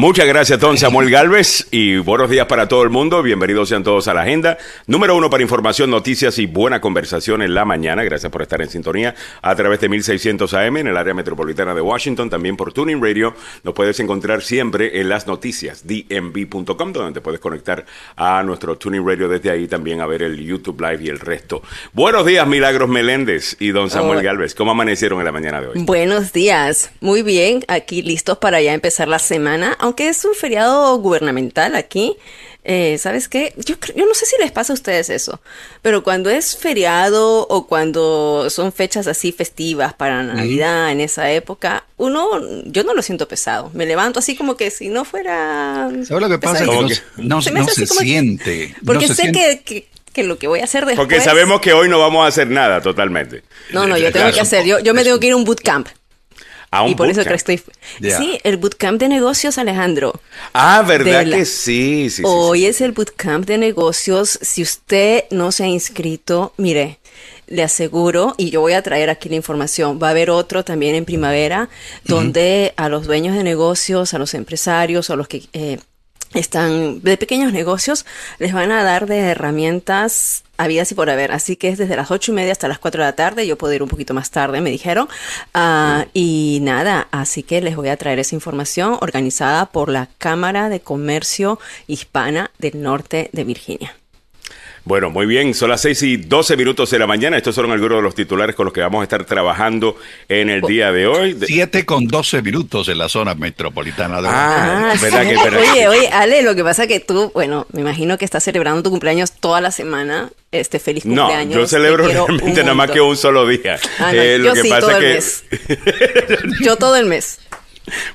Muchas gracias, don Samuel Galvez, y buenos días para todo el mundo. Bienvenidos sean todos a la agenda. Número uno para información, noticias y buena conversación en la mañana. Gracias por estar en sintonía a través de 1600 AM en el área metropolitana de Washington, también por Tuning Radio. Nos puedes encontrar siempre en las noticias, dmv.com, donde te puedes conectar a nuestro Tuning Radio desde ahí también a ver el YouTube Live y el resto. Buenos días, Milagros Meléndez y don Samuel Galvez. ¿Cómo amanecieron en la mañana de hoy? Buenos días. Muy bien, aquí listos para ya empezar la semana aunque es un feriado gubernamental aquí, eh, ¿sabes qué? Yo, yo no sé si les pasa a ustedes eso, pero cuando es feriado o cuando son fechas así festivas para Navidad en esa época, uno, yo no lo siento pesado. Me levanto así como que si no fuera... ¿Sabes lo que pasa? Que no, se, siente. porque sé Que, que, lo que voy a hacer después... Porque sabemos que hoy no vamos a hacer nada totalmente. No, no, yo tengo que hacer, yo, yo me tengo que ir a un bootcamp y por eso que estoy... Sí, el bootcamp de negocios, Alejandro. Ah, ¿verdad que sí? sí, Hoy es el bootcamp de negocios. Si usted no se ha inscrito, mire, le aseguro, y yo voy a traer aquí la información, va a haber otro también en primavera, donde a los dueños de negocios, a los empresarios, a los que eh, están de pequeños negocios, les van a dar de herramientas habidas y por haber. Así que es desde las ocho y media hasta las cuatro de la tarde. Yo puedo ir un poquito más tarde, me dijeron. Ah, y nada, así que les voy a traer esa información organizada por la Cámara de Comercio Hispana del Norte de Virginia. Bueno, muy bien, son las 6 y 12 minutos de la mañana. Estos son algunos de los titulares con los que vamos a estar trabajando en el día de hoy. 7 con 12 minutos en la zona metropolitana de Ah, ¿verdad que, Oye, oye, Ale, lo que pasa es que tú, bueno, me imagino que estás celebrando tu cumpleaños toda la semana. Este feliz cumpleaños. No, yo celebro realmente nada más que un solo día. Ah, eh, yo sí, todo el mes. yo todo el mes.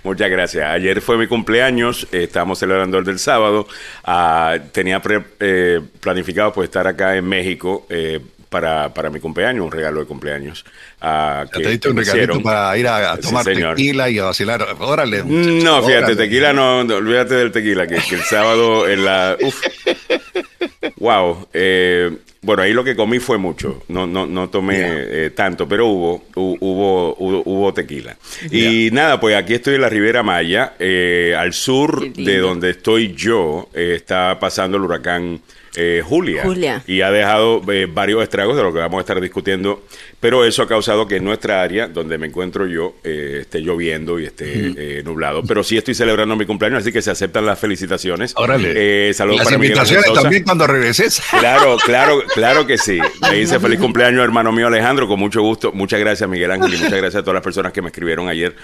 Muchas gracias. Ayer fue mi cumpleaños, eh, estábamos celebrando el del sábado. Ah, tenía eh, planificado pues estar acá en México eh, para, para, mi cumpleaños, un regalo de cumpleaños. Ah, que, te diste un regalito para ir a, tomar tequila y a vacilar. Órale. No, fíjate, tequila no, olvídate del tequila, que, el sábado en la... Uf, wow. Eh, bueno, ahí lo que comí fue mucho, no, no, no tomé eh, tanto, pero hubo, hubo, hubo, tequila. Y nada, pues aquí estoy en la Ribera Maya, eh, al sur de donde estoy yo, eh, está pasando el huracán eh, Julia, Y ha dejado eh, varios estragos de lo que vamos a estar discutiendo, pero eso ha causado que en nuestra área, donde me encuentro yo, eh, esté lloviendo y esté nublado. Pero sí estoy celebrando mi cumpleaños, así que se aceptan las felicitaciones. Órale. saludos Las invitaciones también cuando regreses. Claro, claro, claro que sí. Me dice feliz cumpleaños, hermano mío Alejandro, con mucho gusto. Muchas gracias, Miguel Ángel, y muchas gracias a todas las personas que me escribieron ayer.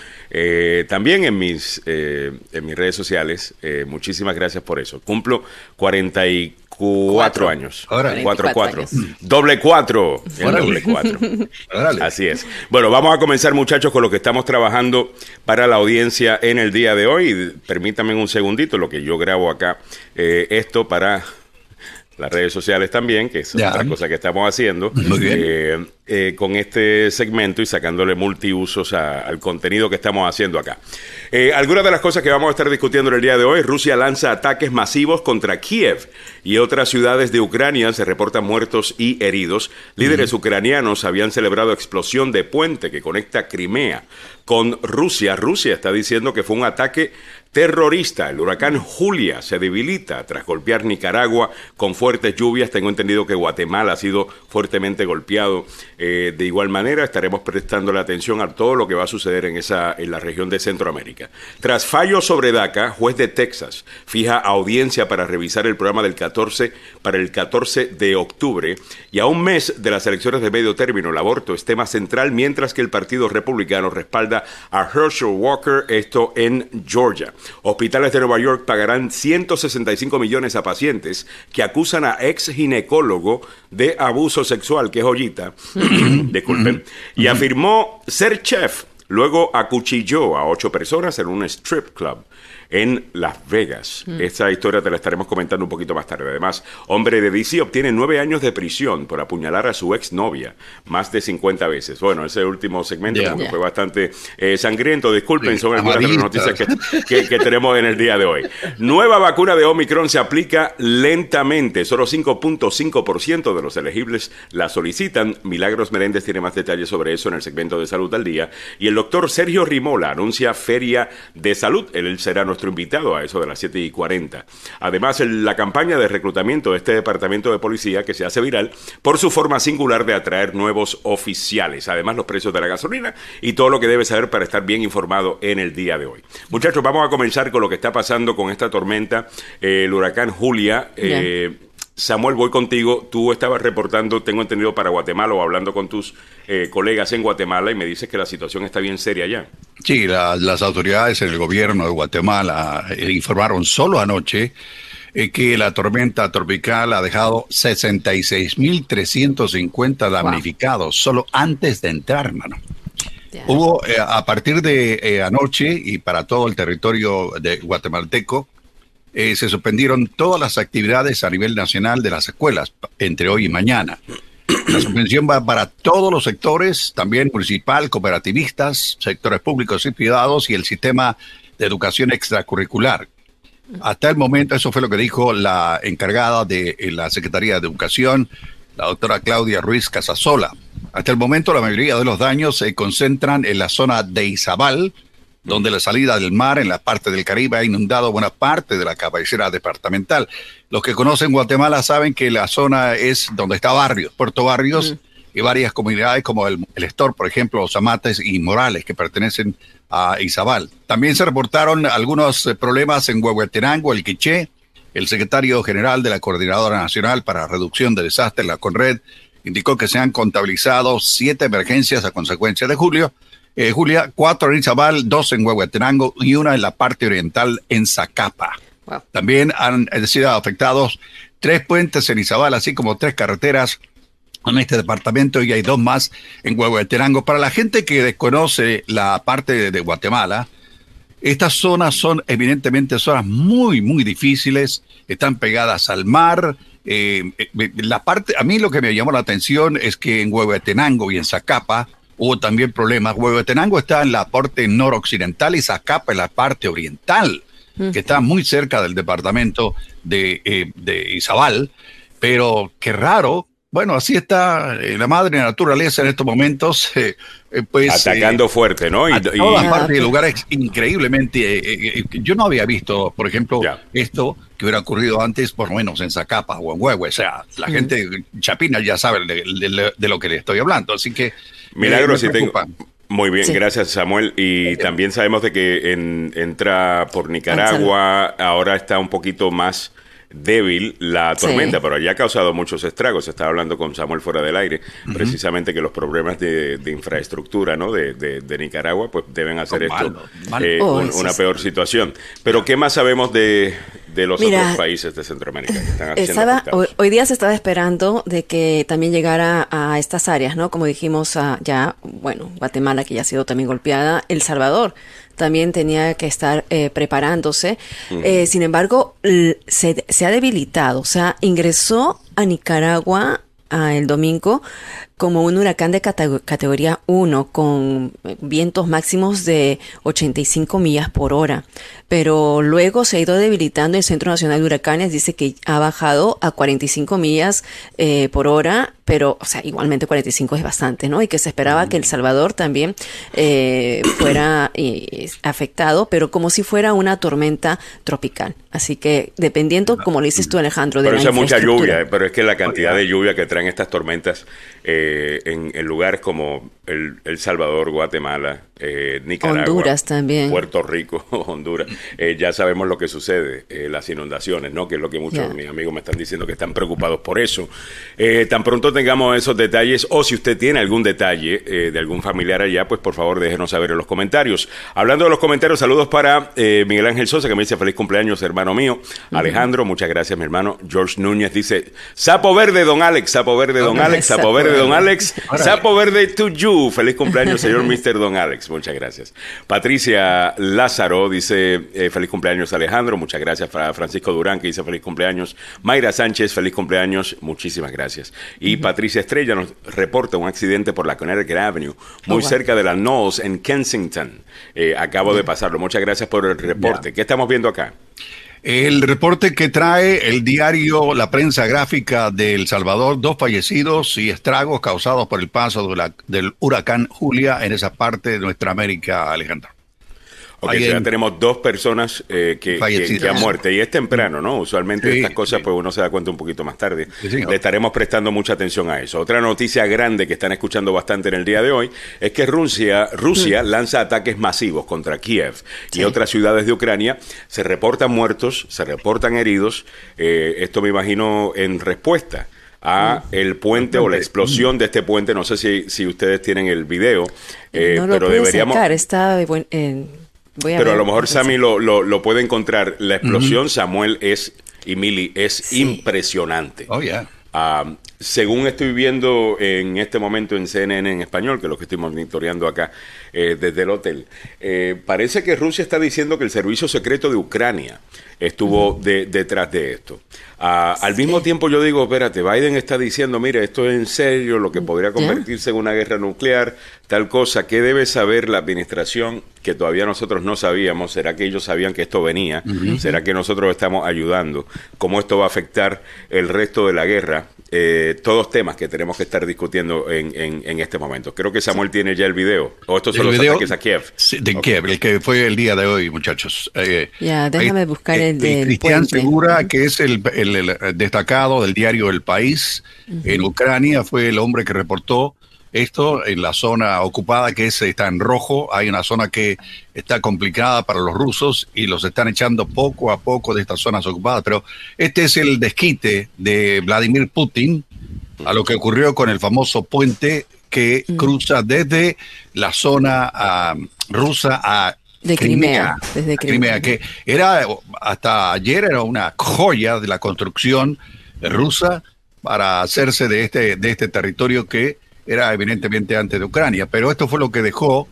también en mis, en mis redes sociales. muchísimas gracias por eso. Cumplo 44 Cuatro, años. Cuatro, cuatro. Doble cuatro. doble cuatro. Así es. Bueno, vamos a comenzar, muchachos, con lo que estamos trabajando para la audiencia en el día de hoy. Permítanme un segundito, lo que yo grabo acá, eh, esto para las redes sociales también, que es otra cosa que estamos haciendo, eh, eh, con este segmento y sacándole multiusos al contenido que estamos haciendo acá. Eh, algunas de las cosas que vamos a estar discutiendo en el día de hoy, Rusia lanza ataques masivos contra Kiev y otras ciudades de Ucrania, se reportan muertos y heridos. Líderes ucranianos habían celebrado explosión de puente que conecta Crimea con Rusia. Rusia está diciendo que fue un ataque terrorista. El huracán Julia se debilita tras golpear Nicaragua con fuertes lluvias. Tengo entendido que Guatemala ha sido fuertemente golpeado. Eh, de igual manera, estaremos prestando la atención a todo lo que va a suceder en, esa, en la región de Centroamérica. Tras fallo sobre DACA, juez de Texas fija audiencia para revisar el programa del 14 para el 14 de octubre y a un mes de las elecciones de medio término, el aborto es tema central mientras que el Partido Republicano respalda a Herschel Walker, esto en Georgia. Hospitales de Nueva York pagarán 165 millones a pacientes que acusan a ex ginecólogo de abuso sexual, que es joyita, disculpen, y afirmó ser chef. Luego acuchilló a ocho personas en un strip club en Las Vegas. Mm. Esta historia te la estaremos comentando un poquito más tarde. Además, hombre de DC obtiene nueve años de prisión por apuñalar a su exnovia más de 50 veces. Bueno, ese último segmento fue bastante eh, sangriento. Disculpen, son algunas de las noticias que, que, tenemos en el día de hoy. Nueva vacuna de Omicron se aplica lentamente. Solo 5.5% de los elegibles la solicitan. Milagros Meréndez tiene más detalles sobre eso en el segmento de Salud al Día. Y el doctor Sergio Rimola anuncia Feria de Salud. Él será nuestro nuestro invitado a eso de las 7 y 40. Además, la campaña de reclutamiento de este departamento de policía que se hace viral por su forma singular de atraer nuevos oficiales. Además, los precios de la gasolina y todo lo que debe saber para estar bien informado en el día de hoy. Muchachos, vamos a comenzar con lo que está pasando con esta tormenta, eh, el huracán Julia. Eh, Samuel, voy contigo. Tú estabas reportando, tengo entendido, para Guatemala o hablando con tus eh, colegas en Guatemala y me dices que la situación está bien seria ya. Sí, las autoridades en el gobierno de Guatemala eh, informaron solo anoche eh, que la tormenta tropical ha dejado 66.350 damnificados solo antes de entrar, hermano. Hubo a partir de anoche y para todo el territorio de guatemalteco, eh, se suspendieron todas las actividades a nivel nacional de las escuelas entre hoy y mañana. La suspensión va para todos los sectores, también municipal, cooperativistas, sectores públicos y privados y el sistema de educación extracurricular. Hasta el momento, eso fue lo que dijo la encargada de eh, la Secretaría de Educación, la doctora Claudia Ruiz Casasola. Hasta el momento, la mayoría de los daños se concentran en la zona de Izabal, donde la salida del mar en la parte del Caribe ha inundado buena parte de la cabecera departamental. Los que conocen Guatemala saben que la zona es donde está Barrios, Puerto Barrios, y varias comunidades como el, el Estor, por ejemplo, los Amates y Morales, que pertenecen a Izabal. También se reportaron algunos eh, problemas en Huehuetenango, el Quiché. El secretario general de la Coordinadora Nacional para Reducción de Desastres, la CONRED, indicó que se han contabilizado siete emergencias a consecuencia de julio, eh, Julia, cuatro en Izabal, dos en Huehuetenango y una en la parte oriental en Zacapa. También han sido afectados tres puentes en Izabal, así como tres carreteras en este departamento y hay dos más en Huehuetenango. Para la gente que desconoce la parte de, Guatemala, estas zonas son evidentemente zonas muy, muy difíciles, están pegadas al mar. Eh, eh, la parte, a mí lo que me llamó la atención es que en Huehuetenango y en Zacapa, hubo también problemas. Huehuetenango está en la parte noroccidental y Zacapa en la parte oriental, que está muy cerca del departamento de, eh, de Izabal. Pero qué raro, bueno, así está eh, la madre naturaleza en estos momentos, eh, pues... Atacando fuerte, ¿no? Y, todas partes de lugares increíblemente... yo no había visto, por ejemplo, esto que hubiera ocurrido antes, por lo menos en Zacapa o en Huehue. O sea, la gente chapina ya sabe de, de, lo que le estoy hablando. Así que Milagro, si tengo. Muy bien, gracias Samuel. Y también sabemos de que entra por Nicaragua, ahora está un poquito más débil la tormenta, pero ya ha causado muchos estragos. Estaba hablando con Samuel fuera del aire, precisamente que los problemas de, infraestructura ¿no? De, Nicaragua pues deben hacer esto eh, oh, una peor situación. Pero ¿qué más sabemos de, de los otros países de Centroamérica que están hoy, día se estaba esperando de que también llegara a estas áreas, ¿no? Como dijimos a, ya, bueno, Guatemala que ya ha sido también golpeada, El Salvador también tenía que estar eh, preparándose. Eh, sin embargo, se, se, ha debilitado, o sea, ingresó a Nicaragua el domingo como un huracán de categoría 1 con vientos máximos de 85 millas por hora. Pero luego se ha ido debilitando. El Centro Nacional de Huracanes dice que ha bajado a 45 millas eh, por hora, pero, o sea, igualmente 45 es bastante, ¿no? Y que se esperaba que El Salvador también eh, fuera eh, afectado, pero como si fuera una tormenta tropical. Así que dependiendo, como lo dices tú, Alejandro, de pero mucha lluvia, pero es que la cantidad de lluvia que traen estas tormentas eh, en, lugares como el, Salvador, Guatemala, eh, Nicaragua, Honduras también, Puerto Rico, Honduras, eh, ya sabemos lo que sucede, las inundaciones, ¿no? Que es lo que muchos de mis amigos me están diciendo que están preocupados por eso. tan pronto tengamos esos detalles, o si usted tiene algún detalle de algún familiar allá, pues por favor déjenos saber en los comentarios. Hablando de los comentarios, saludos para Miguel Ángel Sosa, que me dice feliz cumpleaños, hermano mío. Alejandro, muchas gracias, mi hermano. George Núñez dice, sapo verde, don Alex, sapo verde, don Alex, sapo verde don Alex. Sapo Verde to you. Feliz cumpleaños, señor Mr. Don Alex. Muchas gracias. Patricia Lázaro dice eh, feliz cumpleaños, Alejandro. Muchas gracias. Para Francisco Durán, que dice feliz cumpleaños. Mayra Sánchez, feliz cumpleaños. Muchísimas gracias. Y Patricia Estrella nos reporta un accidente por la Connecticut Avenue, muy oh, cerca de la Knowles, en Kensington. Eh, acabo de pasarlo. Muchas gracias por el reporte. ¿Qué estamos viendo acá? El reporte que trae el diario La Prensa Gráfica de El Salvador, dos fallecidos y estragos causados por el paso del huracán Julia en esa parte de nuestra América, Alejandro. Ok, ya tenemos dos personas eh, que, que, han muerto y es temprano, ¿no? Usualmente estas cosas pues uno se da cuenta un poquito más tarde. Le estaremos prestando mucha atención a eso. Otra noticia grande que están escuchando bastante en el día de hoy es que Rusia, Rusia mm. lanza ataques masivos contra Kiev y otras ciudades de Ucrania. Se reportan muertos, se reportan heridos. Eh, esto me imagino en respuesta a mm. el puente o la explosión de este puente. No sé si, si ustedes tienen el video, eh, no lo pero deberíamos. Sacar, está en pero a lo mejor Sammy lo, lo, puede encontrar. La explosión, Samuel, es, y Mili, es impresionante. Oh, yeah. Ah, según estoy viendo en este momento en CNN en español, que es lo que estoy monitoreando acá eh, desde el hotel, eh, parece que Rusia está diciendo que el servicio secreto de Ucrania estuvo detrás de esto. Ah, al mismo tiempo yo digo, espérate, Biden está diciendo, mire, esto es en serio, lo que podría convertirse en una guerra nuclear, tal cosa, ¿qué debe saber la administración que todavía nosotros no sabíamos? ¿Será que ellos sabían que esto venía? ¿Será que nosotros estamos ayudando? ¿Cómo esto va a afectar el resto de la guerra? Eh, todos temas que tenemos que estar discutiendo en, en, este momento. Creo que Samuel tiene ya el video. ¿O estos son los ataques a Kiev? de Kiev, el que fue el día de hoy, muchachos. Eh, ya, déjame buscar el de Cristian Segura, que es el, destacado del diario El País en Ucrania, fue el hombre que reportó esto en la zona ocupada que es, está en rojo. Hay una zona que está complicada para los rusos y los están echando poco a poco de estas zonas ocupadas. Pero este es el desquite de Vladimir Putin a lo que ocurrió con el famoso puente que mm. cruza desde la zona ah, rusa a de Crimea, desde Crimea. que era hasta ayer era una joya de la construcción rusa para hacerse de este de este territorio que era evidentemente antes de Ucrania, pero esto fue lo que dejó,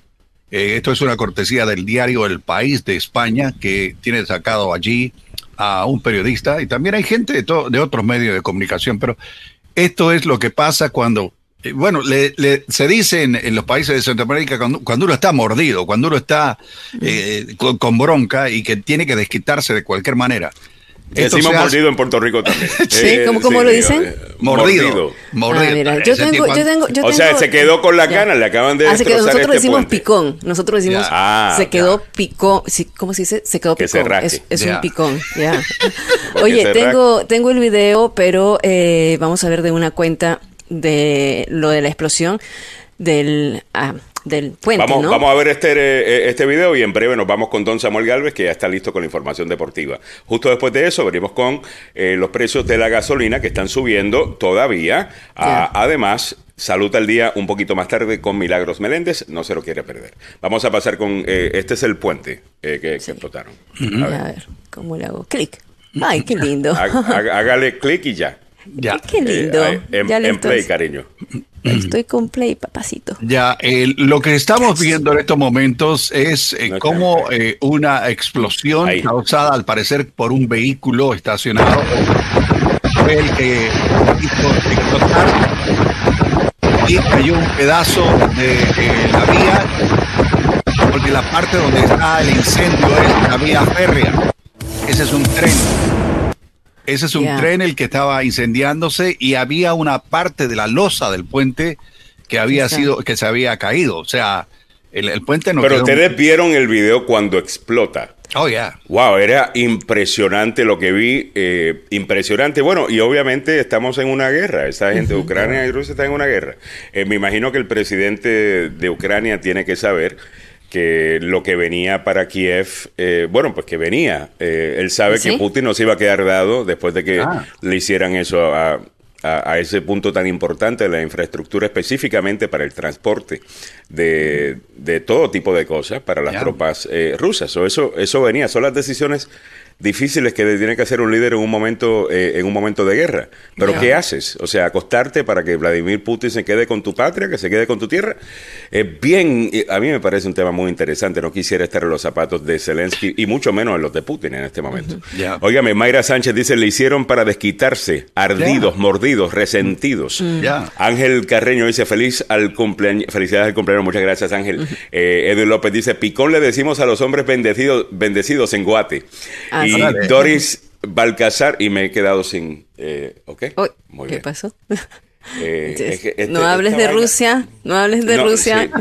eh, esto es una cortesía del diario El País de España, que tiene sacado allí a un periodista. Y también hay gente de, de otros medios de comunicación, pero esto es lo que pasa cuando, bueno, le, se dice en, los países de Centroamérica cuando, cuando, uno está mordido, cuando uno está eh, con bronca y que tiene que desquitarse de cualquier manera. Decimos mordido en Puerto Rico también. sí, eh, ¿cómo, lo dicen? Eh, mordido. Mordido. Ah, yo, tengo, yo, tengo, yo O sea, se quedó con la cana, le acaban de ah, Nosotros este decimos picón. Nosotros decimos, ah, se quedó picón. ¿Cómo se dice? Se quedó picón. es, es un picón, ya. Oye, tengo, tengo el video, pero eh, vamos a ver de una cuenta de lo de la explosión del... Ah, del puente. Vamos, vamos a ver este, eh, este video y en breve nos vamos con Don Samuel Galvez, que ya está listo con la información deportiva. Justo después de eso, venimos con eh, los precios de la gasolina que están subiendo todavía. Ah, además, Salud al día un poquito más tarde con Milagros Meléndez, no se lo quiere perder. Vamos a pasar con, eh, este es el puente que, explotaron. a, ver. ¿cómo le hago? Clic. Ay, qué lindo. Hágale clic y ya. Ya. qué lindo. en, play, cariño. Estoy con play, papacito. Ya, lo que estamos viendo en estos momentos es eh, como eh, una explosión causada al parecer por un vehículo estacionado fue el que hizo explotar y cayó un pedazo de eh, la vía porque la parte donde está el incendio es la vía férrea. Ese es un tren ese es un tren el que estaba incendiándose y había una parte de la losa del puente que había sido, que se había caído. O sea, el, puente no. Pero ustedes vieron el video cuando explota. Oh, yeah. Wow, era impresionante lo que vi. Eh, impresionante. Bueno, y obviamente estamos en una guerra. Esa gente de Ucrania y Rusia están en una guerra. Eh, me imagino que el presidente de Ucrania tiene que saber que lo que venía para Kiev, eh, bueno, pues que venía. Eh, él sabe que Putin no se iba a quedar dado después de que ah. le hicieran eso a, a, ese punto tan importante de la infraestructura, específicamente para el transporte de, de todo tipo de cosas para las tropas eh, rusas. O eso, eso venía, son las decisiones difíciles que tiene que hacer un líder en un momento, eh, en un momento de guerra. Pero ¿qué haces? O sea, acostarte para que Vladimir Putin se quede con tu patria, que se quede con tu tierra. Es bien, a mí me parece un tema muy interesante. No quisiera estar en los zapatos de Zelensky y mucho menos en los de Putin en este momento. Óigame, Mayra Sánchez dice, le hicieron para desquitarse, ardidos, mordidos, resentidos. Mm. Ángel Carreño dice, feliz al cumpleaños, felicidades al cumpleaños, muchas gracias Ángel. Eh, Edwin López dice, picón le decimos a los hombres bendecidos, bendecidos en Guate. Ah, y Doris Balcazar, y me he quedado sin. Eh, ¿Ok? Muy ¿Qué pasó? Eh, no hables de Rusia, no hables de Rusia.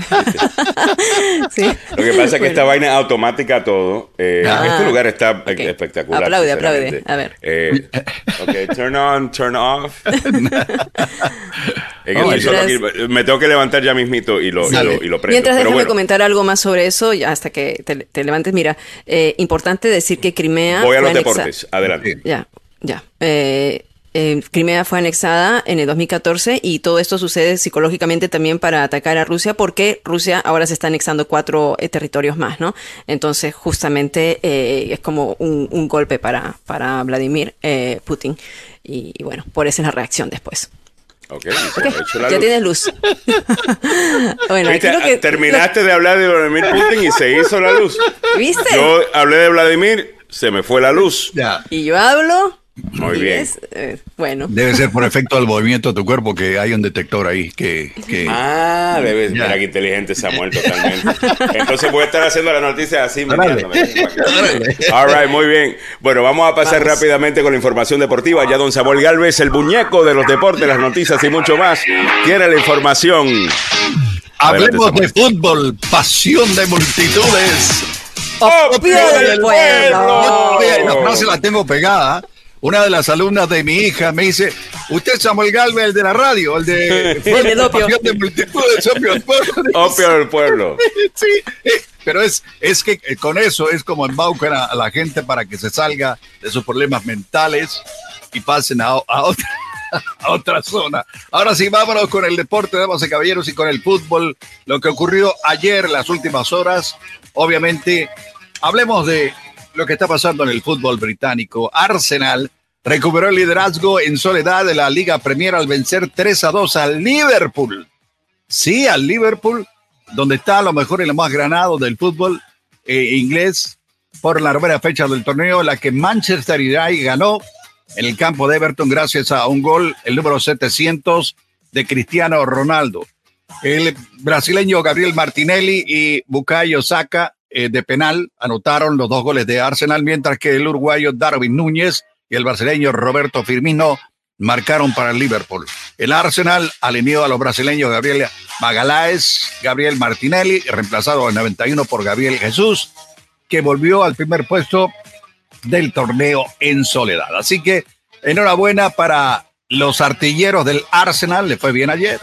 Lo que pasa es que esta vaina es automática todo. Eh, ah, este lugar está espectacular. Aplaude, aplaude. A ver. Eh, ok, turn on, turn off. me tengo que levantar ya mismito y lo, y lo, y lo prendo. Mientras déjame comentar algo más sobre eso, hasta que te, levantes. Mira, eh, importante decir que Crimea... Voy a los deportes, adelante. Ya, ya. Eh, eh, Crimea fue anexada en el 2014 y todo esto sucede psicológicamente también para atacar a Rusia porque Rusia ahora se está anexando cuatro eh, territorios más, ¿no? Entonces justamente eh, es como un, golpe para, para Vladimir Putin y, bueno, por eso es la reacción después. Ok, ya tienes luz. bueno, terminaste de hablar de Vladimir Putin y se hizo la luz. ¿Viste? Yo hablé de Vladimir, se me fue la luz. Ya. Y yo hablo muy bien. Eh, bueno. Debe ser por efecto del movimiento de tu cuerpo que hay un detector ahí que... ah, debe Mira que inteligente Samuel totalmente. Entonces voy a estar haciendo las noticias así. All right, muy bien. Bueno, vamos a pasar rápidamente con la información deportiva. Ya don Samuel Galvez, el muñeco de los deportes, las noticias y mucho más, tiene la información. Hablemos de fútbol, pasión de multitudes. ¡Opio del pueblo! La frase la tengo pegada una de las alumnas de mi hija me dice, usted es Samuel Galvez, el de la radio, el de, el opio. de multitudes, opio del pueblo. Opio del pueblo. sí, eh, pero es, es que eh, con eso es como embaucan a, la gente para que se salga de sus problemas mentales y pasen a, otra, a otra zona. Ahora sí, vámonos con el deporte, damas y caballeros, y con el fútbol. Lo que ocurrió ayer, las últimas horas, obviamente, hablemos de lo que está pasando en el fútbol británico. Arsenal recuperó el liderazgo en soledad de la Liga Premier al vencer 3 a 2 al Liverpool. Sí, al Liverpool, donde está lo mejor lo más granado del fútbol eh, inglés por la primera fecha del torneo, la que Manchester United ganó en el campo de Everton gracias a un gol, el número 700 de Cristiano Ronaldo. El brasileño Gabriel Martinelli y Bukayo Saka eh, de penal anotaron los dos goles de Arsenal, mientras que el uruguayo Darwin Núñez y el brasileño Roberto Firmino marcaron para el Liverpool. El Arsenal alineó a los brasileños Gabriel Magaláes, Gabriel Martinelli, reemplazado en 91 por Gabriel Jesús, que volvió al primer puesto del torneo en soledad. Así que enhorabuena para los artilleros del Arsenal, le fue bien ayer.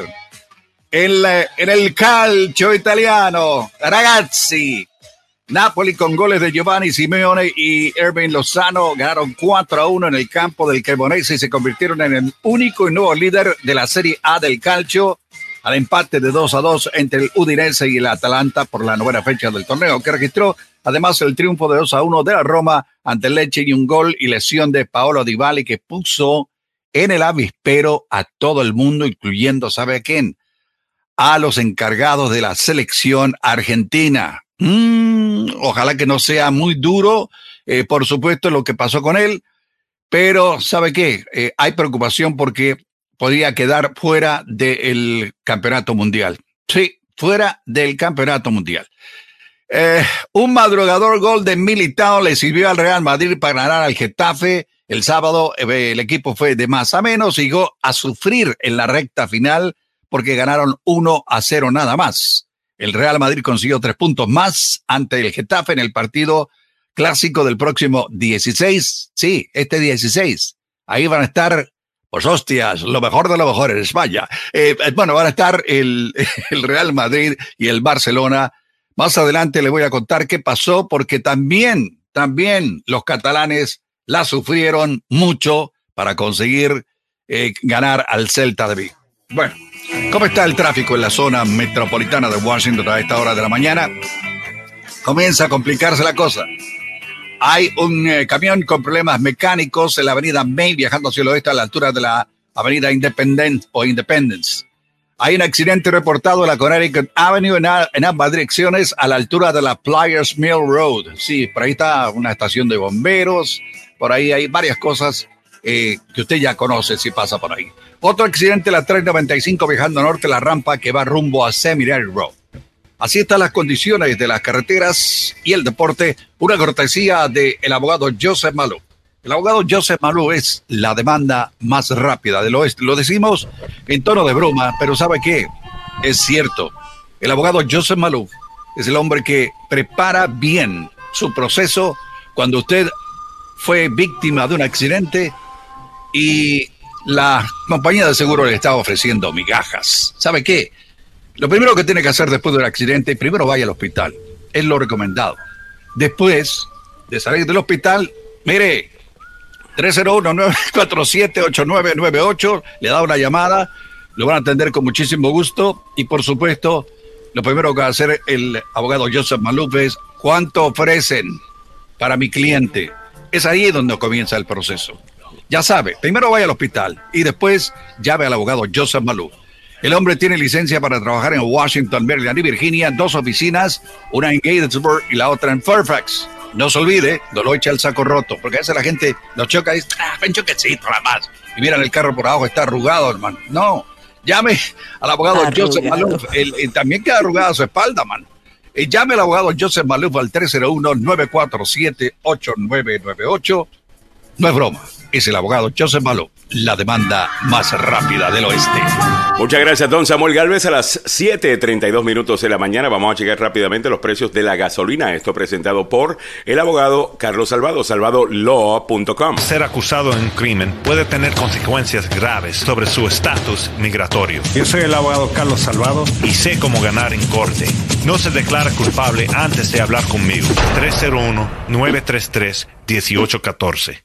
En, en el calcio italiano, ragazzi, Napoli con goles de Giovanni Simeone y Erwin Lozano ganaron 4 a 1 en el campo del Cremonese y se convirtieron en el único y nuevo líder de la Serie A del calcio al empate de 2 a 2 entre el Udinese y el Atalanta por la novena fecha del torneo, que registró además el triunfo de 2 a 1 de la Roma ante el Leche y un gol y lesión de Paolo Di Bali que puso en el avispero a todo el mundo, incluyendo, ¿sabe a quién? A los encargados de la selección argentina. Mm, ojalá que no sea muy duro, eh, por supuesto, lo que pasó con él, pero ¿sabe qué? Eh, hay preocupación porque podría quedar fuera del campeonato mundial. Sí, fuera del campeonato mundial. Eh, un madrugador gol de Militao le sirvió al Real Madrid para ganar al Getafe. El sábado el equipo fue de más a menos y llegó a sufrir en la recta final porque ganaron 1 a 0 nada más. El Real Madrid consiguió tres puntos más ante el Getafe en el partido clásico del próximo 16. Sí, este 16. Ahí van a estar, pues hostias, lo mejor de lo mejor en España. Eh, eh, bueno, van a estar el, el Real Madrid y el Barcelona. Más adelante le voy a contar qué pasó, porque también, también los catalanes la sufrieron mucho para conseguir eh, ganar al Celta de Vigo. Bueno. ¿Cómo está el tráfico en la zona metropolitana de Washington a esta hora de la mañana? Comienza a complicarse la cosa. Hay un eh, camión con problemas mecánicos en la avenida Main viajando hacia el oeste a la altura de la avenida Independence o Independence. Hay un accidente reportado en la Connecticut Avenue en, ambas direcciones a la altura de la Players Mill Road. Sí, por ahí está una estación de bomberos, por ahí hay varias cosas eh, que usted ya conoce si pasa por ahí. Otro accidente, la 395 viajando norte, la rampa que va rumbo a Seminary Road. Así están las condiciones de las carreteras y el deporte. Una cortesía del el abogado Joseph Malou. El abogado Joseph Malou es la demanda más rápida del oeste. Lo decimos en tono de broma, pero ¿sabe qué? Es cierto. El abogado Joseph Malou es el hombre que prepara bien su proceso cuando usted fue víctima de un accidente y la compañía de seguro le está ofreciendo migajas. ¿Sabe qué? Lo primero que tiene que hacer después del accidente, primero vaya al hospital. Es lo recomendado. Después de salir del hospital, mire, 301-947-8998, le da una llamada, lo van a atender con muchísimo gusto y por supuesto, lo primero que va a hacer el abogado Joseph Maluf es cuánto ofrecen para mi cliente. Es ahí donde comienza el proceso. Ya sabe, primero vaya al hospital y después llame al abogado Joseph Maluf. El hombre tiene licencia para trabajar en Washington, Maryland y Virginia, dos oficinas, una en Gatesburg y la otra en Fairfax. No se olvide, no lo echa el saco roto, porque a veces la gente lo choca y dice, ah, ven choquecito nada más. Y miran el carro por abajo, está arrugado, hermano. No, llame al abogado Joseph Maluf. Él, también queda arrugada su espalda, man. Y llame al abogado Joseph Maluf al 301-947-8998. No es broma, es el abogado Joseph Maluf la demanda más rápida del oeste. Muchas gracias, don Samuel Galvez. A las 7.32 minutos de la mañana vamos a checar rápidamente los precios de la gasolina. Esto presentado por el abogado Carlos Salvado, salvadolaw.com. Ser acusado en un crimen puede tener consecuencias graves sobre su estatus migratorio. Yo soy el abogado Carlos Salvado y sé cómo ganar en corte. No se declara culpable antes de hablar conmigo. 301-933-1814.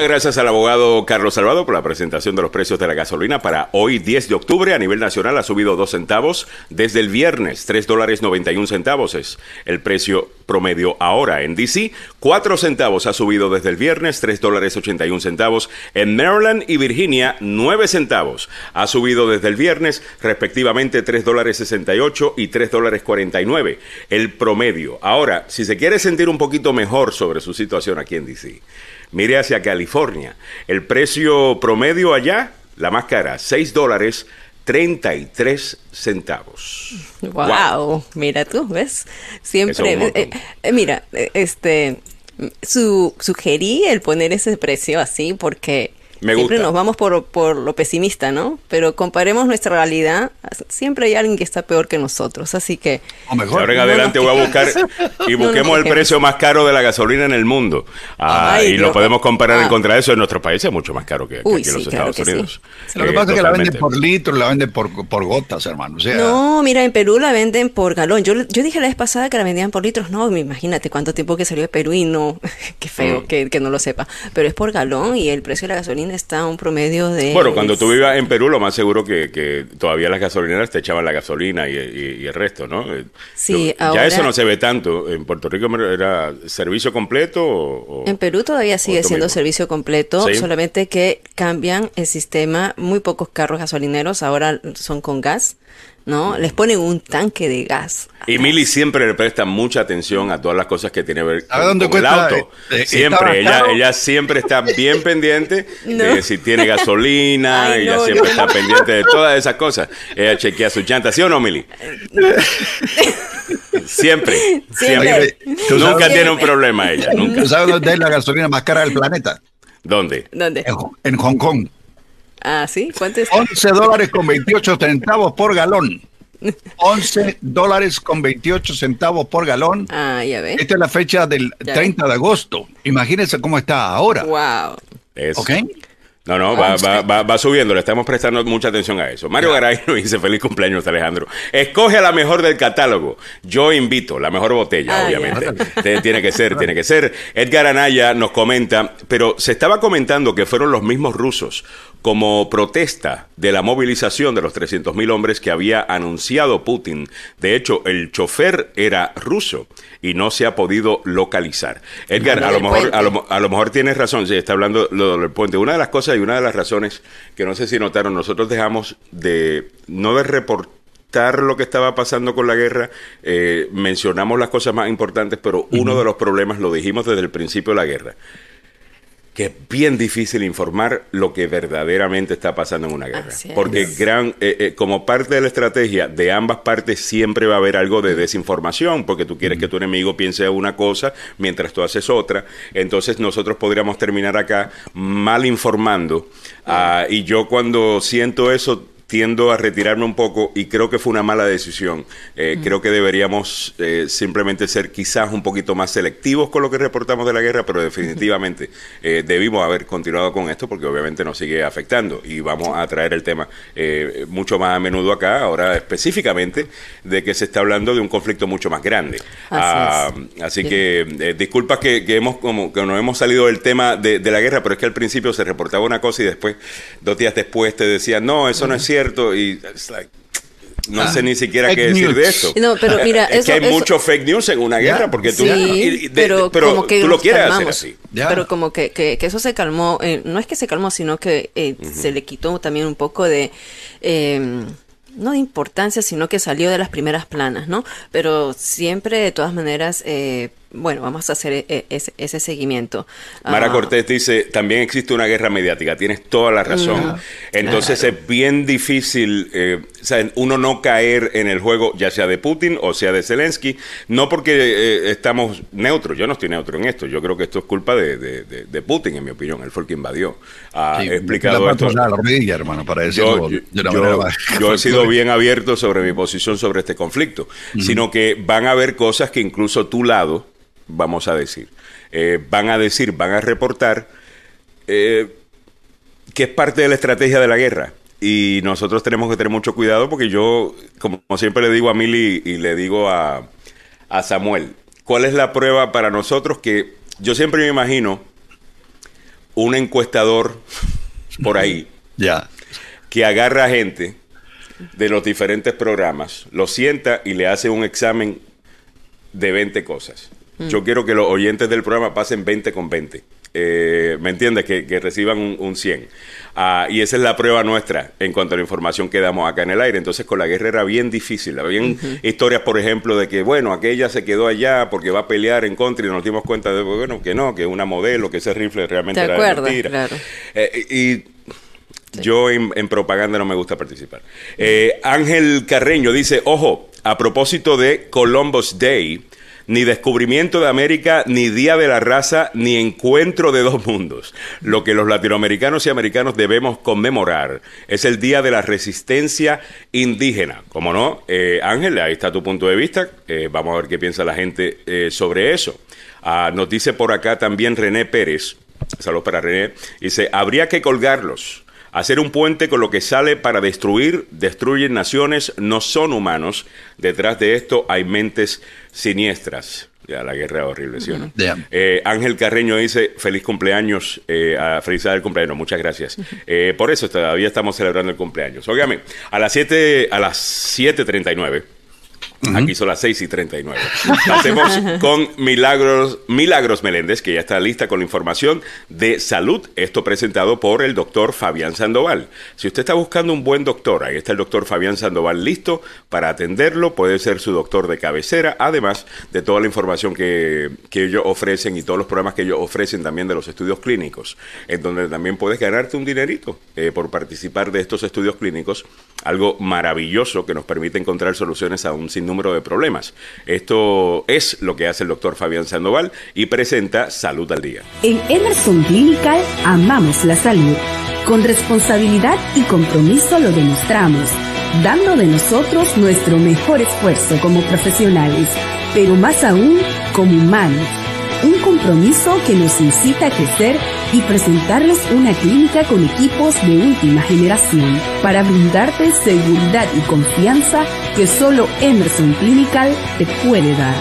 Gracias al abogado Carlos Salvado por la presentación de los precios de la gasolina para hoy 10 de octubre a nivel nacional ha subido dos centavos desde el viernes, 3 dólares 91 centavos es el precio promedio ahora. En DC, 4 centavos ha subido desde el viernes, 3 dólares 81 centavos. En Maryland y Virginia, 9 centavos ha subido desde el viernes, respectivamente 3 dólares 68 y 3 dólares 49 el promedio. Ahora, si se quiere sentir un poquito mejor sobre su situación aquí en DC, Mire hacia California. El precio promedio allá, la más cara, 6 dólares 33 centavos. Wow, mira tú, ¿ves? Siempre, eh, eh, mira, eh, este, su, sugerí el poner ese precio así porque siempre nos vamos por, por, lo pesimista, ¿no? Pero comparemos nuestra realidad, siempre hay alguien que está peor que nosotros, así que... O mejor. Ahora en adelante voy a buscar y busquemos el precio más caro de la gasolina en el mundo. Ah, y lo podemos comparar en ah. contra de eso. En nuestro país es mucho más caro que, aquí en los Estados Unidos. Lo que pasa es que la venden por litro, la venden por, por gotas, hermano. No, mira, en Perú la venden por galón. Yo, yo dije la vez pasada que la vendían por litros. No, imagínate cuánto tiempo que salió de Perú y no... Qué feo mm. que, que no lo sepa. Pero es por galón y el precio de la gasolina está un promedio de... Bueno, cuando tú vivas en Perú, lo más seguro que, que todavía las gasolineras te echaban la gasolina y, el resto, ¿no? Eh, sí, Ya eso no se ve tanto. ¿En Puerto Rico era servicio completo o, En Perú todavía sigue siendo servicio completo, solamente que cambian el sistema. Muy pocos carros gasolineros ahora son con gas. ¿No? Les ponen un tanque de gas. Y Mili siempre le presta mucha atención a todas las cosas que tiene que ver con, el auto. Eh, eh, siempre, ella, ella siempre está bien pendiente de si tiene gasolina, ella siempre está pendiente de todas esas cosas. Ella chequea su llanta, ¿sí o no, Mili? siempre, siempre. nunca tiene un problema ella, nunca. ¿Tú sabes dónde es la gasolina más cara del planeta? ¿Dónde? ¿Dónde? en Hong Kong. Ah, ¿sí? ¿Cuánto es? 11 dólares con 28 centavos por galón. 11 dólares con 28 centavos por galón. Ah, ya ves. Esta es la fecha del 30 de agosto. Imagínense cómo está ahora. Wow. ¿Ok? No, no, va, va, va, subiendo, le estamos prestando mucha atención a eso. Mario Garay nos dice feliz cumpleaños, Alejandro. Escoge a la mejor del catálogo. Yo invito, la mejor botella, ah, obviamente. Tiene que ser, tiene que ser. Edgar Anaya nos comenta, pero se estaba comentando que fueron los mismos rusos como protesta de la movilización de los 300.000 hombres que había anunciado Putin. De hecho, el chofer era ruso y no se ha podido localizar. Edgar, a lo, mejor, a lo, mejor tienes razón, sí, está hablando lo del puente. Una de las cosas y una de las razones que no sé si notaron, nosotros dejamos de no de reportar lo que estaba pasando con la guerra, eh, mencionamos las cosas más importantes, pero uno de los problemas lo dijimos desde el principio de la guerra que es bien difícil informar lo que verdaderamente está pasando en una guerra. Porque gran, eh, eh, como parte de la estrategia de ambas partes siempre va a haber algo de desinformación, porque tú quieres que tu enemigo piense una cosa mientras tú haces otra. Entonces nosotros podríamos terminar acá mal informando. Ah, y yo cuando siento eso tiendo a retirarme un poco y creo que fue una mala decisión. Eh, creo que deberíamos eh, simplemente ser quizás un poquito más selectivos con lo que reportamos de la guerra, pero definitivamente eh, debimos haber continuado con esto porque obviamente nos sigue afectando y vamos a traer el tema mucho más a menudo acá, ahora específicamente de que se está hablando de un conflicto mucho más grande. así ah, que disculpas que, hemos como que nos hemos salido del tema de, la guerra, pero es que al principio se reportaba una cosa y después, dos días después te decían, no, eso no es cierto y no sé ni siquiera qué decir de esto. No, pero mira, es que hay mucho fake news en una guerra porque tú, pero, como que tú lo quieres hacer así. Pero como que, que, eso se calmó, eh, no es que se calmó, sino que eh, se le quitó también un poco de... Eh, no de importancia, sino que salió de las primeras planas, ¿no? Pero siempre, de todas maneras, eh, bueno, vamos a hacer e, e, ese, seguimiento. Mara ah. Cortés dice, también existe una guerra mediática, tienes toda la razón. Entonces es bien difícil, eh, uno no caer en el juego, ya sea de Putin o sea de Zelensky, no porque eh, estamos neutros, yo no estoy neutro en esto, yo creo que esto es culpa de, Putin, en mi opinión, él fue el que invadió. Ha explicado esto. hermano, para yo, yo, he sido bien abierto sobre mi posición sobre este conflicto, sino que van a haber cosas que incluso tu lado vamos a decir. Eh, van a decir, van a reportar eh, que es parte de la estrategia de la guerra. Y nosotros tenemos que tener mucho cuidado porque yo, como, siempre le digo a Mili y le digo a, a Samuel, ¿cuál es la prueba para nosotros? Que yo siempre me imagino un encuestador por ahí ya que agarra gente de los diferentes programas, lo sienta y le hace un examen de 20 cosas. Mm. Yo quiero que los oyentes del programa pasen 20 con 20. Eh, ¿Me entiendes? Que, reciban un, 100. Ah, y esa es la prueba nuestra en cuanto a la información que damos acá en el aire. Entonces, con la guerra era bien difícil. Habían historias, por ejemplo, de que, bueno, aquella se quedó allá porque va a pelear en contra y nos dimos cuenta de, bueno, que no, que una modelo, que ese rifle realmente era mentira. Claro. Eh, y yo en, propaganda no me gusta participar. Eh, Ángel Carreño dice, ojo, a propósito de Columbus Day, ni descubrimiento de América, ni Día de la Raza, ni encuentro de dos mundos. Lo que los latinoamericanos y americanos debemos conmemorar es el Día de la Resistencia Indígena. Como no, eh, Ángel, ahí está tu punto de vista. Eh, vamos a ver qué piensa la gente eh, sobre eso. Ah, nos dice por acá también René Pérez. Saludos para René. Dice, habría que colgarlos Hacer un puente con lo que sale para destruir, destruyen naciones, no son humanos. Detrás de esto hay mentes siniestras. Ya, la guerra horrible, ¿sí o no? Eh, Ángel Carreño dice, feliz cumpleaños, eh, felicidad del cumpleaños, muchas gracias. Eh, por eso todavía estamos celebrando el cumpleaños. Óigame, a las 7, a las 7.39 Aquí son las 6 y 39. Hacemos con Milagros, Milagros Meléndez, que ya está lista con la información de salud. Esto presentado por el doctor Fabián Sandoval. Si usted está buscando un buen doctor, ahí está el doctor Fabián Sandoval listo para atenderlo. Puede ser su doctor de cabecera, además de toda la información que, ellos ofrecen y todos los programas que ellos ofrecen también de los estudios clínicos, en donde también puedes ganarte un dinerito eh, por participar de estos estudios clínicos. Algo maravilloso que nos permite encontrar soluciones a un sin número de problemas. Esto es lo que hace el doctor Fabián Sandoval y presenta Salud al Día. En Emerson Clinical amamos la salud. Con responsabilidad y compromiso lo demostramos, dando de nosotros nuestro mejor esfuerzo como profesionales, pero más aún como humanos un compromiso que nos incita a crecer y presentarles una clínica con equipos de última generación para brindarte seguridad y confianza que solo Emerson Clinical te puede dar.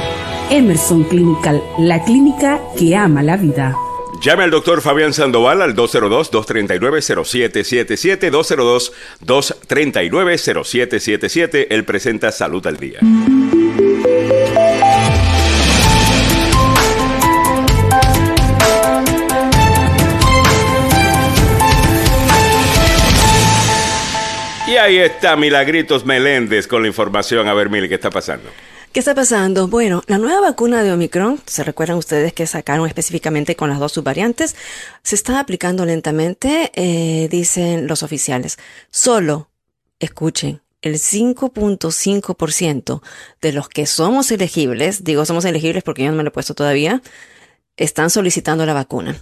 Emerson Clinical, la clínica que ama la vida. Llame al doctor Fabián Sandoval al 202-239-0777, 202-239-0777. Él presenta Salud al Día. Ahí está Milagritos Meléndez con la información. A ver, Mili, ¿qué está pasando? ¿Qué está pasando? Bueno, la nueva vacuna de Omicron, se recuerdan ustedes que sacaron específicamente con las dos subvariantes, se está aplicando lentamente, eh, dicen los oficiales. Solo, escuchen, el 5.5% de los que somos elegibles, digo somos elegibles porque yo no me lo he puesto todavía, están solicitando la vacuna.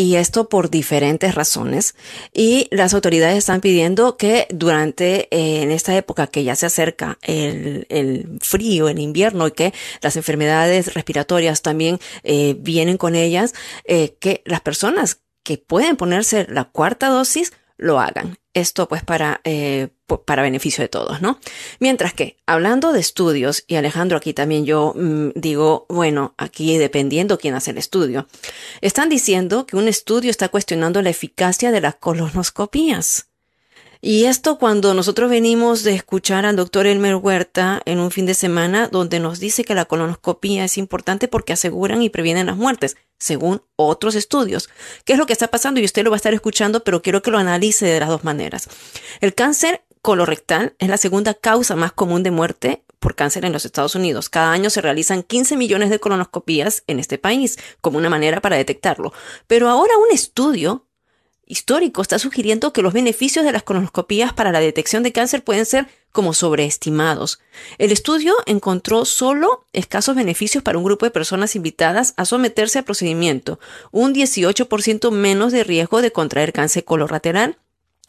Y esto por diferentes razones. Y las autoridades están pidiendo que durante, eh, en esta época que ya se acerca el, el, frío, el invierno y que las enfermedades respiratorias también eh, vienen con ellas, eh, que las personas que pueden ponerse la cuarta dosis lo hagan. Esto pues para, para beneficio de todos, ¿no? Mientras que, hablando de estudios, y Alejandro aquí también yo mm, digo, bueno, aquí dependiendo quién hace el estudio, están diciendo que un estudio está cuestionando la eficacia de las colonoscopías. Y esto cuando nosotros venimos de escuchar al doctor Elmer Huerta en un fin de semana donde nos dice que la colonoscopía es importante porque aseguran y previenen las muertes, según otros estudios. ¿Qué es lo que está pasando? Y usted lo va a estar escuchando, pero quiero que lo analice de las dos maneras. El cáncer colorectal es la segunda causa más común de muerte por cáncer en los Estados Unidos. Cada año se realizan 15 millones de colonoscopías en este país como una manera para detectarlo. Pero ahora un estudio histórico está sugiriendo que los beneficios de las colonoscopías para la detección de cáncer pueden ser como sobreestimados. El estudio encontró solo escasos beneficios para un grupo de personas invitadas a someterse al procedimiento, un 18% menos de riesgo de contraer cáncer colorateral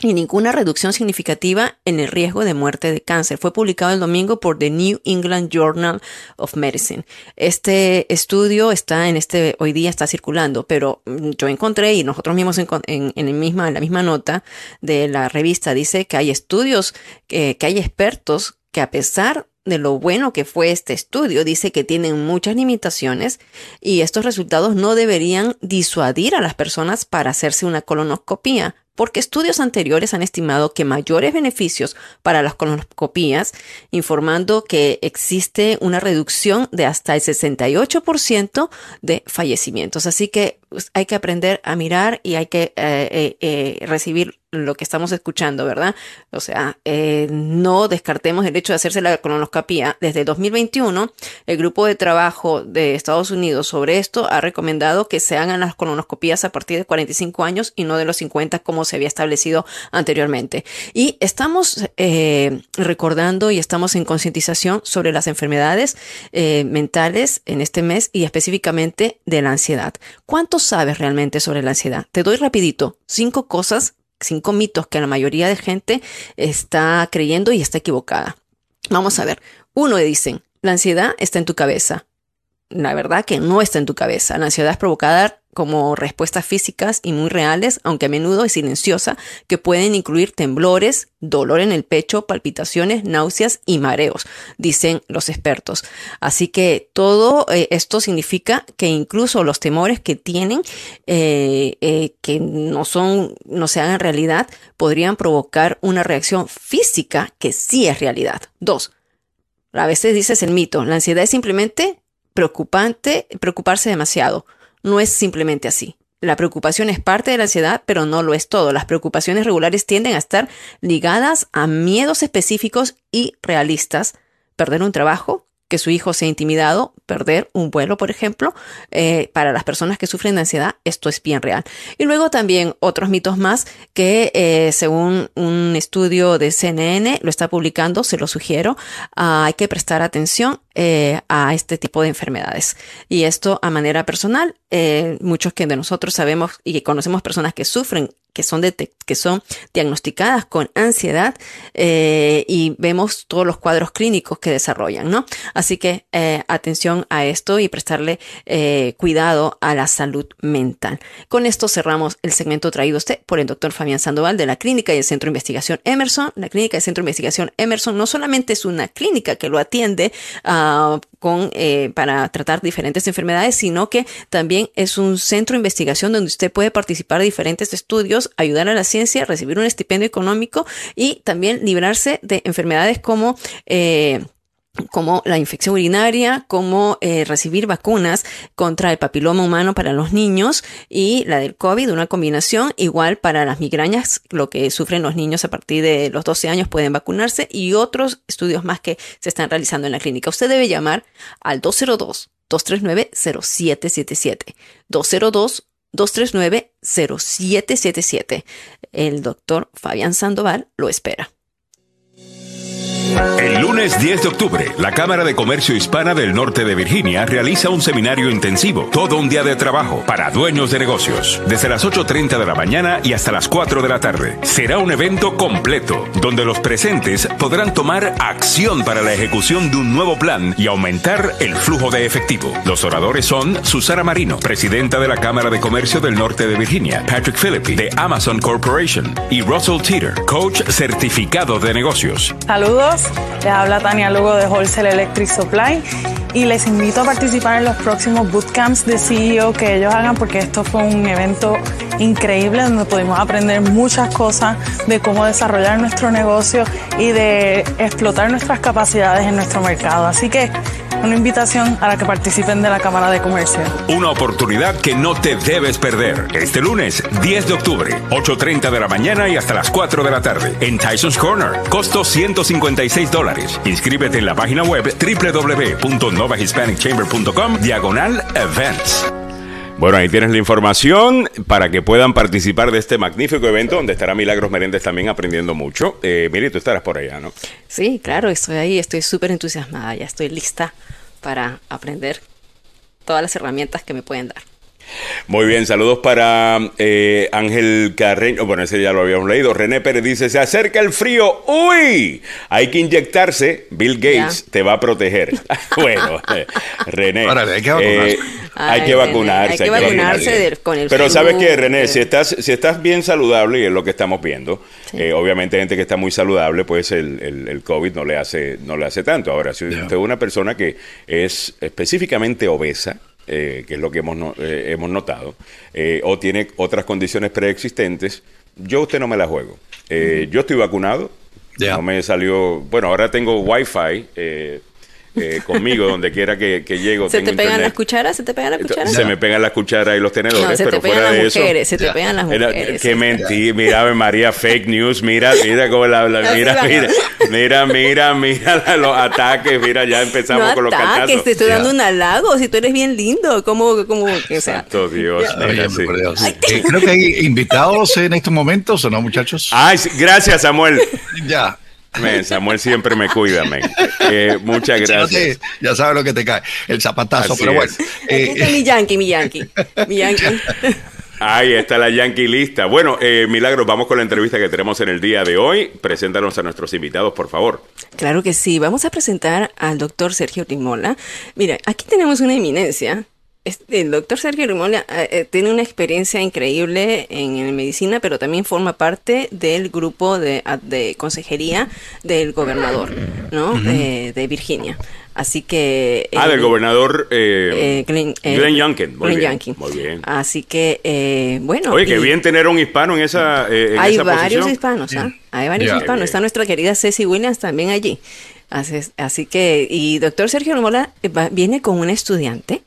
y ninguna reducción significativa en el riesgo de muerte de cáncer. Fue publicado el domingo por The New England Journal of Medicine. Este estudio está en este, hoy día está circulando, pero mm, yo encontré y nosotros mismos en, en, el misma, en la misma nota de la revista dice que hay estudios, que hay expertos que a pesar de lo bueno que fue este estudio, dice que tienen muchas limitaciones y estos resultados no deberían disuadir a las personas para hacerse una colonoscopía porque estudios anteriores han estimado que mayores beneficios para las colonoscopías, informando que existe una reducción de hasta el 68% de fallecimientos. Así que hay que aprender a mirar y hay que eh, eh, eh, recibir lo que estamos escuchando, ¿verdad? O sea, no descartemos el hecho de hacerse la colonoscopia. Desde 2021, el grupo de trabajo de Estados Unidos sobre esto ha recomendado que se hagan las colonoscopías a partir de 45 años y no de los 50 como se había establecido anteriormente. Y estamos recordando y estamos en concientización sobre las enfermedades mentales en este mes y específicamente de la ansiedad. ¿Cuánto sabes realmente sobre la ansiedad? Te doy rapidito cinco cosas cinco mitos que la mayoría de gente está creyendo y está equivocada. Vamos a ver. Uno dicen, la ansiedad está en tu cabeza. La verdad que no está en tu cabeza. La ansiedad es provocada como respuestas físicas y muy reales, aunque a menudo es silenciosa, que pueden incluir temblores, dolor en el pecho, palpitaciones, náuseas y mareos, dicen los expertos. Así que todo eh, esto significa que incluso los temores que tienen, eh, eh, que no son, no se hagan realidad, podrían provocar una reacción física que sí es realidad. Dos, a veces dices el mito, la ansiedad es simplemente preocupante, preocuparse demasiado no es simplemente así. La preocupación es parte de la ansiedad, pero no lo es todo. Las preocupaciones regulares tienden a estar ligadas a miedos específicos y realistas. Perder un trabajo, que su hijo sea intimidado, perder un vuelo, por ejemplo, eh, para las personas que sufren de ansiedad, esto es bien real. Y luego también otros mitos más que eh, según un estudio de CNN lo está publicando, se lo sugiero, ah, hay que prestar atención eh, a este tipo de enfermedades. Y esto a manera personal, muchos que de nosotros sabemos y que conocemos personas que sufren que son, que son diagnosticadas con ansiedad eh, y vemos todos los cuadros clínicos que desarrollan, ¿no? Así que eh, atención a esto y prestarle eh, cuidado a la salud mental. Con esto cerramos el segmento traído usted por el doctor Fabián Sandoval de la Clínica y el Centro de Investigación Emerson. La Clínica y el Centro de Investigación Emerson no solamente es una clínica que lo atiende uh, con, eh, para tratar diferentes enfermedades, sino que también es un centro de investigación donde usted puede participar de diferentes estudios, ayudar a la ciencia, recibir un estipendio económico y también librarse de enfermedades como... Eh, como la infección urinaria, como eh, recibir vacunas contra el papiloma humano para los niños y la del COVID, una combinación igual para las migrañas, lo que sufren los niños a partir de los 12 años pueden vacunarse y otros estudios más que se están realizando en la clínica. Usted debe llamar al 202 239 0777 202 239-0777. El doctor Fabián Sandoval lo espera. El lunes 10 de octubre, la Cámara de Comercio Hispana del Norte de Virginia realiza un seminario intensivo, todo un día de trabajo para dueños de negocios, desde las 8.30 de la mañana y hasta las 4 de la tarde. Será un evento completo, donde los presentes podrán tomar acción para la ejecución de un nuevo plan y aumentar el flujo de efectivo. Los oradores son Susana Marino, presidenta de la Cámara de Comercio del Norte de Virginia, Patrick Philippi, de Amazon Corporation, y Russell Teeter, coach certificado de negocios. Saludos les habla Tania Lugo de Wholesale Electric Supply y les invito a participar en los próximos bootcamps de CEO que ellos hagan porque esto fue un evento increíble donde pudimos aprender muchas cosas de cómo desarrollar nuestro negocio y de explotar nuestras capacidades en nuestro mercado. Así que una invitación a la que participen de la Cámara de Comercio. Una oportunidad que no te debes perder. Este lunes, 10 de octubre, 8.30 de la mañana y hasta las 4 de la tarde, en Tyson's Corner. Costo 156 dólares. Inscríbete en la página web www.novahispanicchamber.com diagonal events. Bueno, ahí tienes la información para que puedan participar de este magnífico evento donde estará Milagros Meréndez también aprendiendo mucho. Eh, Miri, tú estarás por allá, ¿no? Sí, claro, estoy ahí, estoy súper entusiasmada, ya estoy lista para aprender todas las herramientas que me pueden dar. Muy bien, saludos para eh, Ángel Carreño. Bueno, ese ya lo habíamos leído. René Pérez dice: Se acerca el frío. ¡Uy! Hay que inyectarse. Bill Gates te va a proteger. bueno, eh, René. hay que vacunarse. Eh, hay que vacunarse. Hay que vacunarse con el Pero ¿sabes qué, René? eh. Si estás, si estás bien saludable, y es lo que estamos viendo, eh, obviamente gente que está muy saludable, pues el, el, el COVID no le hace no le hace tanto. Ahora, si usted es una persona que es específicamente obesa, eh, que es lo que hemos, no- eh, hemos notado, eh, o tiene otras condiciones preexistentes, yo usted no me la juego. Eh, Yo estoy vacunado, no me salió, bueno, ahora tengo wifi eh, conmigo donde quiera que, que llego. ¿Se tengo te pegan internet. las cucharas? ¿Se te pegan las cucharas? Se me pegan las cucharas y los tenedores, No, se te pero pegan fuera las de eso. mujeres, se te pegan las Era- mujeres. qué mentira, mira, Ave María, fake news, mira, mira cómo la, la- Así mira, mira, mira, mira, mira los ataques, mira, ya empezamos no con los ataques, cantazos. te estoy Ya. dando un halago, si tú eres bien lindo, como, como, o sea, Santo Dios, mira, sí. Eh, creo que hay invitados en estos momentos, ¿o no, muchachos? Ay, gracias, Samuel. Ya. Samuel siempre me cuida. Eh, muchas gracias. ya sabes lo que te cae, el zapatazo, Así pero bueno. es. aquí eh, está mi yankee, mi yankee, mi yankee. Ahí está la Yankee lista. Bueno, eh, Milagros, vamos con la entrevista que tenemos en el día de hoy. Preséntanos a nuestros invitados, por favor. Claro que sí. Vamos a presentar al doctor Sergio Rimola. Mira, aquí tenemos una eminencia. Este, el doctor Sergio Rimola eh, eh, tiene una experiencia increíble en, en medicina, pero también forma parte del grupo de, de consejería del gobernador, ¿no? de, de Virginia. Así que... Ah, él- del gobernador eh, eh, Glenn, eh, Glenn Youngkin. Muy Glenn bien, Youngkin. Muy bien. Así que, eh, bueno. Oye, qué bien tener un hispano en esa, eh, en hay esa varios hispanos, ¿ah? Hay varios hispanos. Bien. Está nuestra querida Ceci Williams también allí. Así, que, y doctor Sergio Romola eh, va- viene con una estudiante.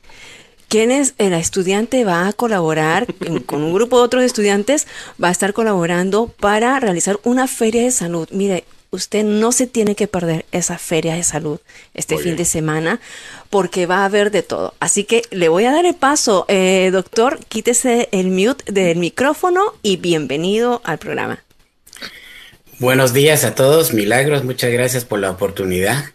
¿Quién es? El estudiante va a colaborar en- con un grupo de otros estudiantes, va a estar colaborando para realizar una feria de salud. Mire, usted no se tiene que perder esa feria de salud este Muy fin bien. de semana porque va a haber de todo. Así que le voy a dar el paso. Eh, doctor, quítese el mute del micrófono y bienvenido al programa. Buenos días a todos, Milagros, muchas gracias por la oportunidad.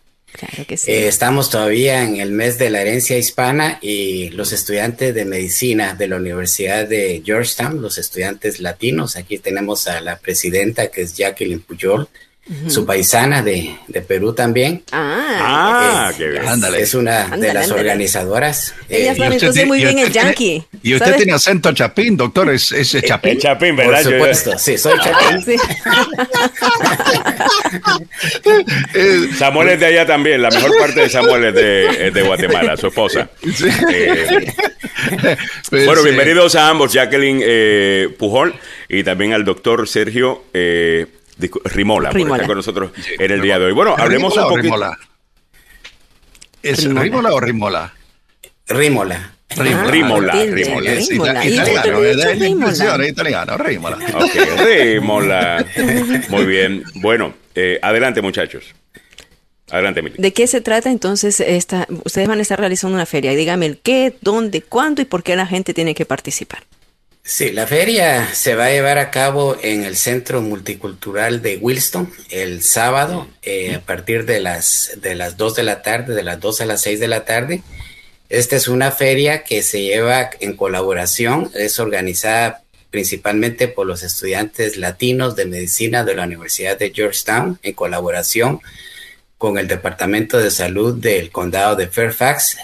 Eh, estamos todavía en el mes de la herencia hispana y los estudiantes de medicina de la Universidad de Georgetown, los estudiantes latinos, aquí tenemos a la presidenta que es Jacqueline Puyol, su paisana de, de Perú también. ah, Ah, Eh, qué bien. Ándale. Es una Ándale, de las ándale. organizadoras. Ella Eh, sabe entonces muy bien usted el yankee. Y usted tiene acento chapín, doctor, es, es chapín. El Chapín, por ¿verdad? Yo- supuesto, sí, soy chapín. Sí. Eh, Samuel es de allá también. La mejor parte de Samuel es de, es de Guatemala, su esposa. sí. Eh, Pues, bueno, eh, bienvenidos a ambos, Jacqueline eh, Pujol y también al doctor Sergio eh, Rimola, por Rimola. estar con nosotros en el día de hoy. Bueno, hablemos ¿Rimola un poquito. Rimola? ¿Es Rímola, o Rimola? Rímola. Rímola, Rímola. Italiano, italiano, italiano, Rímola. Ok, Rímola. Muy bien. Bueno, eh, adelante muchachos. Adelante, Mili. ¿De qué se trata entonces esta? Ustedes van a estar realizando una feria. Dígame el qué, dónde, cuándo y por qué la gente tiene que participar. Sí, la feria se va a llevar a cabo en el Centro Multicultural de Wilston el sábado eh, a partir de las, de las 2 de la tarde, de las 2 a las 6 de la tarde. Esta es una feria que se lleva en colaboración, es organizada principalmente por los estudiantes latinos de medicina de la Universidad de Georgetown en colaboración con el Departamento de Salud del Condado de Fairfax,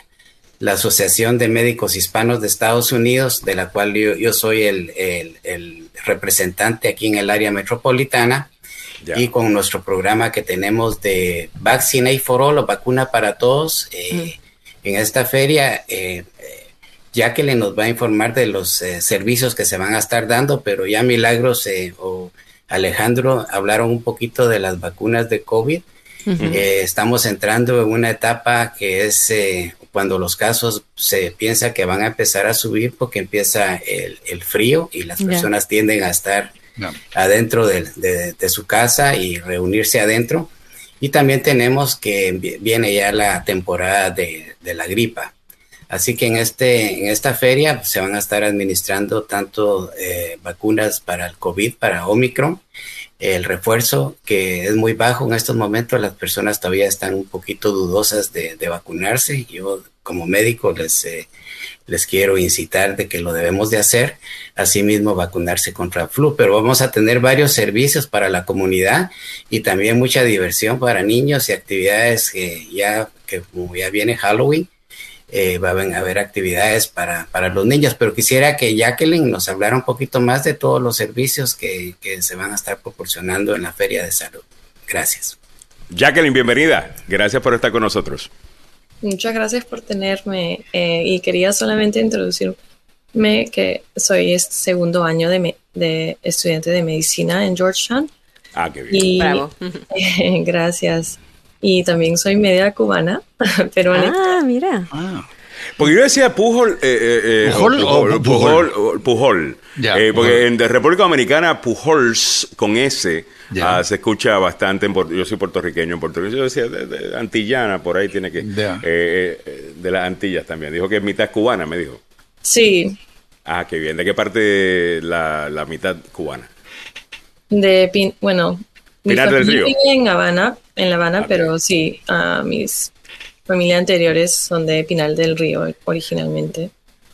la Asociación de Médicos Hispanos de Estados Unidos, de la cual yo, soy el, representante aquí en el área metropolitana, y con nuestro programa que tenemos de Vaccinate for All o vacuna para todos. Eh, mm. En esta feria, eh, Jacqueline nos va a informar de los eh, servicios que se van a estar dando, pero ya Milagros eh, o Alejandro hablaron un poquito de las vacunas de COVID. estamos entrando en una etapa que es cuando los casos se piensa que van a empezar a subir porque empieza el, frío y las personas tienden a estar adentro de, su casa y reunirse adentro. Y también tenemos que viene ya la temporada de, la gripa. Así que en, este, en esta feria se van a estar administrando tanto eh, vacunas para el COVID, para Omicron, el refuerzo que es muy bajo en estos momentos, las personas todavía están un poquito dudosas de, vacunarse. Yo como médico les, eh, les quiero incitar de que lo debemos de hacer, asimismo vacunarse contra el flu, pero vamos a tener varios servicios para la comunidad y también mucha diversión para niños y actividades que ya, que ya viene Halloween, eh, va a haber actividades para, para, los niños, pero quisiera que Jacqueline nos hablara un poquito más de todos los servicios que, que se van a estar proporcionando en la Feria de Salud. Gracias. Jacqueline, bienvenida. Gracias por estar con nosotros. Muchas gracias por tenerme eh, y quería solamente introducirme que soy este segundo año de, de estudiante de medicina en Georgetown. Ah, qué bien. Bravo. gracias y también soy media cubana, pero Ah, mira. Ah. Porque yo decía Pujol, eh, eh, eh ¿Pujol, o Pujol, Pujol, eh, porque en República Dominicana Pujols con S ah, se escucha bastante. En, yo soy puertorriqueño en Puerto Rico. Yo decía de, antillana, por ahí tiene que. de las Antillas también. Dijo que es mitad cubana, me dijo. Sí. Ah, qué bien. ¿De qué parte la, la mitad cubana? De, Pin, bueno, Pinar del Río. en Habana, en La Habana, pero sí, mis familias anteriores son de Pinal del Río originalmente.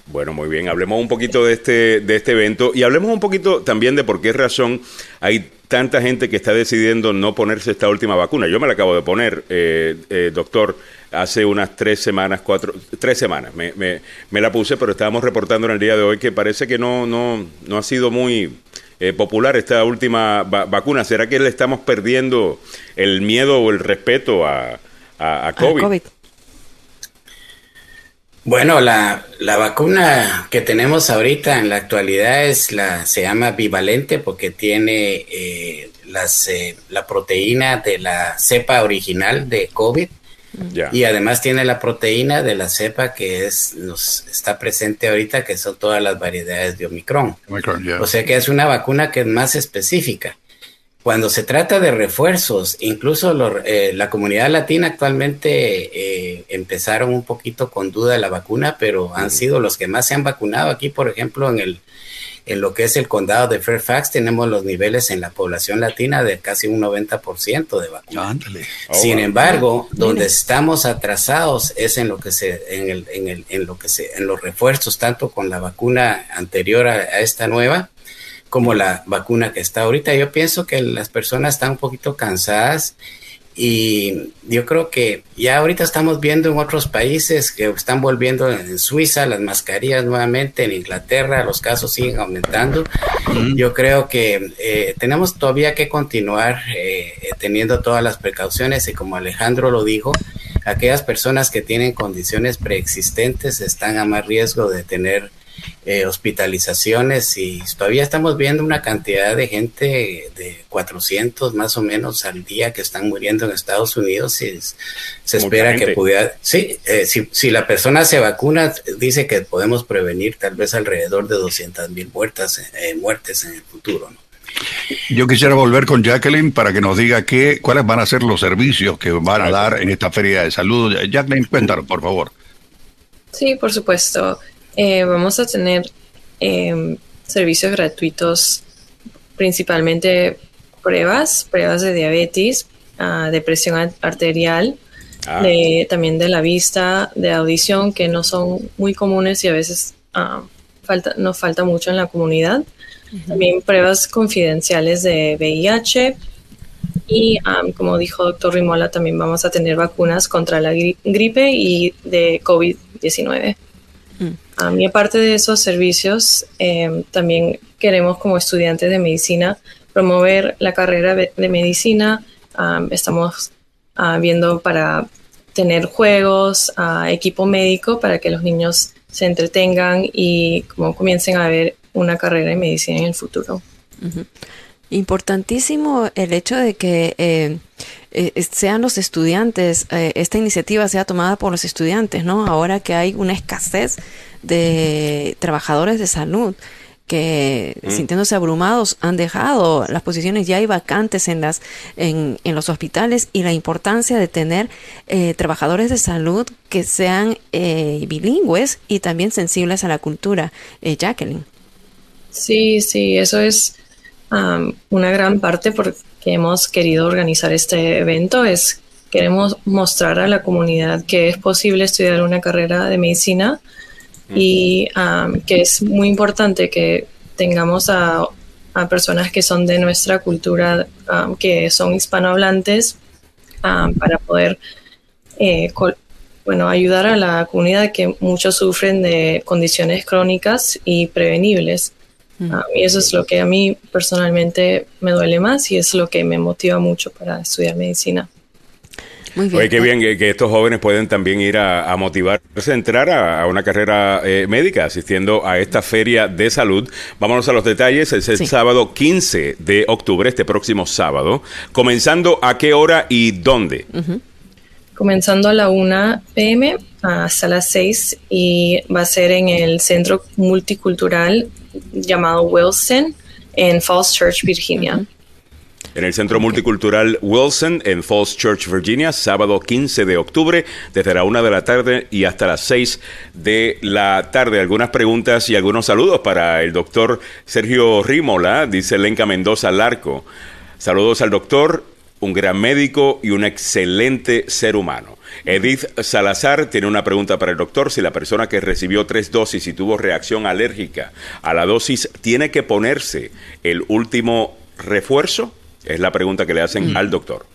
Bueno, muy bien. Hablemos un poquito de este, de este evento y hablemos un poquito también de por qué razón hay tanta gente que está decidiendo no ponerse esta última vacuna. Yo me la acabo de poner, eh, eh, doctor, hace unas tres semanas, cuatro, tres semanas. Me, me, me, la puse, pero estábamos reportando en el día de hoy que parece que no, no, no ha sido muy eh, popular esta última vacuna. ¿Será que le estamos perdiendo el miedo o el respeto a, a, COVID? Bueno, la, la, vacuna que tenemos ahorita en la actualidad es la se llama bivalente porque tiene eh, las, eh, la proteína de la cepa original de COVID y además tiene la proteína de la cepa que es nos está presente ahorita, que son todas las variedades de Omicron. O sea que es una vacuna que es más específica. Cuando se trata de refuerzos, incluso eh, la comunidad latina actualmente eh, empezaron un poquito con duda de la vacuna, pero han sido los que más se han vacunado aquí, por ejemplo, en el en lo que es el condado de Fairfax tenemos los niveles en la población latina de casi un 90% de vacunas. Oh, Sin embargo, donde estamos atrasados es en lo que se en el, en el en lo que se en los refuerzos tanto con la vacuna anterior a esta nueva como la vacuna que está ahorita. Yo pienso que las personas están un poquito cansadas y yo creo que ya ahorita estamos viendo en otros países que están volviendo en Suiza las mascarillas nuevamente, en Inglaterra los casos siguen aumentando. Yo creo que eh, tenemos todavía que continuar eh, teniendo todas las precauciones y como Alejandro lo dijo, aquellas personas que tienen condiciones preexistentes están a más riesgo de tener eh, hospitalizaciones y todavía estamos viendo una cantidad de gente de 400 más o menos al día que están muriendo en Estados Unidos y se espera que pudiera, sí, eh, si, si, la persona se vacuna, dice que podemos prevenir tal vez alrededor de 200 mil muertes, eh, muertes en el futuro. Yo quisiera volver con Jacqueline para que nos diga qué, cuáles van a ser los servicios que van a dar en esta feria de salud. Jacqueline, cuéntanos, por favor. Sí, por supuesto. Eh, vamos a tener em, servicios gratuitos, principalmente pruebas, pruebas de diabetes, uh, depresión arterial, ah. también de la vista, de audición, que no son muy comunes y a veces uh, falta, nos falta mucho en la comunidad. También pruebas confidenciales de VIH. Y como dijo doctor Rimola, también vamos a tener vacunas contra la gripe y de COVID-19. A mí, aparte de esos servicios, em, también queremos como estudiantes de medicina promover la carrera de medicina. estamos ah, viendo para tener juegos, uh, equipo médico para que los niños se entretengan y como comiencen a ver una carrera en medicina en el futuro. Importantísimo el hecho de que eh, eh, sean los estudiantes, eh, esta iniciativa sea tomada por los estudiantes, ¿no? Ahora que hay una escasez de trabajadores de salud que mm. sintiéndose abrumados han dejado las posiciones ya hay vacantes en las en, en los hospitales y la importancia de tener eh, trabajadores de salud que sean bilingües y también sensibles a la cultura. Jacqueline. Sí sí eso es una gran parte porque hemos querido organizar este evento. Es queremos mostrar a la comunidad que es posible estudiar una carrera de medicina y que es muy importante que tengamos a, personas que son de nuestra cultura, que son hispanohablantes, para poder eh, bueno, ayudar a la comunidad que muchos sufren de condiciones crónicas y prevenibles. Ah, y eso es lo que a mí personalmente me duele más y es lo que me motiva mucho para estudiar medicina. Muy bien. Oye, qué bien que, estos jóvenes pueden también ir a, motivarse a entrar a, una carrera eh, médica asistiendo a esta feria de salud. Vámonos a los detalles. Es el sábado 15 de octubre, este próximo sábado. Comenzando a qué hora y dónde. Comenzando a la 1 pm hasta las 6 y va a ser en el Centro Multicultural llamado Wilson en Falls Church, Virginia. En el Centro Multicultural Wilson en Falls Church, Virginia, sábado 15 de octubre, desde la 1 de la tarde y hasta las 6 de la tarde. Algunas preguntas y algunos saludos para el doctor Sergio Rímola, dice Lenca Mendoza Larco. Saludos al doctor, un gran médico y un excelente ser humano. Edith Salazar tiene una pregunta para el doctor. Si la persona que recibió tres dosis y tuvo reacción alérgica a la dosis, ¿tiene que ponerse el último refuerzo? Es la pregunta que le hacen mm. al doctor.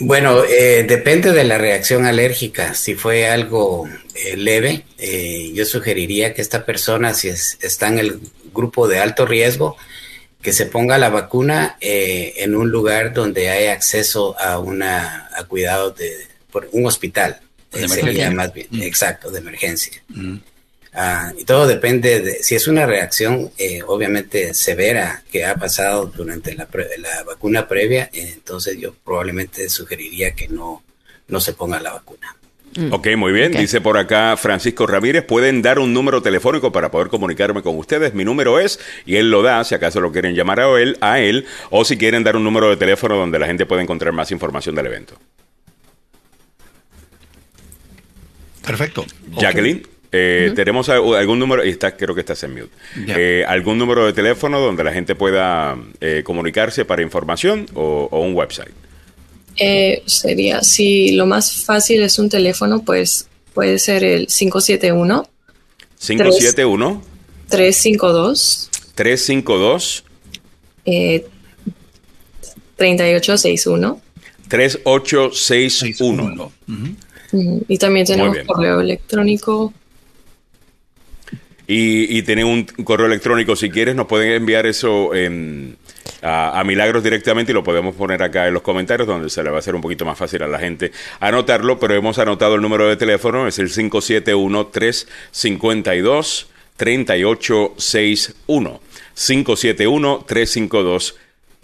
Bueno, eh, depende de la reacción alérgica. Si fue algo eh, leve, eh, yo sugeriría que esta persona, si está en el grupo de alto riesgo, que se ponga la vacuna eh, en un lugar donde hay acceso a una a cuidado de por un hospital de emergencia. más bien mm. exacto de emergencia mm. Ah, y todo depende de si es una reacción eh, obviamente severa que ha pasado durante la, la vacuna previa entonces yo probablemente sugeriría que no no se ponga la vacuna Mm. Ok, muy bien. Dice por acá Francisco Ramírez, pueden dar un número telefónico para poder comunicarme con ustedes. Mi número es, y él lo da, si acaso lo quieren llamar a él, a él, o si quieren dar un número de teléfono donde la gente pueda encontrar más información del evento. Perfecto. Jacqueline. Eh, ¿Tenemos algún número? Y está, creo que estás en mute. Eh, ¿Algún número de teléfono donde la gente pueda eh, comunicarse para información o un website? Eh, sería, si lo más fácil es un teléfono, pues puede ser el 571. 571. 352. 352. Eh, 3861. 3861. Y también tenemos correo electrónico. Y, y tienen un correo electrónico, si quieres, nos pueden enviar eso en a, Milagros directamente y lo podemos poner acá en los comentarios donde se le va a hacer un poquito más fácil a la gente anotarlo, pero hemos anotado el número de teléfono, es el 571-352-3861. 571-352-3861.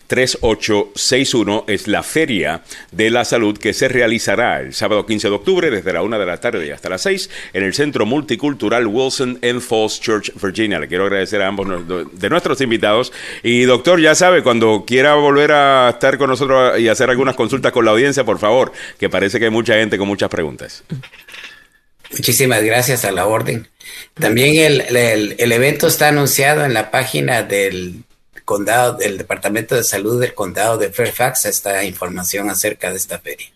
3861 es la Feria de la Salud que se realizará el sábado 15 de octubre desde la 1 de la tarde y hasta las 6 en el Centro Multicultural Wilson en Falls Church, Virginia. Le quiero agradecer a ambos de nuestros invitados. Y doctor, ya sabe, cuando quiera volver a estar con nosotros y hacer algunas consultas con la audiencia, por favor, que parece que hay mucha gente con muchas preguntas. Muchísimas gracias a la orden. También el, el evento está anunciado en la página del condado, del Departamento de Salud del condado de Fairfax esta información acerca de esta feria.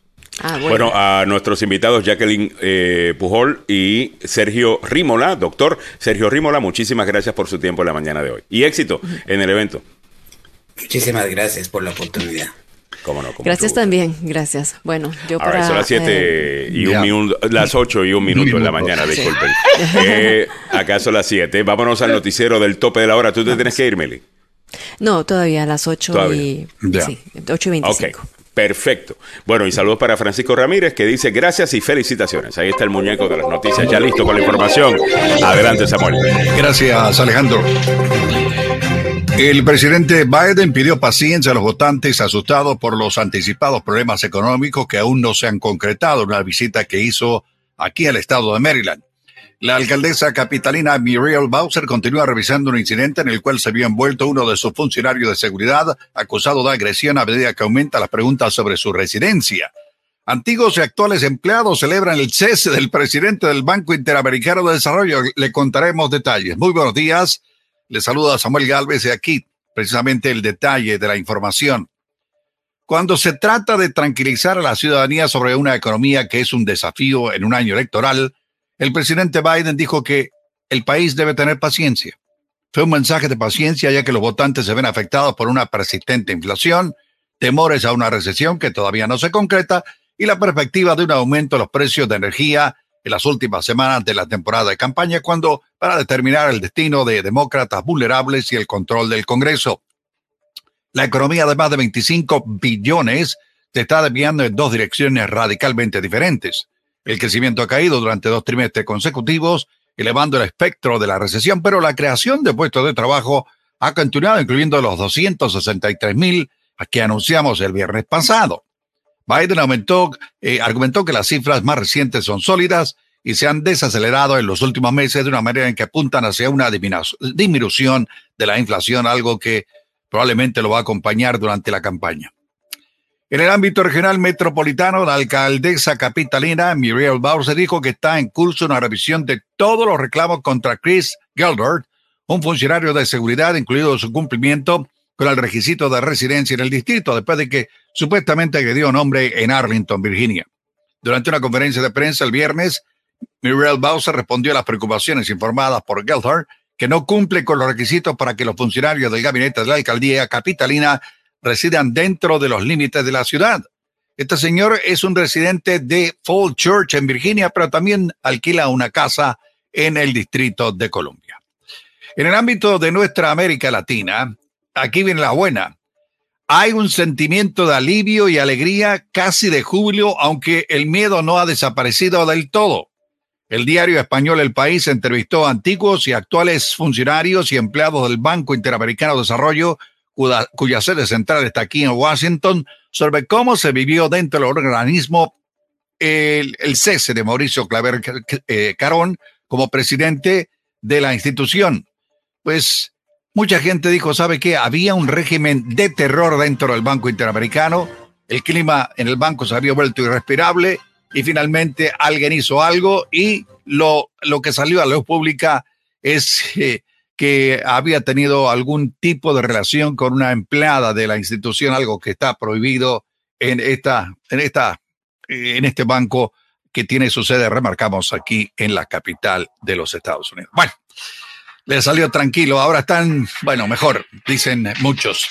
Ah, bueno. a nuestros invitados Jacqueline eh, Pujol y Sergio Rímola, doctor Sergio Rímola, muchísimas gracias por su tiempo en la mañana de hoy. Y éxito en el evento. Muchísimas gracias por la oportunidad. ¿Cómo no? Gracias también, gracias. Bueno, yo para... son las 7 eh, y un minuto, las 8 y un minuto en la mañana, disculpen. Eh, acá son las 7. Vámonos al noticiero del tope de la hora. ¿Tú te tienes que ir, Meli? No, todavía a las 8 y, sí, 8 y 25. Perfecto. Bueno, y saludos para Francisco Ramírez que dice gracias y felicitaciones. Ahí está el muñeco de las noticias, ya listo con la información. Adelante, Samuel. Gracias, Alejandro. El presidente Biden pidió paciencia a los votantes asustados por los anticipados problemas económicos que aún no se han concretado en una visita que hizo aquí al estado de Maryland. La alcaldesa capitalina Muriel Bowser continúa revisando un incidente en el cual se había envuelto uno de sus funcionarios de seguridad acusado de agresión a medida que aumenta las preguntas sobre su residencia. Antiguos y actuales empleados celebran el cese del presidente del Banco Interamericano de Desarrollo. Le contaremos detalles. Muy buenos días. Le saluda Samuel Galvez y aquí precisamente el detalle de la información. Cuando se trata de tranquilizar a la ciudadanía sobre una economía que es un desafío en un año electoral, el presidente Biden dijo que el país debe tener paciencia. Fue un mensaje de paciencia ya que los votantes se ven afectados por una persistente inflación, temores a una recesión que todavía no se concreta y la perspectiva de un aumento de los precios de energía en las últimas semanas de la temporada de campaña cuando para determinar el destino de demócratas vulnerables y el control del Congreso. La economía de más de 25 billones se está desviando en dos direcciones radicalmente diferentes. El crecimiento ha caído durante dos trimestres consecutivos, elevando el espectro de la recesión, pero la creación de puestos de trabajo ha continuado, incluyendo los 263 mil que anunciamos el viernes pasado. Biden aumentó, eh, argumentó que las cifras más recientes son sólidas y se han desacelerado en los últimos meses de una manera en que apuntan hacia una disminución de la inflación, algo que probablemente lo va a acompañar durante la campaña. En el ámbito regional metropolitano, la alcaldesa capitalina Muriel Bowser dijo que está en curso una revisión de todos los reclamos contra Chris Geldert, un funcionario de seguridad, incluido su cumplimiento con el requisito de residencia en el distrito, después de que supuestamente dio nombre en Arlington, Virginia. Durante una conferencia de prensa el viernes, Muriel Bowser respondió a las preocupaciones informadas por Geldert, que no cumple con los requisitos para que los funcionarios del gabinete de la alcaldía capitalina residan dentro de los límites de la ciudad. Este señor es un residente de Fall Church en Virginia, pero también alquila una casa en el Distrito de Columbia. En el ámbito de nuestra América Latina, aquí viene la buena. Hay un sentimiento de alivio y alegría, casi de júbilo, aunque el miedo no ha desaparecido del todo. El diario español El País entrevistó a antiguos y actuales funcionarios y empleados del Banco Interamericano de Desarrollo cuya, sede central está aquí en Washington, sobre cómo se vivió dentro del organismo el, cese de Mauricio Claver eh, Carón como presidente de la institución. Pues mucha gente dijo, ¿sabe qué? Había un régimen de terror dentro del Banco Interamericano, el clima en el banco se había vuelto irrespirable y finalmente alguien hizo algo y lo, lo que salió a la luz pública es eh, que había tenido algún tipo de relación con una empleada de la institución, algo que está prohibido en esta, en esta, en este banco que tiene su sede, remarcamos aquí en la capital de los Estados Unidos. Bueno, le salió tranquilo, ahora están, bueno, mejor, dicen muchos.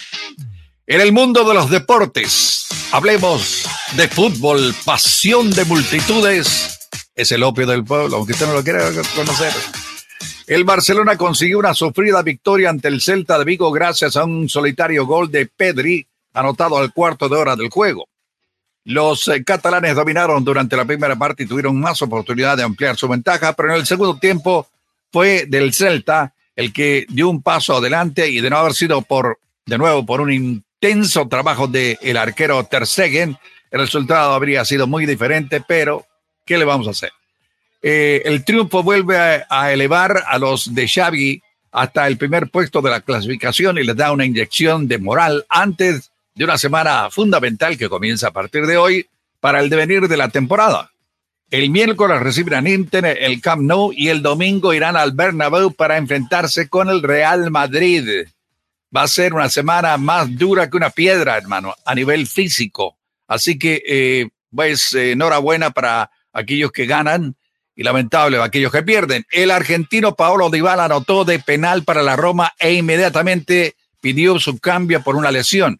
En el mundo de los deportes, hablemos de fútbol, pasión de multitudes, es el opio del pueblo, aunque usted no lo quiera conocer. El Barcelona consiguió una sufrida victoria ante el Celta de Vigo gracias a un solitario gol de Pedri anotado al cuarto de hora del juego. Los eh, catalanes dominaron durante la primera parte y tuvieron más oportunidad de ampliar su ventaja, pero en el segundo tiempo fue del Celta el que dio un paso adelante y de no haber sido por, de nuevo, por un intenso trabajo del el arquero Ter Stegen, el resultado habría sido muy diferente, pero ¿qué le vamos a hacer? Eh, el triunfo vuelve a, elevar a los de Xavi hasta el primer puesto de la clasificación y les da una inyección de moral antes de una semana fundamental que comienza a partir de hoy para el devenir de la temporada. El miércoles reciben a Inter el Camp Nou y el domingo irán al Bernabéu para enfrentarse con el Real Madrid. Va a ser una semana más dura que una piedra, hermano, a nivel físico. Así que, eh, pues, enhorabuena para aquellos que ganan y lamentable aquellos que pierden. El argentino Paolo Dybala anotó de penal para la Roma e inmediatamente pidió su cambio por una lesión.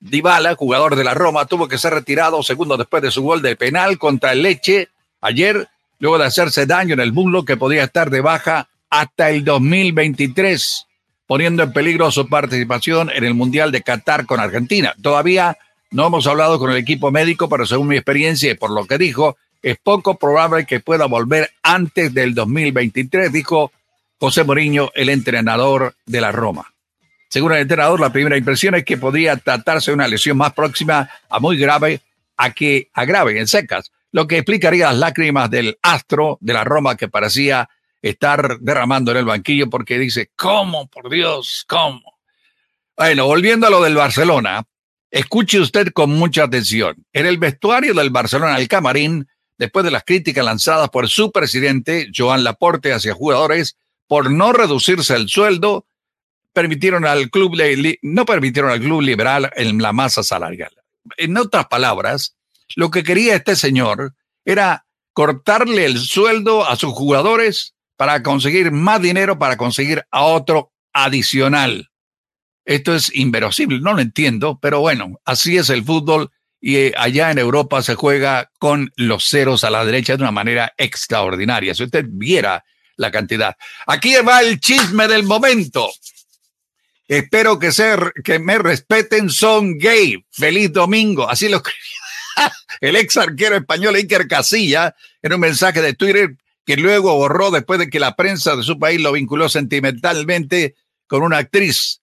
Dybala, jugador de la Roma, tuvo que ser retirado segundos después de su gol de penal contra el Leche ayer, luego de hacerse daño en el muslo que podía estar de baja hasta el 2023, poniendo en peligro su participación en el Mundial de Qatar con Argentina. Todavía no hemos hablado con el equipo médico, pero según mi experiencia y por lo que dijo, es poco probable que pueda volver antes del 2023, dijo José Mourinho, el entrenador de la Roma. Según el entrenador, la primera impresión es que podría tratarse de una lesión más próxima a muy grave a que agrave en secas, lo que explicaría las lágrimas del astro de la Roma que parecía estar derramando en el banquillo porque dice, ¿cómo? Por Dios, ¿cómo? Bueno, volviendo a lo del Barcelona, escuche usted con mucha atención. En el vestuario del Barcelona, el camarín, después de las críticas lanzadas por su presidente, Joan Laporte, hacia jugadores por no reducirse el sueldo, permitieron al club, no permitieron al club liberal en la masa salarial. En otras palabras, lo que quería este señor era cortarle el sueldo a sus jugadores para conseguir más dinero, para conseguir a otro adicional. Esto es inverosímil, no lo entiendo, pero bueno, así es el fútbol y eh, allá en Europa se juega con los ceros a la derecha de una manera extraordinaria. Si usted viera la cantidad. Aquí va el chisme del momento. Espero que, ser, que me respeten, son gay. Feliz domingo. Así lo el ex arquero español Iker Casilla en un mensaje de Twitter que luego borró después de que la prensa de su país lo vinculó sentimentalmente con una actriz.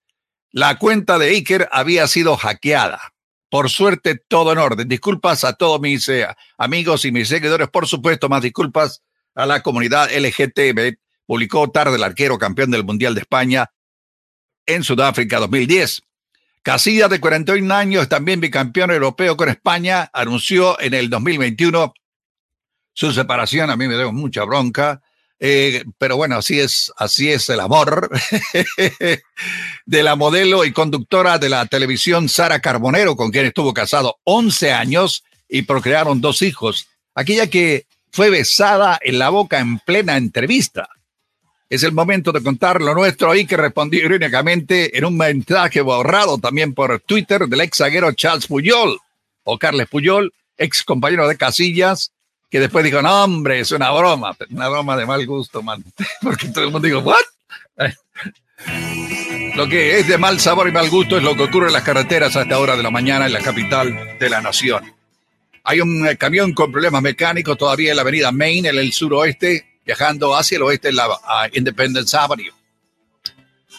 La cuenta de Iker había sido hackeada. Por suerte, todo en orden. Disculpas a todos mis eh, amigos y mis seguidores. Por supuesto, más disculpas a la comunidad LGTB. Publicó tarde el arquero campeón del Mundial de España en Sudáfrica 2010. Casillas, de 41 años, también bicampeón europeo con España, anunció en el 2021 su separación. A mí me dio mucha bronca. Eh, pero bueno, así es, así es el amor de la modelo y conductora de la televisión Sara Carbonero, con quien estuvo casado 11 años y procrearon dos hijos. Aquella que fue besada en la boca en plena entrevista. Es el momento de contar lo nuestro y que respondió irónicamente en un mensaje borrado también por Twitter del ex Charles Puyol o Carles Puyol, ex compañero de Casillas, que después dijo, no, hombre, es una broma, una broma de mal gusto, man. Porque todo el mundo dijo, ¿what? Lo que es de mal sabor y mal gusto es lo que ocurre en las carreteras a esta hora de la mañana en la capital de la nación. Hay un eh, camión con problemas mecánicos todavía en la avenida Main, en el suroeste, viajando hacia el oeste en la Independence Avenue.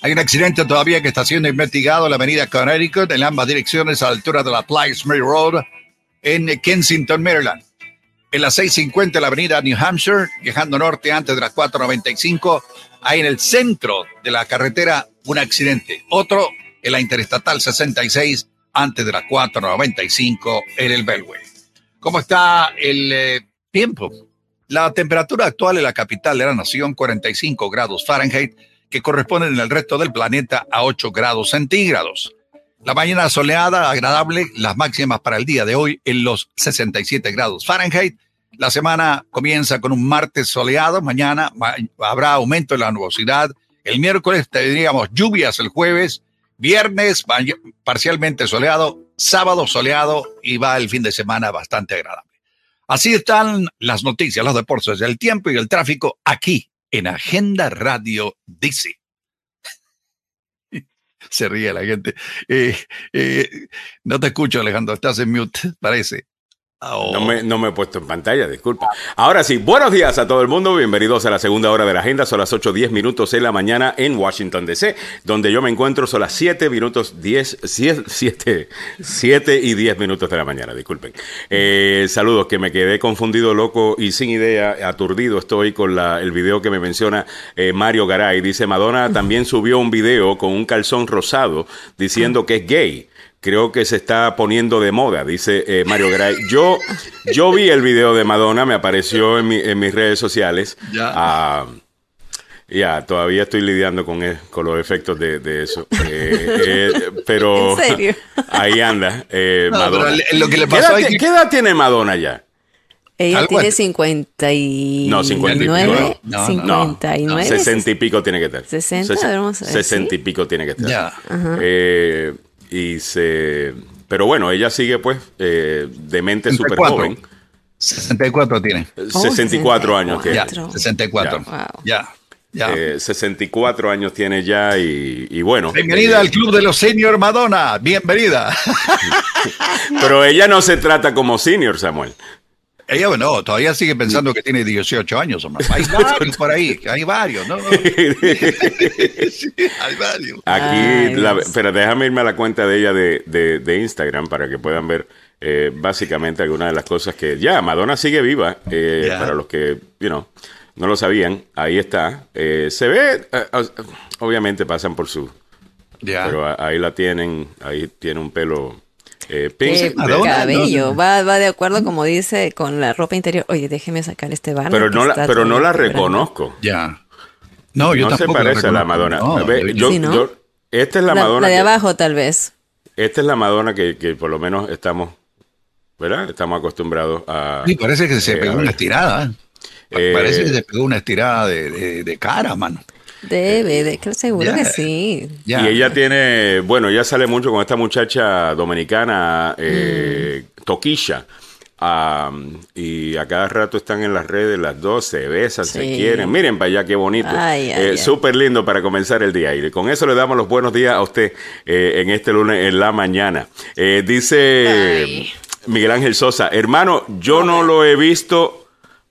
Hay un accidente todavía que está siendo investigado en la avenida Connecticut en ambas direcciones a la altura de la Mary Road en Kensington, Maryland en la 650 la avenida New Hampshire, viajando norte antes de las 495. Hay en el centro de la carretera un accidente. Otro en la interestatal 66 antes de las 495 en el Belway. ¿Cómo está el eh, tiempo? La temperatura actual en la capital de la nación, 45 grados Fahrenheit, que corresponden en el resto del planeta a 8 grados centígrados. La mañana soleada, agradable, las máximas para el día de hoy en los 67 grados Fahrenheit. La semana comienza con un martes soleado, mañana habrá aumento en la nubosidad. El miércoles tendríamos lluvias el jueves, viernes parcialmente soleado, sábado soleado y va el fin de semana bastante agradable. Así están las noticias, los deportes, el tiempo y el tráfico aquí en Agenda Radio dice. Se ríe la gente. Eh, eh, no te escucho, Alejandro. Estás en mute, parece. Oh. No, me, he puesto en pantalla, disculpa. Ahora sí, buenos días a todo el mundo. Bienvenidos a la segunda hora de la agenda. Son las 8.10 minutos en la mañana en Washington, D.C., donde yo me encuentro. Son las 7 minutos 10, 7, 7 y 10 minutos de la mañana, disculpen. Eh, saludos, que me quedé confundido, loco y sin idea, aturdido estoy con el video que me menciona eh, Mario Garay. Dice, Madonna también subió un video con un calzón rosado diciendo que es gay creo que se está poniendo de moda, dice eh, Mario Gray. Yo, yo vi el video de Madonna, me apareció en, mi, en mis redes sociales. Ya. Ah, ya, todavía estoy lidiando con, con los efectos de, eso. Eh, eh, pero ¿En serio? ahí anda. Madonna. Lo que le pasó ¿Qué, edad, ¿Qué edad tiene Madonna ya? Ella tiene 59. No, 59. No, 59. 60 y pico tiene que tener. 60, 60 y pico tiene que tener. Ya. Eh, y se... Pero bueno, ella sigue pues eh, de mente súper joven. 64 tiene. 64 años tiene. Ya, 64. Ya. Ya. 64 eh, años tiene ya y, bueno. Bienvenida eh, al club de los senior Madonna, bienvenida. Pero ella no se trata como senior, Samuel. Ella, bueno, todavía sigue pensando que tiene 18 años o más. Hay varios por ahí, hay varios, ¿no? hay varios. Aquí, pero déjame irme a la cuenta de ella de, de, Instagram para que puedan ver eh, básicamente algunas de las cosas que ya, Madonna sigue viva, eh, para los que, you know, no lo sabían, ahí está. Eh, se ve, obviamente pasan por su... Pero ahí la tienen, ahí tiene un pelo eh, el cabello, va, va de acuerdo, como dice, con la ropa interior. Oye, déjeme sacar este barro. Pero no la, pero no la reconozco. Ya. No, yo no se parece a la Madonna. yo, esta es la, Madonna. La de abajo, tal vez. Esta es la Madonna que, que por lo menos estamos, ¿verdad? Estamos acostumbrados a. Sí, parece que se eh, pegó una estirada. Eh, parece que se pegó una estirada de, de, de cara, mano. Debe, de, que seguro que sí. Y ella tiene, bueno, ella sale mucho con esta muchacha dominicana, eh, mm. Toquilla. y a cada rato están en las redes las dos, se besan, se quieren. Miren para allá qué bonito. Eh, súper lindo para comenzar el día. Y con eso le damos los buenos días a usted eh, en este lunes en la mañana. dice Miguel Ángel Sosa, hermano, yo no lo he visto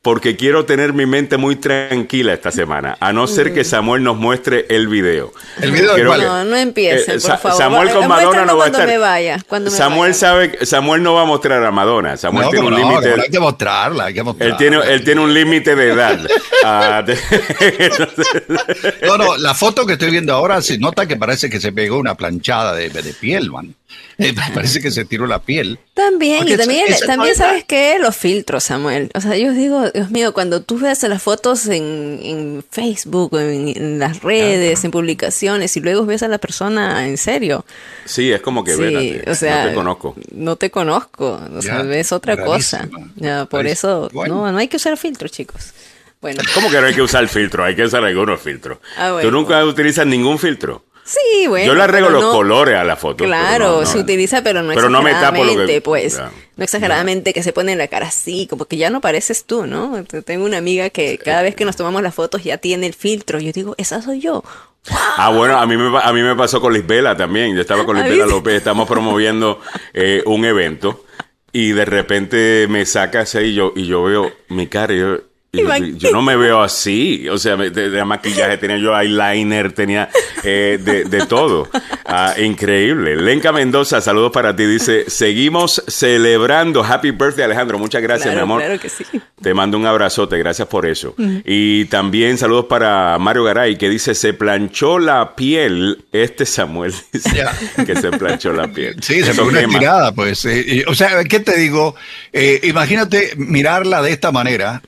porque quiero tener mi mente muy tranquila esta semana, a no ser que mm. Samuel nos muestre el video. El video No, no empiece, eh, por favor. Samuel con Madonna no va a estar. Me vaya, cuando Samuel sabe, Samuel no va a mostrar a Madonna. Samuel tiene un límite. hay que mostrarla, hay que mostrarla. Él tiene, él tiene un límite de edad. Ah, no, no, la foto que estoy viendo ahora se nota que parece que se pegó una planchada de, de piel, man. parece que se tiró la piel. También, y también, también sabes que los filtros, Samuel. O sea, yo digo, Dios mío, cuando tú ves las fotos en, en Facebook, en, las redes, en publicaciones, y luego ves a la persona en serio. Sí, es como que sí, o sea, no te conozco. No te conozco, o sea, ves otra cosa. Ya, por eso, no, no hay que usar filtros, chicos. Bueno. ¿Cómo que no hay que usar filtros? Hay que usar algunos filtros. Ah, ¿Tú nunca utilizas ningún filtro? Sí, bueno. Yo le arreglo los colores a la foto. Claro, se utiliza, pero no pero exageradamente, no me tapo pues. No exageradamente que se pone en la cara así, como que ya no pareces tú, ¿no? Tengo una amiga que cada vez que nos tomamos las fotos ya tiene el filtro. Yo digo, esa soy yo. Ah, bueno, a mí, me, a mí me pasó con Lisbela también. Yo estaba con Lisbela López, estamos promoviendo eh, un evento y de repente me saca así y yo, y yo veo mi cara y yo, yo no me veo así, o sea, de, maquillaje tenía yo eyeliner, tenía eh, de, todo. Ah, increíble. Lenca Mendoza, saludos para ti. Dice, seguimos celebrando. Happy birthday, Alejandro. Muchas gracias, mi amor. Claro que sí. Te mando un abrazote, gracias por eso. Y también saludos para Mario Garay, que dice, se planchó la piel. Este Samuel dice que se planchó la piel. Sí, se una tirada, pues. Eh, o sea, ¿qué te digo? Eh, imagínate mirarla de esta manera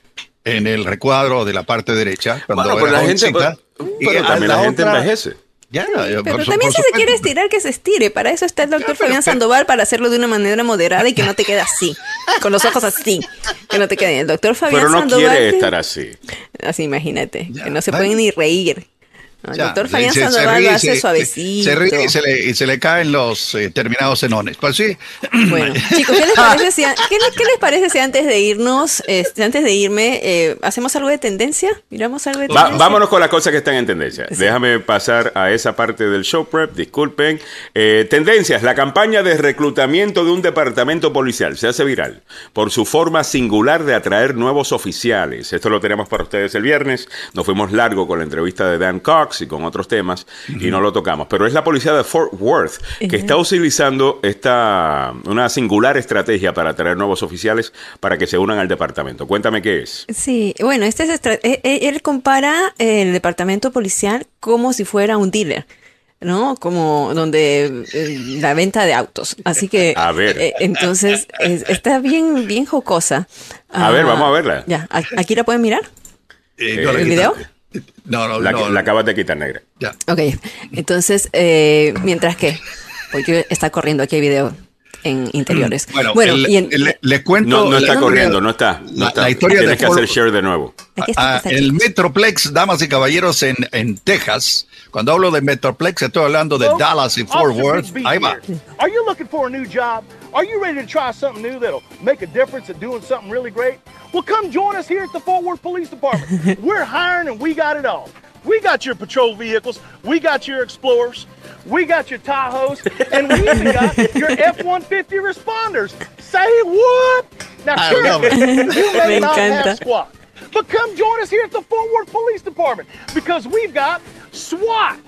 en el recuadro de la parte derecha. Cuando bueno, pero la gente, pero, también la, gente envejece. Ya, pero también si se quiere estirar, que se estire. Para eso está el doctor Fabián Sandoval, para hacerlo de una manera moderada y que no te quede así, con los ojos así, que no te quede. El doctor Fabián Sandoval. Pero no quiere estar así. Así, imagínate, que no se pueden ni reír. El Ya, doctor se- Fabián se- se Sandoval ríe lo y hace se- suavecito. Se ríe y se le, y se le caen los eh, terminados senones. Pues sí. Bueno, chicos, ¿qué les parece si, qué les- qué les parece si antes de irnos, este, antes de irme, eh, hacemos algo de tendencia? ¿Miramos algo de Va- tendencia? vámonos con las cosas que están en tendencia. Déjame pasar a esa parte del show prep, disculpen. Eh, tendencias, la campaña de reclutamiento de un departamento policial se hace viral por su forma singular de atraer nuevos oficiales. Esto lo tenemos para ustedes el viernes. Nos fuimos largo con la entrevista de Dan Cox y con otros temas y no lo tocamos. Pero es la policía de Fort Worth que está utilizando esta una singular estrategia para atraer nuevos oficiales para que se unan al departamento. Cuéntame qué es. Sí, bueno, este es eh, eh, él compara el departamento policial como si fuera un dealer. ¿no? Como donde eh, la venta de autos. Así que, A ver. eh, entonces, es- está bien, bien jocosa. A ver, Ah, vamos a verla. Ya, ¿a- ¿aquí la pueden mirar? Eh, ¿El video? No, no, La, no. la acabas de quitar, negra. Ya. Ok, entonces, eh, mientras que, porque está corriendo aquí el video en interiores. Mm, Bueno, el- y en- el- les cuento. No, no está corriendo, no está. No la- está. la historia Tienes de que hacer Fort- share de nuevo. aquí está, Ah, está aquí. el Metroplex, damas y caballeros, en, en Texas. Cuando hablo de Metroplex, estoy hablando de Folks, Dallas y Fort Officer Worth. Big Ahí va. Are you looking for a new job? Are you ready to try something new that'll make a difference at doing something really great? Well, come join us here at the Fort Worth Police Department. We're hiring and we got it all. We got your patrol vehicles, we got your Explorers, we got your Tahoes, and we even got your F-150 responders. Say what? Now, I love it. you may Me not encanta. have squat, but come join us here at the Fort Worth Police Department because we've got SWAT.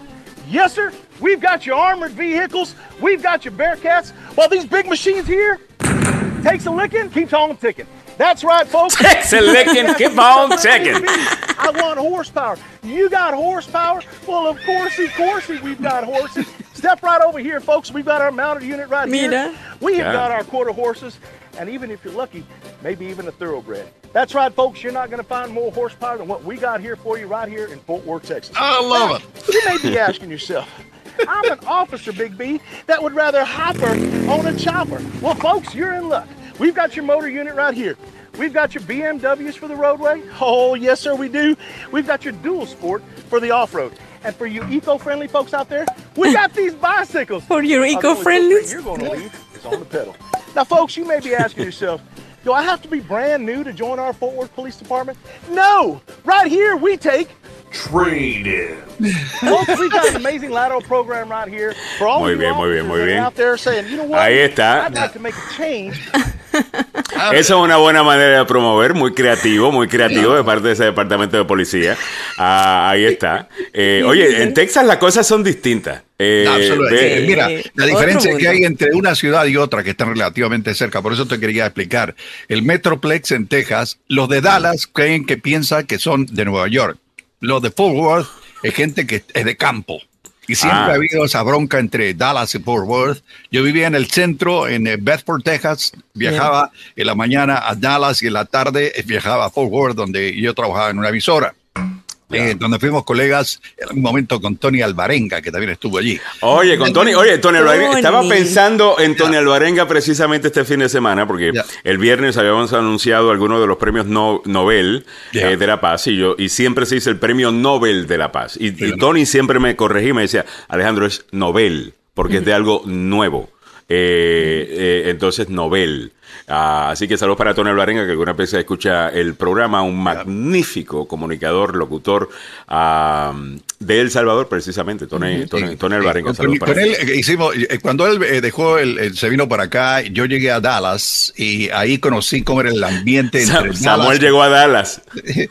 Yes, sir. We've got your armored vehicles. We've got your Bearcats. While these big machines here takes a licking, keeps on ticking. That's right, folks. Takes a licking, keep on ticking. I want horsepower. You got horsepower? Well, of course, coursey, coursey, we've got horses. Step right over here, folks. We've got our mounted unit right Mira. here. We have Yeah. got our quarter horses, and even if you're lucky, maybe even a thoroughbred. That's right, folks. You're not going to find more horsepower than what we got here for you right here in Fort Worth, Texas. I love it. You may be asking yourself, I'm an officer, Big B, that would rather hopper on a chopper. Well, folks, you're in luck. We've got your motor unit right here. We've got your BMWs for the roadway. Oh, yes, sir, we do. We've got your dual sport for the off-road. And for you eco-friendly folks out there, we got these bicycles. For your eco-friendly? You're going to leave is on the pedal. Now, folks, you may be asking yourself, do I have to be brand new to join our Fort Worth Police Department? No! Right here, we take Folks, we've got an amazing lateral program right here for all Muy you bien, muy bien, muy bien. out there saying, you know what? Ahí está. I'd like to make a change. Esa es una buena manera de promover, muy creativo, muy creativo de parte de ese departamento de policía. Ah, ahí está. Eh, oye, en Texas las cosas son distintas. Eh, Absolutamente. Eh, Mira, eh, la diferencia que hay entre una ciudad y otra que están relativamente cerca, por eso te quería explicar. El Metroplex en Texas, los de Dallas creen que piensa que son de Nueva York. Los de Fort Worth es gente que es de campo. Y siempre Ah. ha habido esa bronca entre Dallas y Fort Worth. Yo vivía en el centro, en eh, Bedford, Texas. Viajaba en la mañana a Dallas y en la tarde eh, viajaba a Fort Worth, donde yo trabajaba en una emisora. Eh, donde fuimos colegas en un momento con Tony Alvarenga, que también estuvo allí. Oye, con Tony, oye, Tony Alvarenga, Tony. estaba pensando en Tony Alvarenga precisamente este fin de semana, porque el viernes habíamos anunciado algunos de los premios no- Nobel eh, de la Paz, y yo, y siempre se dice el premio Nobel de la Paz. Y, y Pero no. Tony siempre me corregía y me decía, Alejandro, es Nobel, porque es de algo nuevo. Eh, eh, entonces, Nobel. Ah, así que saludos para Tony Alvarenga, que alguna vez escucha el programa, un magnífico comunicador, locutor ah, de El Salvador, precisamente, Tony, Tony, Tony Alvarenga. saludos para él eh, hicimos, eh, cuando él eh, dejó el, el- se vino para acá, yo llegué a Dallas y ahí conocí cómo era el ambiente entre Samuel Dallas. llegó a Dallas.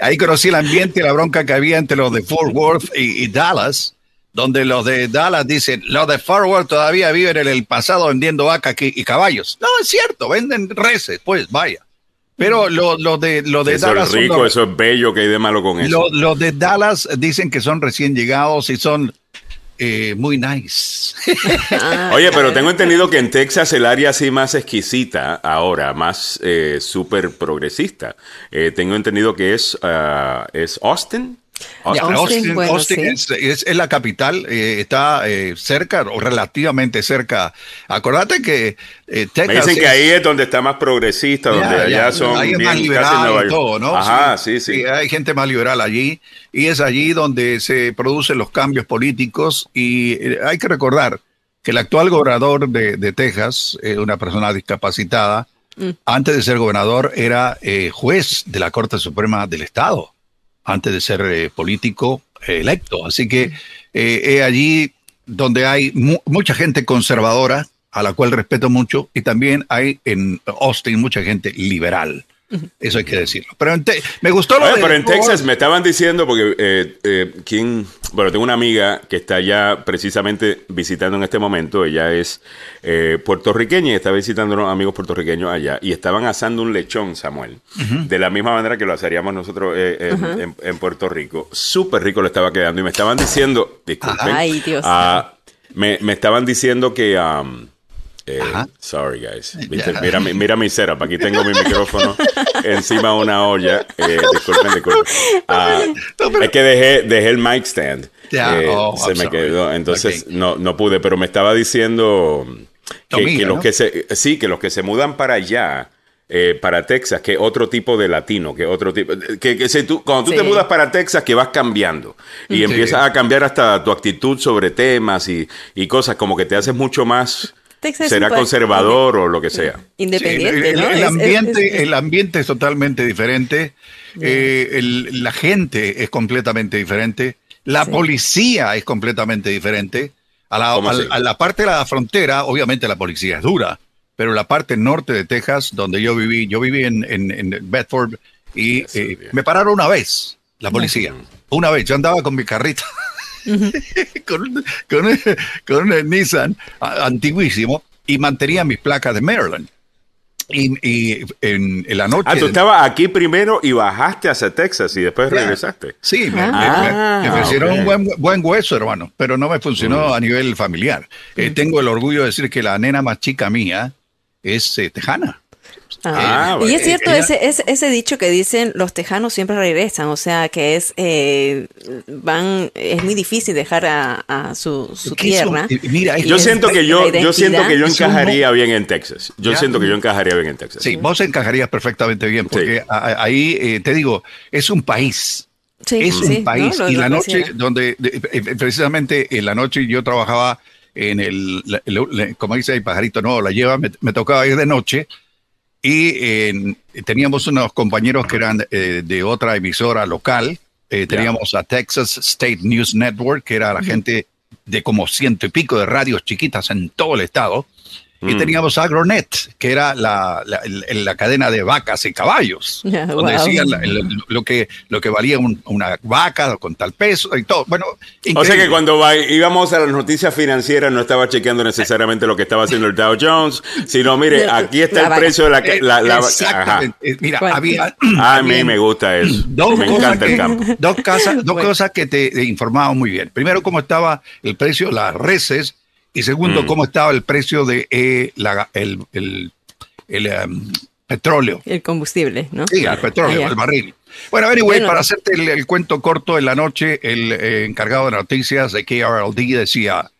Ahí conocí el ambiente y la bronca que había entre los de Fort Worth y, y Dallas, donde los de Dallas dicen, los de Fort Worth todavía viven en el pasado vendiendo vacas y, y caballos. No, es cierto, venden reses, pues vaya. Pero los lo de, lo de Eso Dallas es son rico, los- eso es bello, que hay de malo con eso. Lo- Los de Dallas dicen que son recién llegados y son eh, muy nice. Oye, pero tengo entendido que en Texas el área así más exquisita ahora, más eh, súper progresista, eh, tengo entendido que es, ah, es Austin. Ya, Austin, Austin, bueno, Austin sí. es, es- es la capital, eh, está eh, cerca o relativamente cerca. Acordate que eh, Me Texas. dicen que es- ahí es donde está más progresista, donde Ya, allá ya, son ahí es bien más liberal Nueva y York. todo, ¿no? Ajá, sí, sí. Hay gente más liberal allí y es allí donde se producen los cambios políticos y eh, hay que recordar que el actual gobernador de, de Texas, eh, una persona discapacitada, antes de ser gobernador era eh, juez de la Corte Suprema del Estado, antes de ser eh, político eh, electo. Así que eh, es allí donde hay mu- mucha gente conservadora, a la cual respeto mucho, y también hay en Austin mucha gente liberal. Eso hay que decirlo. Pero en Te- me gustó lo Oye, de pero en Texas me estaban diciendo, porque eh, eh, ¿quién? Bueno, tengo una amiga que está ya precisamente visitando en este momento. Ella es eh, puertorriqueña y está visitando a unos amigos puertorriqueños allá. Y estaban asando un lechón, Samuel. De la misma manera que lo haríamos nosotros eh, en, Ajá. en- en Puerto Rico. Súper rico le estaba quedando. Y me estaban diciendo, disculpen. Ay, Dios. ah, me, me estaban diciendo que. um, eh, sorry, guys. Viste. Mira, mi- mira mi setup. Aquí tengo mi micrófono encima de una olla. Eh, disculpen, disculpen. Ah, es que dejé, dejé el mic stand. Ya, Eh, oh, se I'm me sorry. quedó. Entonces no, no pude, pero me estaba diciendo que, los ¿no? que se, sí, que los que se mudan para allá. eh, para Texas, que otro tipo de latino, que otro tipo, que, que si tú, cuando tú te mudas para Texas, que vas cambiando y Sí. empiezas a cambiar hasta tu actitud sobre temas y, y cosas, como que te haces mucho más, Texas será conservador o lo que sea. Sí, Independiente, el, ¿no? el Es- es- ambiente, es- el ambiente es totalmente diferente. eh, el- la gente es completamente diferente. La Sí. policía es completamente diferente. A la, ¿Cómo a- la parte de la frontera, obviamente la policía es dura, pero la parte norte de Texas, donde yo viví, yo viví en, en- en Bedford y eh, me pararon una vez la policía. Una vez, yo andaba con mi carrito. con, un- con un- con un Nissan antiguísimo y mantenía mis placas de Maryland. Y, y en, en la noche. Ah, tú estabas aquí primero y bajaste hacia Texas y después regresaste. Sí, me, Ah. me- me- me ofrecieron ok. un buen, buen hueso, hermano, pero no me funcionó a nivel familiar. Eh, tengo el orgullo de decir que la nena más chica mía es eh, tejana. Ah, Ah, y es cierto Ella- ese, ese, ese dicho que dicen los tejanos siempre regresan, o sea que es eh, van es muy difícil dejar a, a su, tierra. mira, Yo es siento que yo, yo siento que yo encajaría bien en Texas. Yo Ya. siento que yo encajaría bien en Texas. Sí, vos encajarías perfectamente bien, porque Sí. a- a- ahí, eh, te digo, es un país. Sí, es sí, un país. ¿no? Lo- y la noche, donde de- eh, precisamente en la noche yo trabajaba en el, la- la- la- como dice el pajarito, no, la lleva, me, me tocaba ir de noche y en- teníamos unos compañeros que eran eh, de otra emisora local. Eh, teníamos a Texas State News Network, que era la gente de como ciento y pico de radios chiquitas en todo el estado. Y Mm. teníamos Agronet, que era la, la, el- la cadena de vacas y caballos, Ya, donde wow. decían la- el- lo, que, lo que valía un- una vaca con tal peso y todo. Bueno, O sea que cuando íbamos a las noticias financieras no estaba chequeando necesariamente lo que estaba haciendo el Dow Jones, sino mire, aquí está el precio de la... Eh, la, ajá. exactamente. Eh, Mira, había. A mí me gusta eso. Dos me encanta el que- campo. Dos, casas, dos Bueno. cosas que te, te informaban muy bien. Primero, cómo estaba el precio de las reses. Y segundo, Mm. cómo estaba el precio de eh, la- el, el- el, em, petróleo. El combustible, ¿no? Sí, el petróleo, el barril. Bueno, anyway, Bueno. para hacerte el, el cuento corto, en la noche el eh, encargado de noticias de KRLD decía,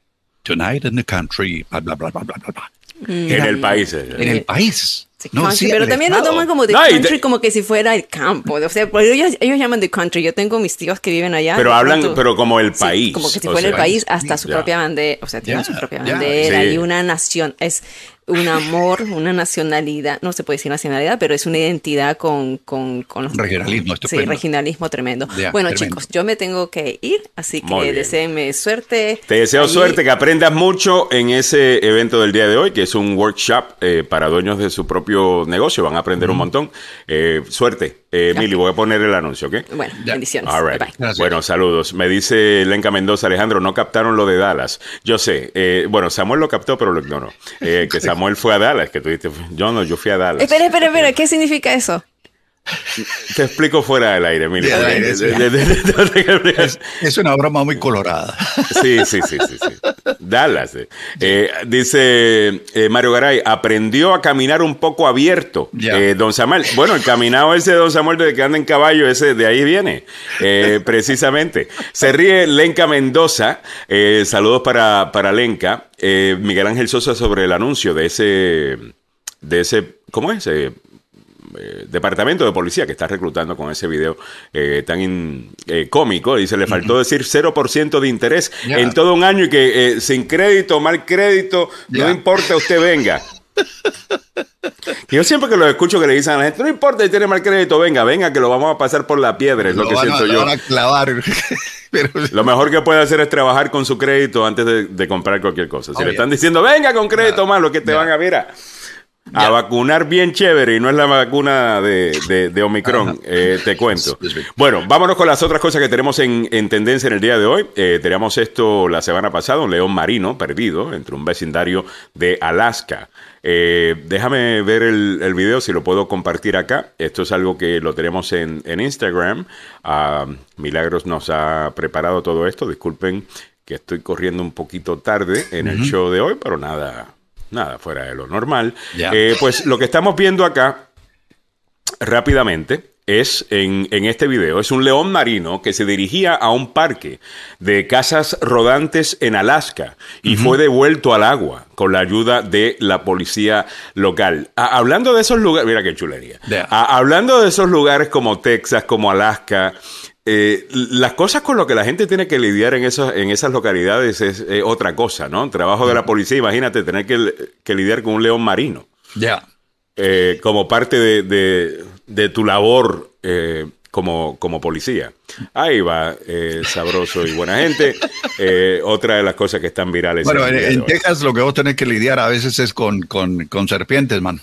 Tonight in the country, bla, bla, bla, bla, bla, bla, bla". En el país. eh. En el país. Sí, No decía pero también lo toman como de No, country, de- como que si fuera el campo. O sea, porque ellos, ellos llaman de country. Yo tengo mis tíos que viven allá. Pero hablan, pero como el Sí, país. como que si o fuera el país, hasta su propia bandera. O sea, tiene Ya, su propia bandera Sí. y una nación. Es un amor, una nacionalidad. No se puede decir nacionalidad, pero es una identidad con, con, con los. Regionalismo Sí, regionalismo tremendo. Bueno, tremendo. chicos, yo me tengo que ir, así que deseenme suerte. Te deseo allí. suerte, que aprendas mucho en ese evento del día de hoy, que es un workshop eh, para dueños de su propio negocio. Van a aprender un montón. Eh, suerte. Eh, Mili, voy a poner el anuncio, ¿ok? Bueno, bendiciones. All right. Bye. Bueno, saludos. Me dice Lenca Mendoza, Alejandro, no captaron lo de Dallas. Yo sé. eh, bueno, Samuel lo captó, pero lo ignoró. Eh, que Samuel fue a Dallas, que tú dijiste, yo no, yo fui a Dallas. Espera, espera, espera. ¿Qué significa eso? Te explico fuera del aire, mire. Es, una broma muy colorada. Sí, sí, sí, sí. sí. Dallas. eh. Eh, dice eh, Mario Garay, aprendió a caminar un poco abierto. Eh, don Samuel, bueno, el caminado ese de Don Samuel desde que anda en caballo, ese de ahí viene, precisamente. Se ríe Lenca Mendoza, eh, saludos para, para Lenca. Miguel Ángel Sosa sobre el anuncio de ese, de ese, ¿cómo es? Eh, departamento de policía que está reclutando con ese video eh, tan in- eh, cómico. Dice, le faltó decir 0% de interés en todo un año y que eh, sin crédito, mal crédito, no importa, usted venga. Yo siempre que lo escucho que le dicen a la gente, no importa si tiene mal crédito, venga, venga, que lo vamos a pasar por la piedra, es lo, que van a- siento lo yo. van a clavar. Pero, Lo mejor que puede hacer es trabajar con su crédito antes de, de comprar cualquier cosa. Si Oh, le yeah. están diciendo, venga con crédito malo, que te van a, mira, a vacunar bien chévere y no es la vacuna de, de- de Omicron, eh, te cuento. Bueno, vámonos con las otras cosas que tenemos en, en tendencia en el día de hoy. Eh, teníamos esto la semana pasada, un león marino perdido entre un vecindario de Alaska. Eh, déjame ver el, el video si lo puedo compartir acá. Esto es algo que lo tenemos en, en Instagram. Ah, Milagros nos ha preparado todo esto. Disculpen que estoy corriendo un poquito tarde en el show de hoy, pero nada, nada fuera de lo normal. Eh, pues lo que estamos viendo acá rápidamente es en, en este video, es un león marino que se dirigía a un parque de casas rodantes en Alaska y fue devuelto al agua con la ayuda de la policía local. Hablando de esos lugares, mira qué chulería. Hablando de esos lugares como Texas, como Alaska, eh, las cosas con lo que la gente tiene que lidiar en, esos, en esas localidades es eh, otra cosa, ¿no? Trabajo de la policía, imagínate tener que, que lidiar con un león marino Ya. eh, como parte de, de- de tu labor eh, como, como policía. Ahí va, eh, sabroso y buena gente. Otra de las cosas que están virales. Bueno, el en, en. Texas lo que vos tenés que lidiar a veces es con, con, con serpientes, man.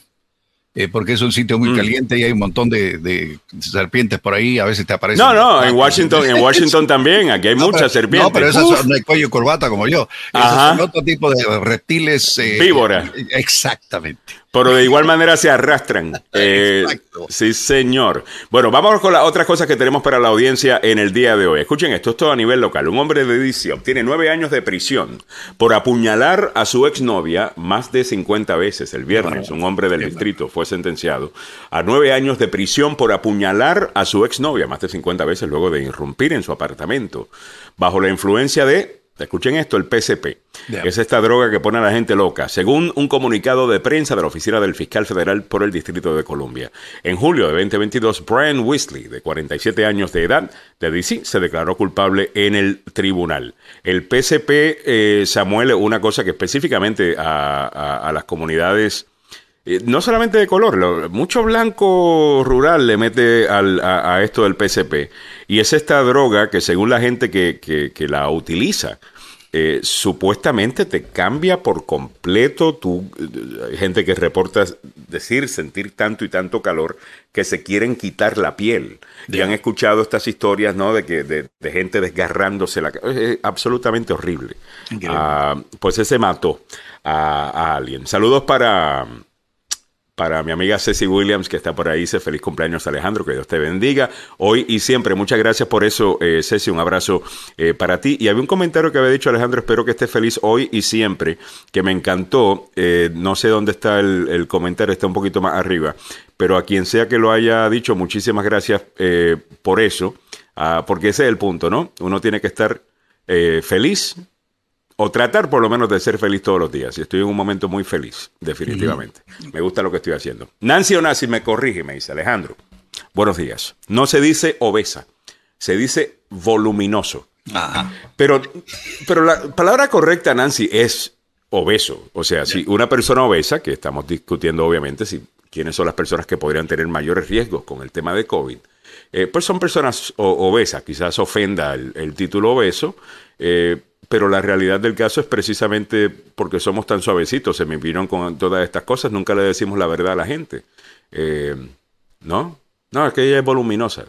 Eh, porque es un sitio Mm. muy caliente y hay un montón de, de serpientes por ahí. A veces te aparecen. No, no, en Washington, en Washington también, aquí hay No, muchas pero- serpientes. No, pero esas Uf. son de cuello y corbata como yo. Esos Ajá. son otro tipo de reptiles. eh, Víbora. Exactamente. Pero de igual manera se arrastran. Eh, sí, señor. Bueno, vamos con las otras cosas que tenemos para la audiencia en el día de hoy. Escuchen esto, es todo a nivel local. Un hombre de DC obtiene nueve años de prisión por apuñalar a su exnovia más de 50 veces. El viernes, un hombre del distrito fue sentenciado a nueve años de prisión por apuñalar a su exnovia más de 50 veces luego de irrumpir en su apartamento bajo la influencia de Escuchen esto, el PCP. Ya. Es esta droga que pone a la gente loca, según un comunicado de prensa de la Oficina del Fiscal Federal por el Distrito de Columbia. En julio de 2022, Brian Weasley, de 47 años de edad, de DC, se declaró culpable en el tribunal. El PCP, eh, Samuel, una cosa que específicamente a, a- a las comunidades eh, no solamente de color, lo- mucho blanco rural le mete al- a, a esto del PCP. Y es esta droga que según la gente que, que- que la utiliza, eh, supuestamente te cambia por completo tu eh, hay gente que reporta decir sentir tanto y tanto calor que se quieren quitar la piel. Y han escuchado estas historias no de que de, de gente desgarrándose la es absolutamente horrible. Ah, pues ese mató a, a alguien. Saludos para para mi amiga Ceci Williams, que está por ahí, dice feliz cumpleaños Alejandro, que Dios te bendiga hoy y siempre. Muchas gracias por eso, eh, Ceci, un abrazo eh, para ti. Y había un comentario que había dicho Alejandro, espero que estés feliz hoy y siempre, que me encantó. Eh, no sé dónde está el, comentario, está un poquito más arriba, pero a quien sea que lo haya dicho, muchísimas gracias eh, por eso, ah, porque ese es el punto, ¿no? Uno tiene que estar feliz o tratar por lo menos de ser feliz todos los días. Y estoy en un momento muy feliz, definitivamente. Me gusta lo que estoy haciendo. Nancy Onasi me corrige, me dice Alejandro. Buenos días. No se dice obesa, se dice voluminoso. Pero, pero la palabra correcta, Nancy, es obeso. O sea, si una persona obesa, que estamos discutiendo obviamente si quiénes son las personas que podrían tener mayores riesgos con el tema de COVID, eh, pues son personas obesas. Quizás ofenda el, el título obeso, eh, pero la realidad del caso es precisamente porque somos tan suavecitos, se me vieron con todas estas cosas, nunca le decimos la verdad a la gente. Eh, ¿No? No, es que ella es voluminosa.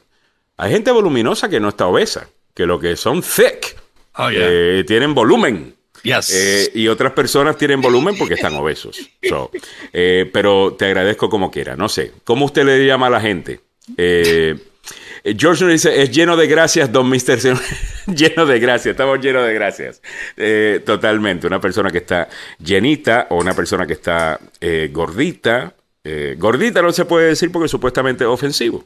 Hay gente voluminosa que no está obesa, que lo que son thick, Oh, yeah. eh, tienen volumen. Yes. Eh, y otras personas tienen volumen porque están obesos. So, eh, pero te agradezco como quiera. No sé, ¿cómo usted le llama a la gente? Eh, George nos dice, es lleno de gracias, don Mister. lleno de gracias, estamos llenos de gracias. Eh, totalmente, una persona que está llenita o una persona que está eh, gordita. Eh, gordita no se puede decir porque supuestamente es ofensivo.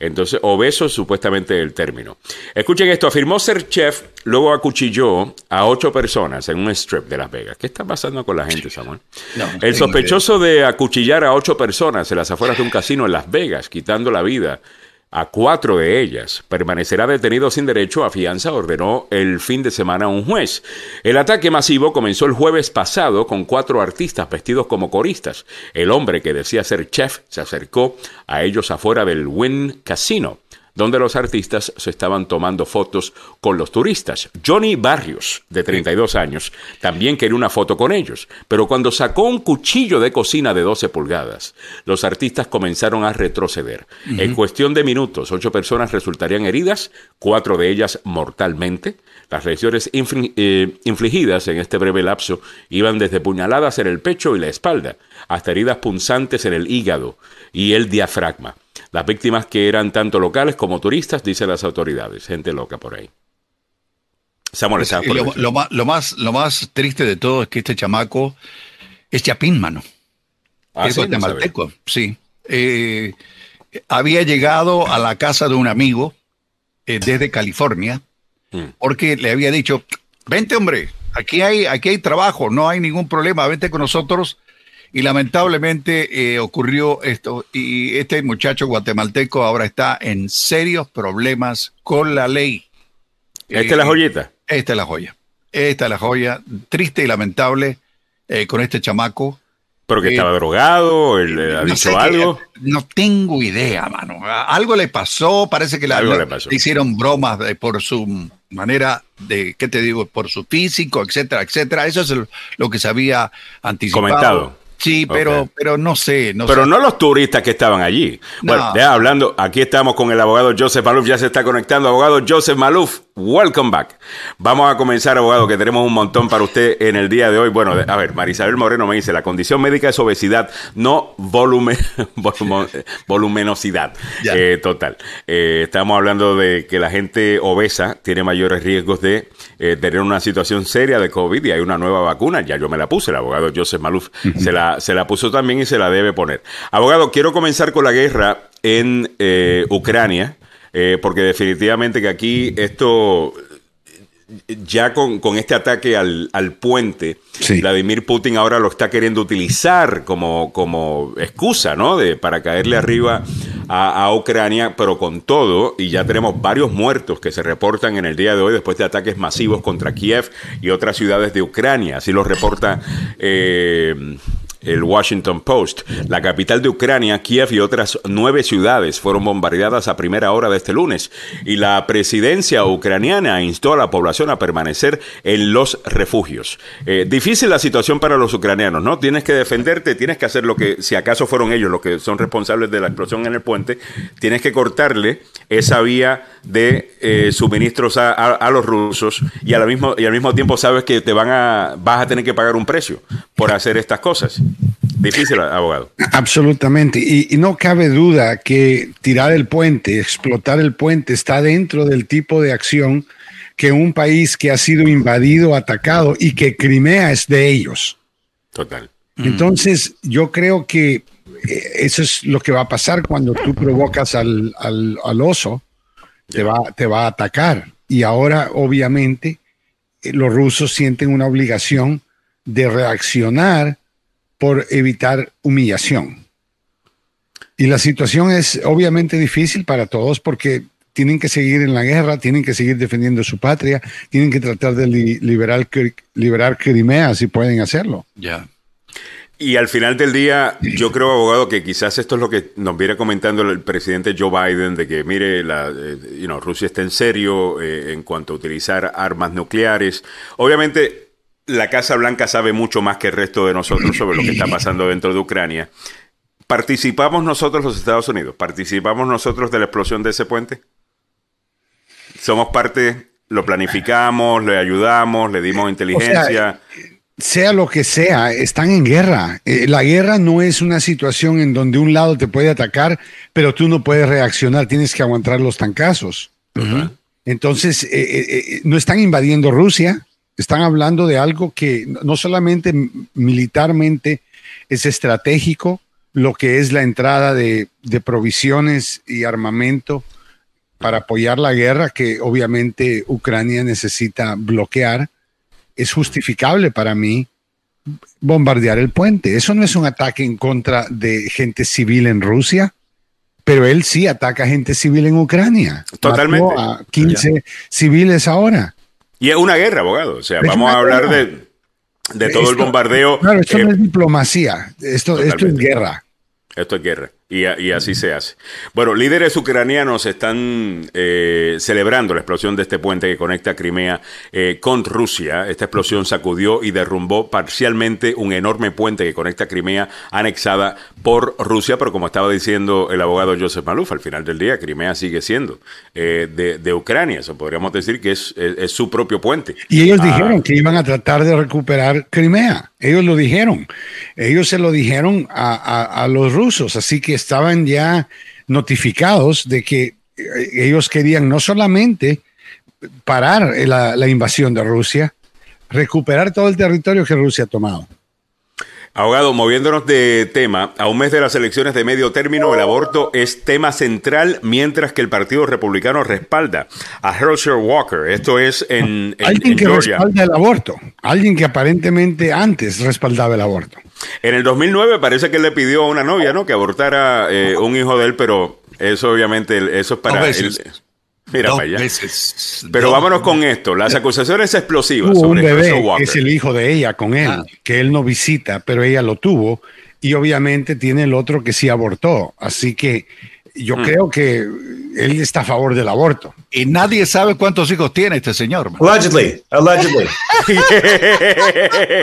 Entonces, obeso es supuestamente el término. Escuchen esto, afirmó ser chef, luego acuchilló a ocho personas en un strip de Las Vegas. ¿Qué está pasando con la gente, Samuel? el sospechoso de acuchillar a ocho personas en las afueras de un casino en Las Vegas, quitando la vida a cuatro de ellas. Permanecerá detenido sin derecho a fianza, ordenó el fin de semana un juez. El ataque masivo comenzó el jueves pasado con cuatro artistas vestidos como coristas. El hombre que decía ser chef se acercó a ellos afuera del Wynn Casino donde los artistas se estaban tomando fotos con los turistas. Johnny Barrios, de 32 años, también quería una foto con ellos, pero cuando sacó un cuchillo de cocina de 12 pulgadas, los artistas comenzaron a retroceder. En cuestión de minutos, ocho personas resultarían heridas, cuatro de ellas mortalmente. Las lesiones eh, infligidas en este breve lapso iban desde puñaladas en el pecho y la espalda, hasta heridas punzantes en el hígado y el diafragma. Las víctimas que eran tanto locales como turistas, dicen las autoridades. Gente loca por ahí. Samuel, lo, lo, más, lo, más, lo más triste de todo es que este chamaco es chapín, mano. Ah, es guatemalteco, sí. Eh, había llegado a la casa de un amigo eh, desde California mm. porque le había dicho, vente hombre, aquí hay, aquí hay trabajo, no hay ningún problema, vente con nosotros y lamentablemente eh, ocurrió esto y este muchacho guatemalteco ahora está en serios problemas con la ley. ¿Esta es la eh, joyita? Esta es la joya. Esta es la joya. Triste y lamentable eh, con este chamaco. ¿Pero que estaba drogado? ¿Ha dicho algo? no tengo idea, mano. Algo le pasó. Parece que le, hicieron bromas por su manera de, ¿qué te digo? Por su físico, etcétera, etcétera. Eso es lo que se había anticipado. Comentado. Sí, pero, pero no sé. No pero no los turistas que estaban allí. Bueno, ya hablando, aquí estamos con el abogado Joseph Maluf, ya se está conectando. Abogado Joseph Maluf, welcome back. Vamos a comenzar, abogado, que tenemos un montón para usted en el día de hoy. Bueno, a ver, Marisabel Moreno me dice, la condición médica es obesidad, no volumen, volumenosidad eh, total. Eh, estamos hablando de que la gente obesa tiene mayores riesgos de eh, tener una situación seria de COVID y hay una nueva vacuna. Ya yo me la puse, el abogado Joseph Maluf se, la, se la puso también y se la debe poner. Abogado, quiero comenzar con la guerra en eh, Ucrania, eh, porque definitivamente que aquí esto ya con, este ataque al, puente, Vladimir Putin ahora lo está queriendo utilizar como, como excusa, ¿no? De, para caerle arriba a, Ucrania, pero con todo, y ya tenemos varios muertos que se reportan en el día de hoy después de ataques masivos contra Kiev y otras ciudades de Ucrania. Así lo reporta eh, el Washington Post. La capital de Ucrania, Kiev y otras nueve ciudades fueron bombardeadas a primera hora de este lunes y la presidencia ucraniana instó a la población a permanecer en los refugios. Eh, difícil la situación para los ucranianos, ¿no? Tienes que defenderte, tienes que hacer lo que, si acaso fueron ellos los que son responsables de la explosión en el puente, tienes que cortarle esa vía de eh, suministros a, los rusos y, al mismo, y al mismo tiempo sabes que te van a, vas a tener que pagar un precio por hacer estas cosas. Difícil, abogado. Absolutamente. Y, no cabe duda que tirar el puente, explotar el puente, está dentro del tipo de acción que un país que ha sido invadido, atacado y que Crimea es de ellos. Total. Entonces, yo creo que eh, eso es lo que va a pasar cuando tú provocas al, oso, te va, te va a atacar. Y ahora, obviamente, eh, los rusos sienten una obligación de reaccionar por evitar humillación. Y la situación es obviamente difícil para todos porque tienen que seguir en la guerra, tienen que seguir defendiendo su patria, tienen que tratar de liberar, liberar Crimea si pueden hacerlo. Ya. Y al final del día, yo creo, abogado, que quizás esto es lo que nos viene comentando el presidente Joe Biden, de que, mire, la, eh, Rusia está en serio eh, en cuanto a utilizar armas nucleares. Obviamente, la Casa Blanca sabe mucho más que el resto de nosotros sobre lo que está pasando dentro de Ucrania. ¿Participamos nosotros los Estados Unidos? ¿Participamos nosotros de la explosión de ese puente? ¿Somos parte, lo planificamos, le ayudamos, le dimos inteligencia? sea lo que sea, están en guerra. Eh, la guerra no es una situación en donde un lado te puede atacar, pero tú no puedes reaccionar, tienes que aguantar los tancazos. Entonces, eh, eh, no están invadiendo Rusia, están hablando de algo que no solamente militarmente es estratégico, lo que es la entrada de, de provisiones y armamento para apoyar la guerra que obviamente Ucrania necesita bloquear, es justificable para mí bombardear el puente. Eso no es un ataque en contra de gente civil en Rusia, pero él sí ataca a gente civil en Ucrania. Totalmente. Mató a 15 civiles ahora. Y es una guerra, abogado. O sea, vamos a hablar de, de todo el bombardeo. Claro, esto no es diplomacia, esto, esto es guerra. Esto es guerra. Y, y, así se hace. Bueno, líderes ucranianos están eh, celebrando la explosión de este puente que conecta Crimea eh, con Rusia. Esta explosión sacudió y derrumbó parcialmente un enorme puente que conecta Crimea anexada por Rusia, pero como estaba diciendo el abogado Joseph Maluf, al final del día Crimea sigue siendo eh, de, de, Ucrania. Eso podríamos decir que es, es, es, su propio puente. Y ellos ah. dijeron que iban a tratar de recuperar Crimea. Ellos lo dijeron. Ellos se lo dijeron a, a, a los rusos. Así que estaban ya notificados de que eh, ellos querían no solamente parar la, la, invasión de Rusia, recuperar todo el territorio que Rusia ha tomado. Abogado, moviéndonos de tema, a un mes de las elecciones de medio término, el aborto es tema central, mientras que el Partido Republicano respalda a Herschel Walker. Esto es en, en alguien en que Georgia. respalda el aborto, alguien que aparentemente antes respaldaba el aborto. En el 2009 parece que él le pidió a una novia, ¿no? Que abortara eh, un hijo de él, pero eso obviamente, eso es para él. Mira para allá. Veces, Pero dos, vámonos con esto. Las acusaciones explosivas Hubo un sobre bebé, Walker. es el hijo de ella con él, Ah. que él no visita, pero ella lo tuvo. Y obviamente tiene el otro que sí abortó. Así que yo Mm. creo que él está a favor del aborto. Y nadie sabe cuántos hijos tiene este señor. man. Allegedly, allegedly.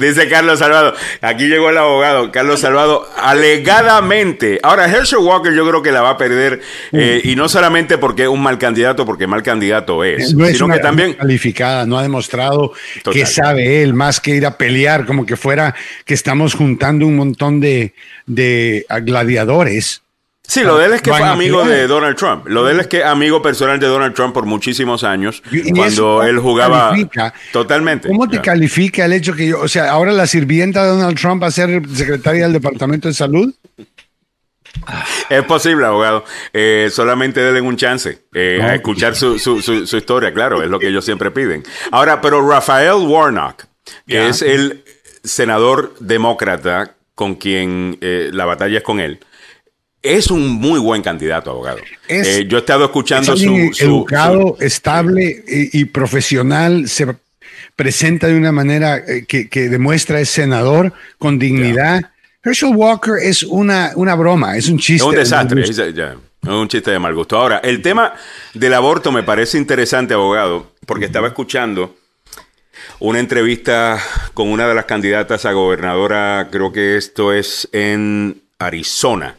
Dice Carlos Salvado. Aquí llegó el abogado, Carlos Salvado, alegadamente. Ahora, Herschel Walker yo creo que la va a perder, eh, y no solamente porque es un mal candidato, porque mal candidato es, No es sino una que también... calificada, no ha demostrado Total. que sabe él, más que ir a pelear, como que fuera que estamos juntando un montón de, de gladiadores. Sí, lo de él es que fue amigo de Donald Trump. Lo de él es que amigo personal de Donald Trump por muchísimos años, Y- cuando él jugaba califica. totalmente. ¿Cómo te califica el hecho que yo, o sea, ahora la sirvienta de Donald Trump va a ser secretaria del Departamento de Salud? Es posible, abogado. Eh, solamente denle un chance eh, a escuchar su, su, su, su historia, claro, es lo que ellos siempre piden. Ahora, pero Rafael Warnock, que es el senador demócrata con quien eh, la batalla es con él, es un muy buen candidato, abogado. Es- Eh, yo he estado Es escuchando alguien su, su- educado, estable y, y profesional, se presenta de una manera eh, que, que demuestra es senador con dignidad. Herschel Walker es una, una broma, es un Es chiste. un de mal desastre, es, es un chiste de mal gusto. Ahora, el tema del aborto me parece interesante, abogado, porque estaba escuchando una entrevista con una de las candidatas a gobernadora, creo que esto es en Arizona.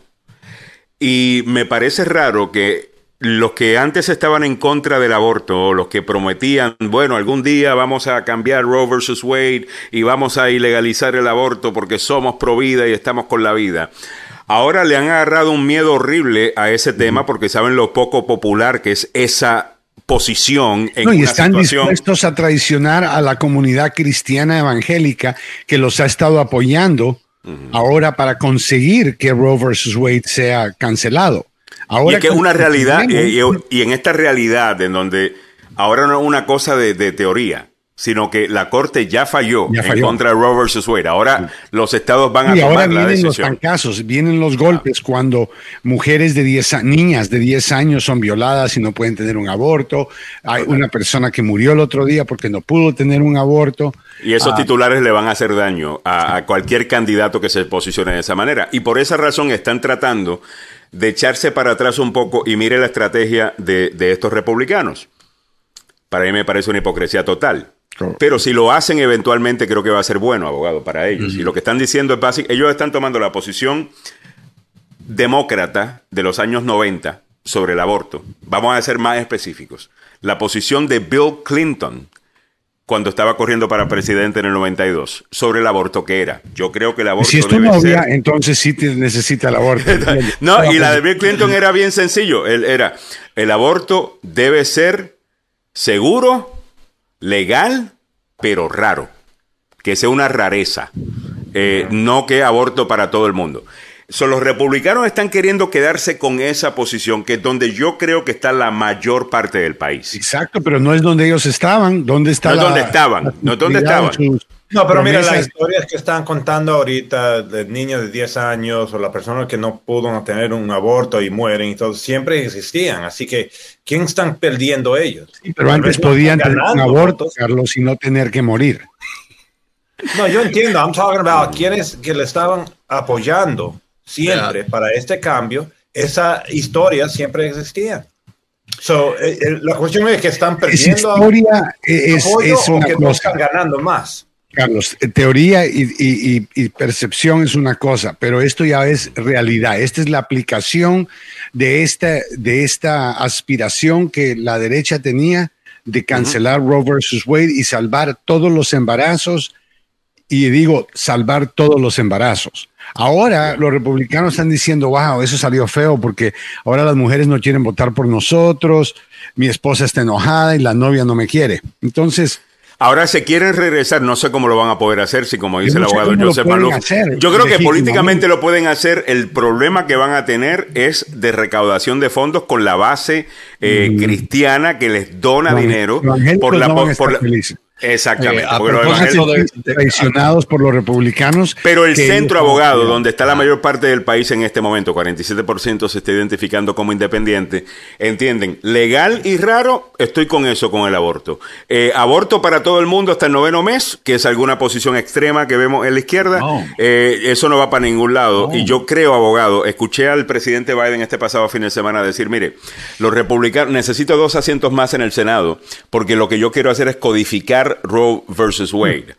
Y me parece raro que los que antes estaban en contra del aborto, o los que prometían, bueno, algún día vamos a cambiar Roe versus Wade y vamos a ilegalizar el aborto porque somos pro vida y estamos con la vida. Ahora le han agarrado un miedo horrible a ese tema porque saben lo poco popular que es esa posición en No, y una están situación. dispuestos a traicionar a la comunidad cristiana evangélica que los ha estado apoyando ahora para conseguir que Roe versus Wade sea cancelado. Ahora y es que es una realidad, y, y en esta realidad en donde ahora no es una cosa de, de teoría, sino que la Corte ya falló, Ya en falló. contra de Roe versus Wade. Ahora los estados van a Y ahora tomar la vienen los decisión. tancazos, vienen los golpes cuando mujeres de 10 a- niñas de 10 años son violadas y no pueden tener un aborto. Hay una persona que murió el otro día porque no pudo tener un aborto. Y esos Ah, titulares le van a hacer daño a, a cualquier candidato que se posicione de esa manera. Y por esa razón están tratando de echarse para atrás un poco y mire la estrategia de, de estos republicanos. Para mí me parece una hipocresía total. Pero si lo hacen eventualmente, creo que va a ser bueno, abogado, para ellos. Y lo que están diciendo es básico. Ellos están tomando la posición demócrata de los años 90 sobre el aborto. Vamos a ser más específicos. La posición de Bill Clinton cuando estaba corriendo para presidente en el 92 sobre el aborto que era. Yo creo que el aborto si es tu novia, entonces sí te necesita el aborto. no, y la de Bill Clinton era bien sencillo. Él era, el aborto debe ser seguro, legal, pero raro. Que sea una rareza. Eh, no que aborto para todo el mundo. So, los republicanos están queriendo quedarse con esa posición, que es donde yo creo que está la mayor parte del país. Exacto, pero no es donde ellos estaban. ¿Dónde está no es donde estaban. No es donde estaban. No, pero mira, las historias que están contando ahorita de niños de 10 años o la persona que no pudo tener un aborto y mueren y todo, siempre existían. Así que, ¿quién están perdiendo ellos? Sí, pero antes podían tener un aborto, Carlos, y no tener que morir. No, yo entiendo. I'm talking about quienes que le estaban apoyando siempre para este cambio, esa historia siempre existía. So, eh, eh, la cuestión es que están perdiendo historia es, es una que no están ganando más. Carlos, eh, teoría y, y, percepción es una cosa, pero esto ya es realidad. Esta es la aplicación de esta, de esta aspiración que la derecha tenía de cancelar Roe versus Wade y salvar todos los embarazos. Y digo, salvar todos los embarazos. Ahora los republicanos están diciendo, wow, eso salió feo porque ahora las mujeres no quieren votar por nosotros, mi esposa está enojada y la novia no me quiere. Entonces... Ahora se quieren regresar, no sé cómo lo van a poder hacer, si como dice el abogado Joseph Maluf. Yo creo que políticamente lo pueden hacer. El problema que van a tener es de recaudación de fondos con la base eh, mm. cristiana que les dona dinero por la, por, la, Exactamente. Eh, traicionados por los republicanos. Pero el centro abogado, donde está la mayor parte del país en este momento, 47% se está identificando como independiente, entienden, legal y raro, estoy con eso, con el aborto. Eh, aborto para todo el mundo hasta el noveno mes, que es alguna posición extrema que vemos en la izquierda, eh, eso no va para ningún lado. Y yo creo, abogado, escuché al presidente Biden este pasado fin de semana decir, mire, los republicanos, necesito dos asientos más en el Senado, porque lo que yo quiero hacer es codificar Roe versus Wade.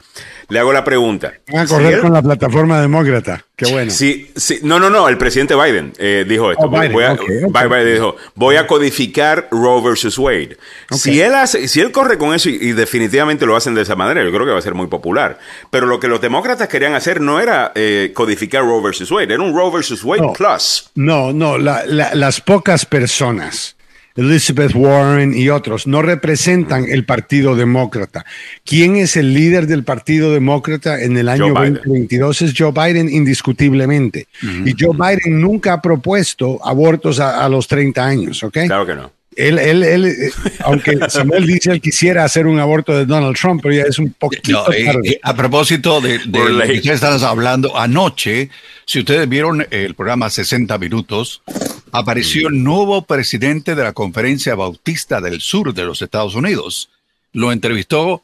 Le hago la pregunta. Van a correr con la plataforma demócrata. Qué bueno. Sí, sí. No, no, no. El presidente Biden eh, dijo esto. Oh, voy, a, Biden dijo, voy a codificar Roe versus Wade. Si él hace, si él corre con eso y, definitivamente lo hacen de esa manera, yo creo que va a ser muy popular. Pero lo que los demócratas querían hacer no era eh, codificar Roe versus Wade, era un Roe versus Wade plus. No, no. las pocas personas Elizabeth Warren y otros, no representan el Partido Demócrata. ¿Quién es el líder del Partido Demócrata en el año 2022? Es Joe Biden, indiscutiblemente. Y Joe Biden nunca ha propuesto abortos a, los 30 años, ¿ok? Claro que no. Él, él, él, aunque Samuel dice él quisiera hacer un aborto de Donald Trump, pero ya es un poquito eh, eh, a propósito de, de lo que ustedes hablando, anoche, si ustedes vieron el programa 60 Minutos, apareció el nuevo presidente de la Conferencia Bautista del Sur de los Estados Unidos. Lo entrevistó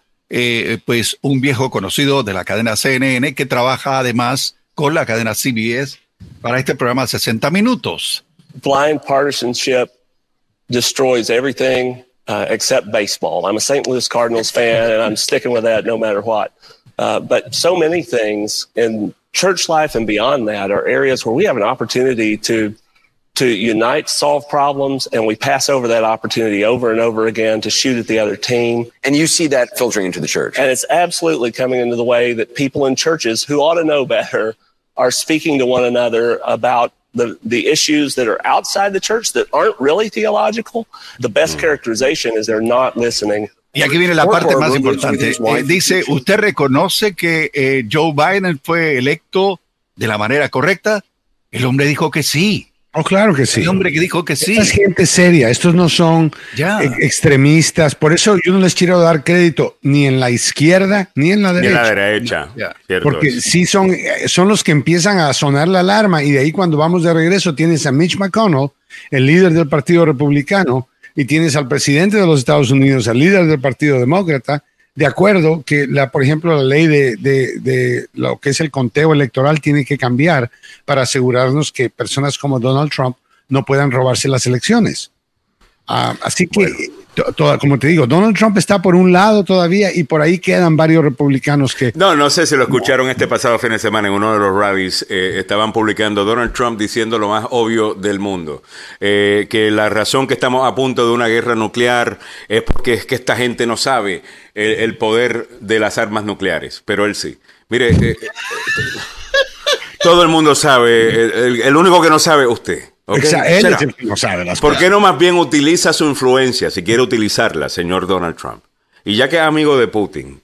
pues un viejo conocido de la cadena CNN que trabaja además con la cadena CBS para este programa 60 Minutos. Blind partisanship destroys everything uh, except baseball. I'm a St. Louis Cardinals fan, and I'm sticking with that no matter what. Uh, but so many things in church life and beyond that are areas where we have an opportunity to to unite, solve problems, and we pass over that opportunity over and over again to shoot at the other team. And you see that filtering into the church. And it's absolutely coming into the way that people in churches who ought to know better are speaking to one another about the, the issues that are outside the church that aren't really theological, the best mm. characterization is they're not listening. Y aquí viene la parte más importante. Eh, dice, ¿usted reconoce que eh, Joe Biden fue electo de la manera correcta? El hombre dijo que sí. Oh, claro que sí. El hombre que dijo que sí. es gente seria, estos no son e-, extremistas. Por eso yo no les quiero dar crédito ni en la izquierda ni en la derecha. Ni en la derecha. Porque sí son, son los que empiezan a sonar la alarma y de ahí cuando vamos de regreso tienes a Mitch McConnell, el líder del Partido Republicano, y tienes al presidente de los Estados Unidos, al líder del Partido Demócrata, de acuerdo que, la, por ejemplo, la ley de, de, lo que es el conteo electoral tiene que cambiar para asegurarnos que personas como Donald Trump no puedan robarse las elecciones. Ah, así que como te digo, Donald Trump está por un lado todavía y por ahí quedan varios republicanos que... No, no sé si lo escucharon este pasado fin de semana en uno de los rallies. eh, estaban publicando Donald Trump diciendo lo más obvio del mundo. eh, que la razón que estamos a punto de una guerra nuclear es porque es que esta gente no sabe el, poder de las armas nucleares. Pero él sí. Mire, eh, todo el mundo sabe. El, el- único que no sabe usted. ¿Ok? Exa- él Shut es el up. que no sabe las ¿Por cosas. qué no más bien utiliza su influencia, si quiere utilizarla, señor Donald Trump? Y ya que es amigo de Putin,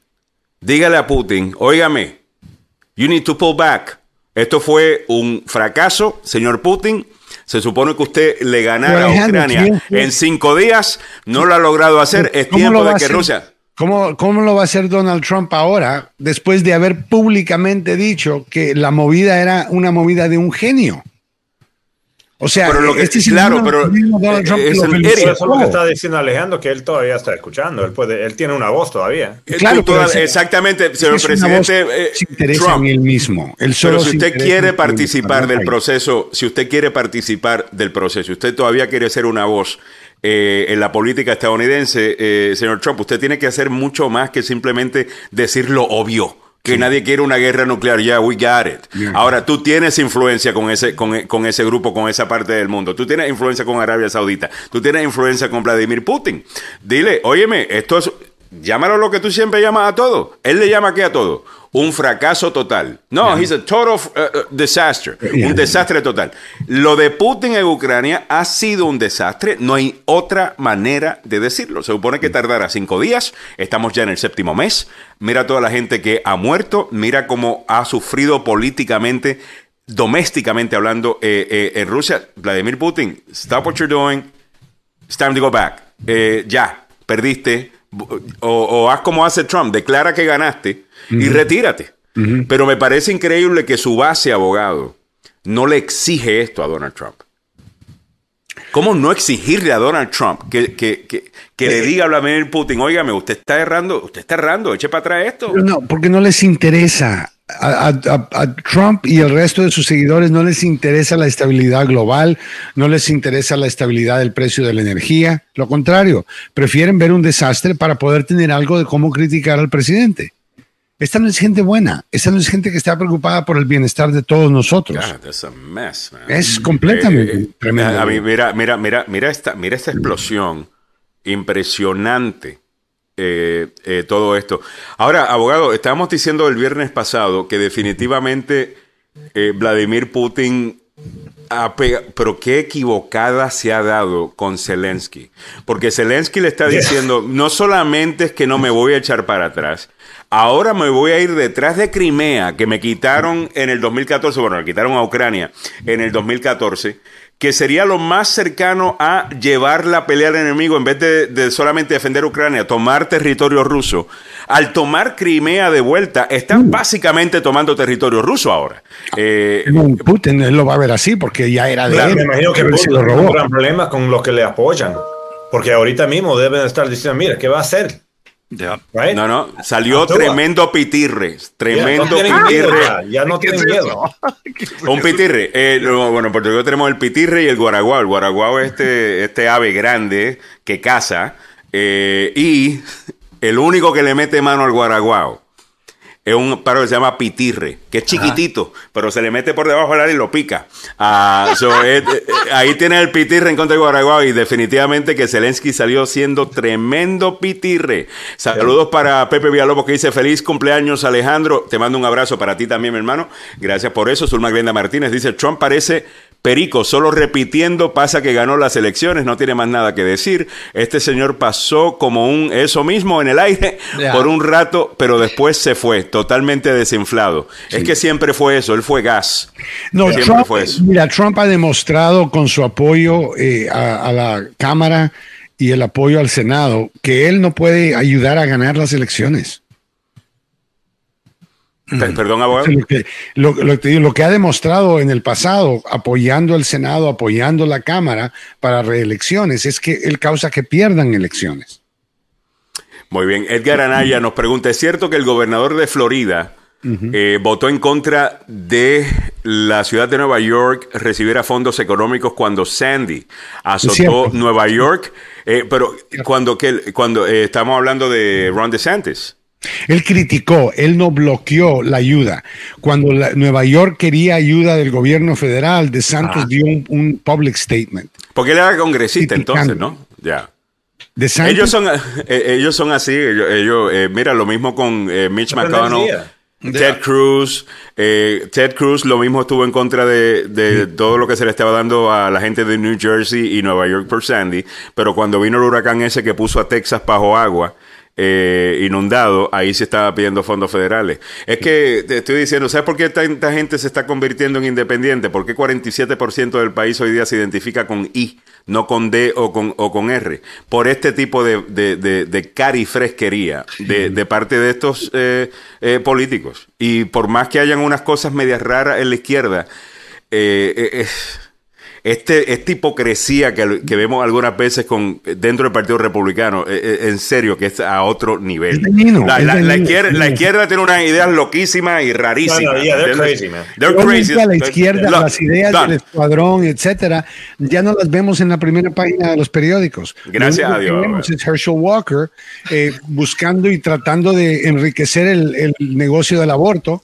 dígale a Putin, óigame, you need to pull back. Esto fue un fracaso, señor Putin. Se supone que usted le ganara a Ucrania ¿quién- quién- en cinco días. No lo ha logrado hacer. Es ¿Cómo tiempo de que? Rusia... ¿Cómo, ¿Cómo lo va a hacer Donald Trump ahora, después de haber públicamente dicho que la movida era una movida de un genio? O sea, Pero lo que- este claro, mismo- pero, eh, es lo el. Eso es lo que está diciendo Alejandro, que él todavía está escuchando. Él, puede, él tiene una voz todavía. Eh, Claro, toda- ese- exactamente, señor presidente. eh, se Trump. en él mismo. Él solo Pero si usted quiere participar del proceso, si usted quiere participar del proceso, usted todavía quiere ser una voz eh, en la política estadounidense, eh, señor Trump, usted tiene que hacer mucho más que simplemente decir lo obvio. Que nadie quiere una guerra nuclear, ya, we got it. Yeah. Ahora, tú tienes influencia con ese, con, con ese grupo, con esa parte del mundo. Tú tienes influencia con Arabia Saudita. Tú tienes influencia con Vladimir Putin. Dile, óyeme, esto es, llámalo lo que tú siempre llamas a todo. Él le llama aquí a todo. Un fracaso total. No, he's a total uh, uh, disaster. Yeah. Un desastre total. Lo de Putin en Ucrania ha sido un desastre. No hay otra manera de decirlo. Se supone que tardará cinco días. Estamos ya en el séptimo mes. Mira toda la gente que ha muerto. Mira cómo ha sufrido políticamente, domésticamente hablando eh, eh, en Rusia. Vladimir Putin, stop what you're doing. It's time to go back. Eh, ya, perdiste. O, o haz como hace Trump, declara que ganaste y retírate. Pero me parece increíble que su base abogado no le exige esto a Donald Trump. ¿Cómo no exigirle a Donald Trump que, que- que- que le diga a Vladimir Putin, óigame, usted está errando, usted está errando, eche para atrás esto? No, porque no les interesa. A, a- a- a Trump y el resto de sus seguidores no les interesa la estabilidad global, no les interesa la estabilidad del precio de la energía. Lo contrario, prefieren ver un desastre para poder tener algo de cómo criticar al presidente. Esta no es gente buena, esta no es gente que está preocupada por el bienestar de todos nosotros. God, mess. Es completamente Eh, eh, tremendo. a mí, mira, mira, mira, mira esta, mira esta explosión impresionante. Eh, eh, todo esto. Ahora, abogado, estábamos diciendo el viernes pasado que definitivamente eh, Vladimir Putin pero qué equivocada se ha dado con Zelensky. Porque Zelensky le está diciendo, no solamente es que no me voy a echar para atrás, ahora me voy a ir detrás de Crimea, que me quitaron en el 2014, bueno, le quitaron a Ucrania en el 2014, que sería lo más cercano a llevar la pelea al enemigo en vez de, de solamente defender Ucrania, tomar territorio ruso. Al tomar Crimea de vuelta, están básicamente tomando territorio ruso ahora. Eh, No, Putin él lo va a ver así porque ya era de Claro, él. me imagino que Putin lo tiene un robó. gran problema con los que le apoyan. Porque ahorita mismo deben estar diciendo, mira, ¿qué va a hacer? Right? No, no, salió Actúa. tremendo pitirre, tremendo no tienen miedo pitirre. ya, no tienen miedo. Un pitirre. Eh, lo- bueno, en Puerto Rico tenemos el pitirre y el guaraguao. El guaraguao es este, este ave grande que caza. eh, y el único que le mete mano al guaraguao es un pájaro que se llama pitirre, que es chiquitito, pero se le mete por debajo del ala y lo pica. Ah, so, eh, eh, ahí tiene el pitirre en contra del guaraguao y definitivamente que Zelensky salió siendo tremendo pitirre. Saludos para Pepe Villalobos que dice feliz cumpleaños Alejandro. Te mando un abrazo para ti también, mi hermano. Gracias por eso. Zulma Glenda Martínez dice Trump parece Perico, solo repitiendo, pasa que ganó las elecciones, no tiene más nada que decir. Este señor pasó como un eso mismo en el aire por un rato, pero después se fue, totalmente desinflado. Es que siempre fue eso, él fue gas. No, siempre Trump, fue eso. mira, Trump ha demostrado con su apoyo eh, a, a la Cámara y el apoyo al Senado que él no puede ayudar a ganar las elecciones. Pe- Perdón, abogado. Lo que, lo, lo que lo ha demostrado en el pasado, apoyando al Senado, apoyando la Cámara para reelecciones, es que él causa que pierdan elecciones. Muy bien. Edgar Anaya nos pregunta, ¿es cierto que el gobernador de Florida eh, votó en contra de la ciudad de Nueva York recibiera fondos económicos cuando Sandy azotó. Nueva York? Eh, pero cuando, que, cuando eh, estamos hablando de Ron DeSantis. Él criticó, él no bloqueó la ayuda. Cuando la- Nueva York quería ayuda del gobierno federal, DeSantis Ah. dio un, un public statement. Porque él era congresista entonces, ¿no? Ya. DeSantis- Ellos son, eh, ellos son así. Ellos, ellos, eh, mira, lo mismo con eh, Mitch McConnell. Ted Cruz. eh, Ted Cruz lo mismo estuvo en contra de, de todo lo que se le estaba dando a la gente de New Jersey y Nueva York por Sandy. Pero cuando vino el huracán ese que puso a Texas bajo agua, eh, inundado, ahí se estaba pidiendo fondos federales. Es que te estoy diciendo, ¿sabes por qué tanta gente se está convirtiendo en independiente? ¿Por qué 47% del país hoy día se identifica con I, no con D o con, o con R? Por este tipo de, de, de, de carifresquería de, de parte de estos eh, eh, políticos. Y por más que hayan unas cosas medias raras en la izquierda, eh, este, esta hipocresía que, que vemos algunas veces con dentro del Partido Republicano, eh, eh, en serio, que es a otro nivel. Dañino, la, la- la izquierda, la izquierda tiene unas ideas loquísimas y rarísimas. No, no, yeah, they're crazy, man. They're Obviamente crazy. a la izquierda, Look, las ideas Don, del escuadrón, etcétera, ya no las vemos en la primera página de los periódicos. Gracias Lo único a Dios, Que vemos es Herschel Walker eh, buscando y tratando de enriquecer el, el negocio del aborto,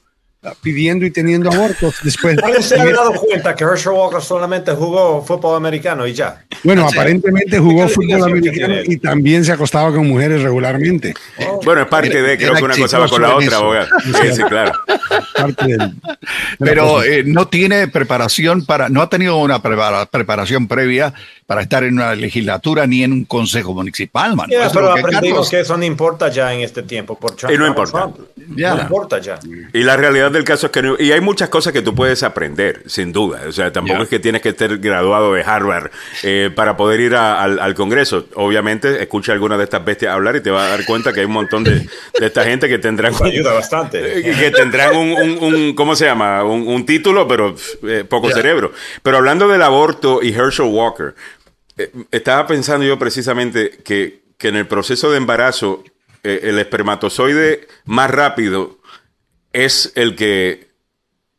pidiendo y teniendo abortos. Después, ¿Alguien se ha dado cuenta que Herschel Walker solamente jugó fútbol americano y ya? bueno, aparentemente jugó ¿Qué fútbol americano y también se acostaba con mujeres regularmente. Bueno, es parte de, creo Era que una cosa va con la otra, abogado. Sí, sí, claro. Parte del- Pero eh, no tiene preparación para, no ha tenido una prepara- preparación previa para estar en una legislatura ni en un consejo municipal, mano. Yeah, pero lo que aprendimos Carlos- que eso no importa ya en este tiempo. Por Trump, Y no importa. Trump. Ya. No importa ya. Y la realidad del caso es que no- y hay muchas cosas que tú puedes aprender, sin duda. O sea, tampoco es que tienes que estar graduado de Harvard eh, para poder ir a- al, al Congreso. Obviamente, escucha alguna de estas bestias hablar y te vas a dar cuenta que hay un montón de, de esta gente que tendrán Eso ayuda bastante. que tendrán un, un- un- ¿cómo se llama? Un, un título, pero eh, poco cerebro. Pero hablando del aborto y Herschel Walker, eh, estaba pensando yo precisamente que, que en el proceso de embarazo, el espermatozoide más rápido es el que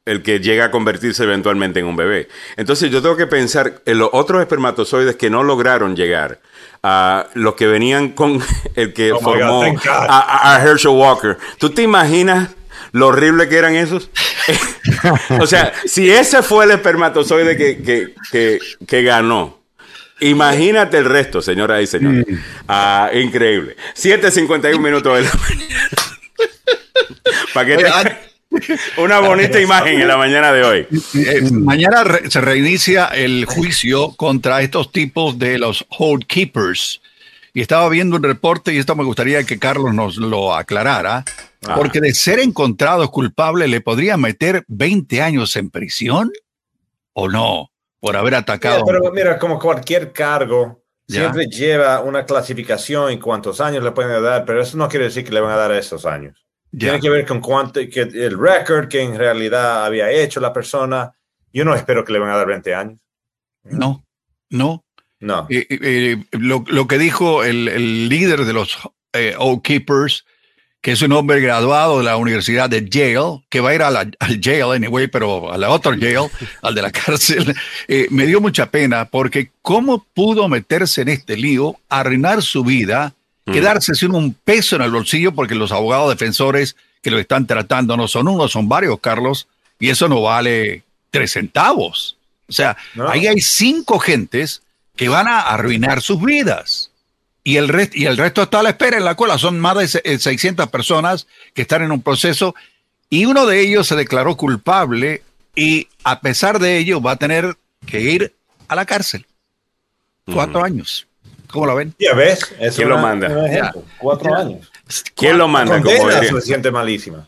el que llega a convertirse eventualmente en un bebé. Entonces yo tengo que pensar en los otros espermatozoides que no lograron llegar, a los que venían con el que Oh formó God, a, Herschel Walker. ¿Tú te imaginas lo horrible que eran esos? o sea, si ese fue el espermatozoide que, que, que, que ganó, imagínate el resto, señoras y señores. Ah, increíble. 7.51 minutos de la mañana. Para que tengan una bonita imagen en la mañana de hoy. Eh, mañana re- se reinicia el juicio contra estos tipos de los hold keepers. Y estaba viendo un reporte y esto me gustaría que Carlos nos lo aclarara, porque de ser encontrado culpable le podría meter 20 años en prisión o no, por haber atacado. Yeah, pero mira, como cualquier cargo, Ya. siempre lleva una clasificación y cuántos años le pueden dar, pero eso no quiere decir que le van a dar esos años. Ya. Tiene que ver con cuánto, que el récord que en realidad había hecho la persona. Yo no espero que le van a dar 20 años. No, no. No. Eh, eh, lo, lo que dijo el, el líder de los eh, Oath Keepers, que es un hombre graduado de la Universidad de Yale, que va a ir a la, al jail anyway, pero a la otra jail, al de la cárcel, eh, me dio mucha pena porque cómo pudo meterse en este lío, arruinar su vida, quedarse sin un peso en el bolsillo porque los abogados defensores que lo están tratando no son uno, son varios, Carlos, y eso no vale tres centavos. O sea, No. ahí hay cinco gentes que van a arruinar sus vidas. Y el, rest- y el resto está a la espera en la cola. Son más de se- eh, 600 personas que están en un proceso y uno de ellos se declaró culpable y a pesar de ello va a tener que ir a la cárcel. Cuatro años. ¿Cómo lo ven? Ya ves, es ¿Quién una- lo manda? Cuatro Ya. años. ¿Quién lo manda? Como se siente malísima.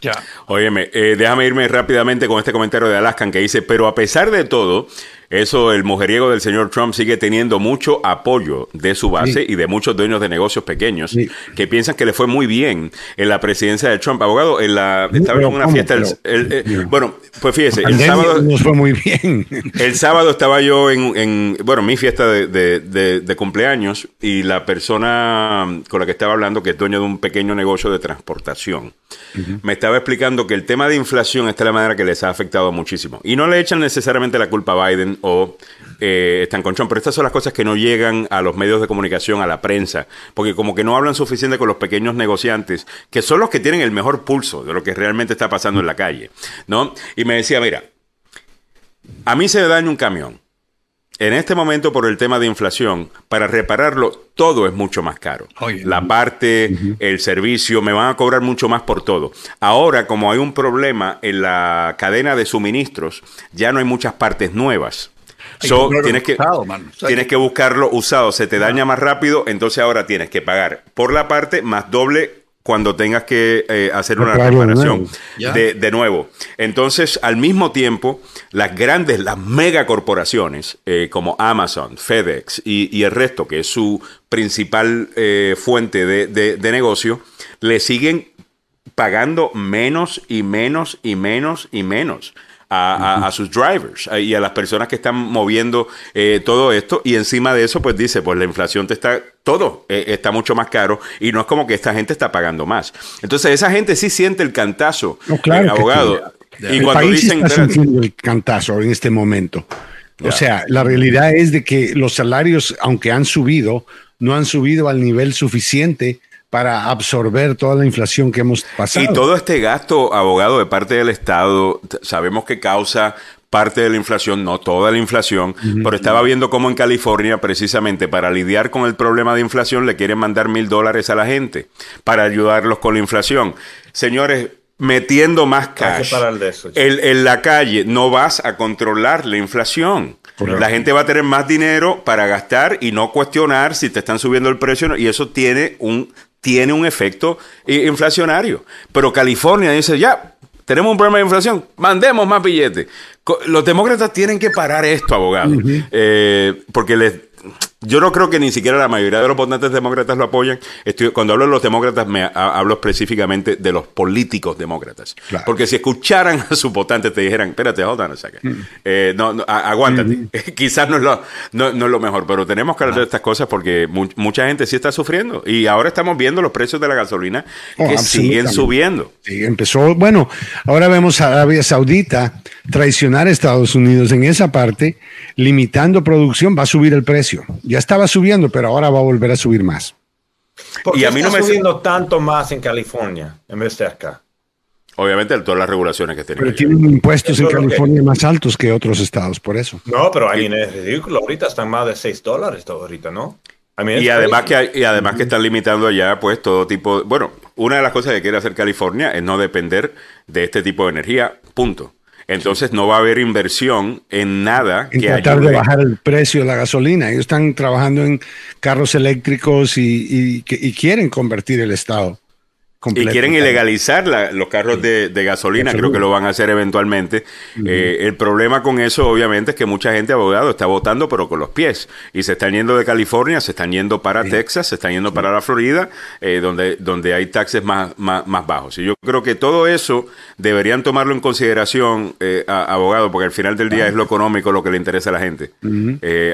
Ya. Óyeme, eh, déjame irme rápidamente con este comentario de Alaskan que dice, pero a pesar de todo, eso, el mujeriego del señor Trump sigue teniendo mucho apoyo de su base Sí. y de muchos dueños de negocios pequeños Sí. que piensan que le fue muy bien en la presidencia de Trump. Abogado, en la, estaba pero en una fiesta, el- eh, bueno, pues fíjese, el sábado... nos fue muy bien. El sábado estaba yo en, en, bueno, mi fiesta de, de- de- de cumpleaños y la persona con la que estaba hablando, que es dueño de un pequeño negocio de transportación, me estaba explicando que el tema de inflación está de la manera que les ha afectado muchísimo. Y no le echan necesariamente la culpa a Biden o eh, están conchón. Pero estas son las cosas que no llegan a los medios de comunicación, a la prensa, porque como que no hablan suficiente con los pequeños negociantes, que son los que tienen el mejor pulso de lo que realmente está pasando en la calle, ¿no? Y me decía, mira, a mí se me daña un camión. En este momento, por el tema de inflación, para repararlo, todo es mucho más caro. la parte, el servicio, me van a cobrar mucho más por todo. Ahora, como hay un problema en la cadena de suministros, ya no hay muchas partes nuevas. So, tienes, que, tienes que buscarlo usado, se te daña más rápido, entonces ahora tienes que pagar por la parte más doble cuando tengas que eh, hacer una reparación. de, nuevo. Entonces, al mismo tiempo, las grandes, las megacorporaciones eh, como Amazon, FedEx y, el resto, que es su principal eh, fuente de, de negocio, le siguen pagando menos y menos y menos y menos a, sus drivers y a las personas que están moviendo eh, todo esto. Y encima de eso, pues dice, pues la inflación te está, todo eh, está mucho más caro y no es como que esta gente está pagando más. Entonces esa gente sí siente el cantazo, el abogado. Y el cuando país dicen... Está sintiendo el cantazo en este momento. O sea, la realidad es de que los salarios, aunque han subido, no han subido al nivel suficiente para absorber toda la inflación que hemos pasado. Y todo este gasto, abogado, de parte del Estado, sabemos que causa parte de la inflación, no toda la inflación, pero estaba viendo cómo en California, precisamente para lidiar con el problema de inflación, le quieren mandar mil dólares a la gente para ayudarlos con la inflación. Señores, metiendo más cash en la calle, no vas a controlar la inflación. La gente va a tener más dinero para gastar y no cuestionar si te están subiendo el precio y eso tiene un tiene un efecto inflacionario. Pero California dice, ya, tenemos un problema de inflación, mandemos más billetes. Los demócratas tienen que parar esto, abogado, eh, porque les yo no creo que ni siquiera la mayoría de los votantes demócratas lo apoyan. Estoy, cuando hablo de los demócratas, me hablo específicamente de los políticos demócratas. Porque si escucharan a sus votantes, te dijeran, espérate, hold on a mm. eh, no, aguántate. Quizás no es, lo, no, es lo mejor, pero tenemos que hablar de estas cosas porque mucha gente sí está sufriendo. Y ahora estamos viendo los precios de la gasolina oh, que siguen subiendo. Sí, empezó, bueno, ahora vemos a Arabia Saudita traicionar a Estados Unidos en esa parte, limitando producción, va a subir el precio ya estaba subiendo, pero ahora va a volver a subir más. ¿Por y a mí no me subiendo tanto más en California en vez de acá? Obviamente todas las regulaciones que tienen. Pero tienen impuestos en California más altos que otros estados, por eso. No, pero ahí es ridículo. Ahorita están más de 6 dólares todo ahorita, ¿no? y además, que, y además que están limitando allá pues todo tipo... Bueno, una de las cosas que quiere hacer California es no depender de este tipo de energía, punto. Entonces no va a haber inversión en nada en que tratar de bajar el precio de la gasolina. Ellos están trabajando en carros eléctricos y quieren convertir el Estado y quieren ilegalizar los carros de, gasolina, creo que lo van a hacer eventualmente. Eh, el problema con eso, obviamente, es que mucha gente, abogado, está votando, pero con los pies. Y se están yendo de California, se están yendo para Texas, se están yendo para la Florida, eh, donde, donde hay taxes más, más, bajos. Y yo creo que todo eso deberían tomarlo en consideración, eh, abogado, porque al final del día es lo económico lo que le interesa a la gente.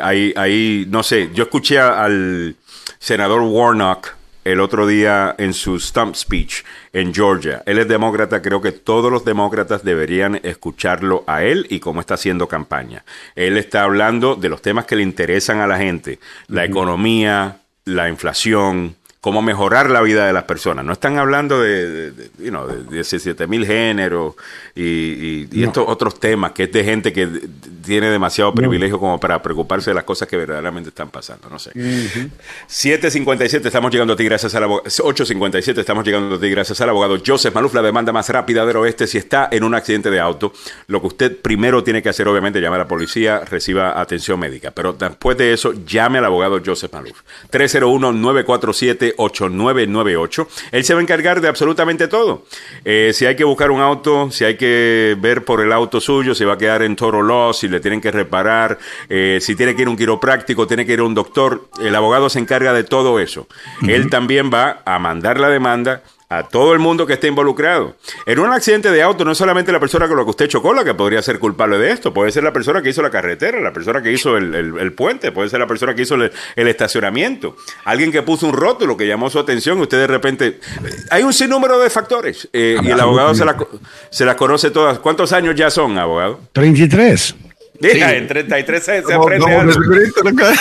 ahí, ahí, no sé, yo escuché al senador Warnock el otro día en su stump speech en Georgia. Él es demócrata, creo que todos los demócratas deberían escucharlo a él y cómo está haciendo campaña. Él está hablando de los temas que le interesan a la gente, la economía, la inflación, cómo mejorar la vida de las personas. No están hablando de, de, you know, de 17 mil géneros y, estos otros temas, que es de gente que tiene demasiado privilegio como para preocuparse de las cosas que verdaderamente están pasando. No sé. 757, estamos llegando a ti gracias al abogado. 857, estamos llegando a ti gracias al abogado Joseph Maluf, la demanda más rápida del oeste. Si está en un accidente de auto, lo que usted primero tiene que hacer, obviamente, llamar a la policía, reciba atención médica. Pero después de eso, llame al abogado Joseph Maluf. 301 947 8998. Él se va a encargar de absolutamente todo. Eh, si hay que buscar un auto, si hay que ver por el auto suyo, si va a quedar en Toro Loss, si le tienen que reparar, eh, si tiene que ir a un quiropráctico, tiene que ir a un doctor, el abogado se encarga de todo eso. Él también va a mandar la demanda a todo el mundo que esté involucrado. En un accidente de auto no es solamente la persona con la que usted chocó la que podría ser culpable de esto, puede ser la persona que hizo la carretera, la persona que hizo el, puente, puede ser la persona que hizo el, estacionamiento, alguien que puso un rótulo que llamó su atención, usted de repente... Hay un sinnúmero de factores eh, y el abogado se, la, se las conoce todas. ¿Cuántos años ya son, abogado? 33. Mira, Sí. en 33 se, se No, aprende no, algo. Jesucristo, no cae.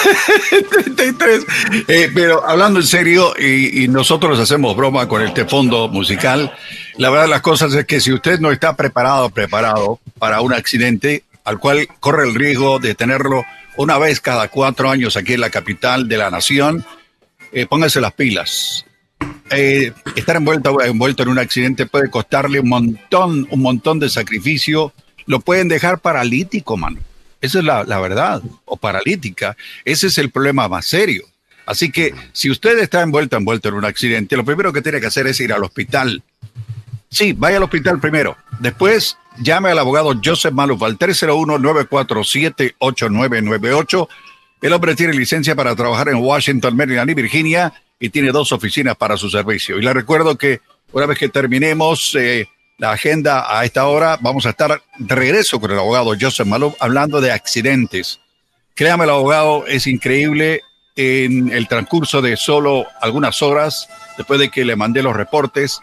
33. Eh, pero hablando en serio, y, y nosotros hacemos broma con este fondo musical, la verdad de las cosas es que si usted no está preparado, preparado para un accidente al cual corre el riesgo de tenerlo una vez cada cuatro años aquí en la capital de la nación, eh, póngase las pilas. Eh, estar envuelto, envuelto en un accidente puede costarle un montón, un montón de sacrificio. Lo pueden dejar paralítico, mano. Esa es la, la verdad. O paralítica. Ese es el problema más serio. Así que si usted está envuelto, envuelto en un accidente, lo primero que tiene que hacer es ir al hospital. Sí, vaya al hospital primero. Después llame al abogado Joseph Maluf al 301-947-8998. El hombre tiene licencia para trabajar en Washington, Maryland y Virginia y tiene dos oficinas para su servicio. Y le recuerdo que una vez que terminemos eh, la agenda a esta hora, vamos a estar de regreso con el abogado Joseph Maluf hablando de accidentes. Créame, el abogado es increíble. En el transcurso de solo algunas horas, después de que le mandé los reportes,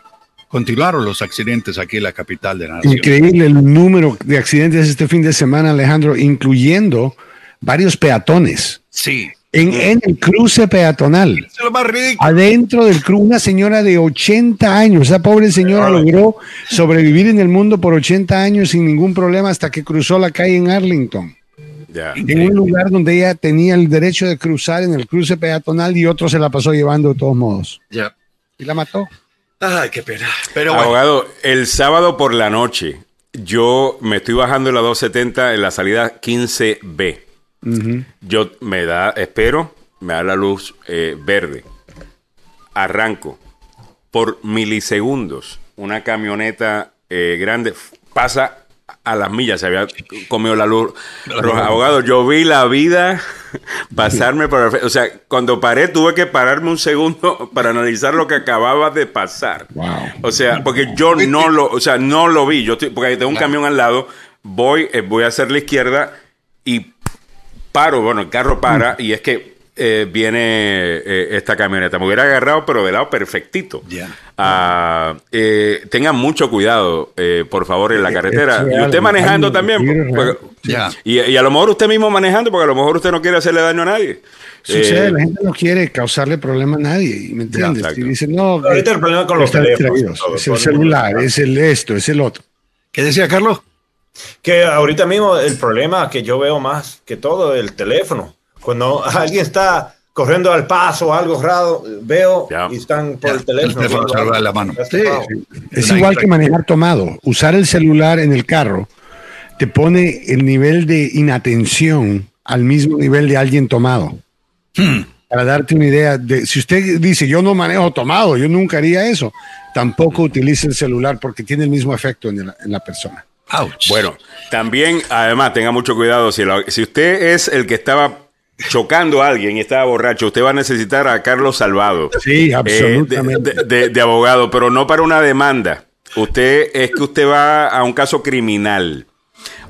continuaron los accidentes aquí en la capital de la nación. Increíble el número de accidentes este fin de semana, Alejandro, incluyendo varios peatones. Sí. En, en el cruce peatonal. Es lo más ridículo. Adentro del cruce, una señora de 80 años. Esa pobre señora logró sobrevivir en el mundo por 80 años sin ningún problema hasta que cruzó la calle en Arlington. Ya. En un lugar donde ella tenía el derecho de cruzar en el cruce peatonal y otro se la pasó llevando de todos modos. Ya. Y la mató. Ay, qué pena. Pero bueno. Abogado, el sábado por la noche, yo me estoy bajando en la 270 en la salida 15B. Yo me da, espero, me da la luz eh, verde. Arranco. Por milisegundos, una camioneta eh, grande pasa a las millas. Se había comido la luz roja. Abogado, yo vi la vida pasarme por el... O sea, cuando paré tuve que pararme un segundo para analizar lo que acababa de pasar. O sea, porque yo no lo, o sea, no lo vi. Yo estoy, porque ahí tengo un camión al lado, voy, eh, voy a hacer la izquierda paro, bueno, el carro para y es que eh, viene eh, esta camioneta. Me hubiera agarrado, pero de lado perfectito. Ah, eh, tengan mucho cuidado, eh, por favor, en la carretera. Y usted manejando también. porque- y, y a lo mejor usted mismo manejando, porque a lo mejor usted no quiere hacerle daño a nadie. Sucede, Eh, la gente no quiere causarle problema a nadie, ¿me entiendes? exacto. y dicen, no, Ahorita el problema con los teléfonos, todo, es el celular, es el esto, es el otro. ¿Qué decía Carlos? Que ahorita mismo el problema que yo veo más que todo el teléfono. Cuando alguien está corriendo al paso o algo raro, veo y están por el teléfono. el teléfono la mano. Ya. Es igual que manejar tomado. Usar el celular en el carro te pone el nivel de inatención al mismo nivel de alguien tomado. Para darte una idea de si usted dice yo no manejo tomado, yo nunca haría eso, tampoco utilice el celular porque tiene el mismo efecto en la persona. Bueno, también, además, tenga mucho cuidado. Si, usted es el que estaba chocando a alguien y estaba borracho, usted va a necesitar a Carlos Salvado. Sí, eh, absolutamente. de, de- de abogado, pero no para una demanda. Usted es que usted va a un caso criminal.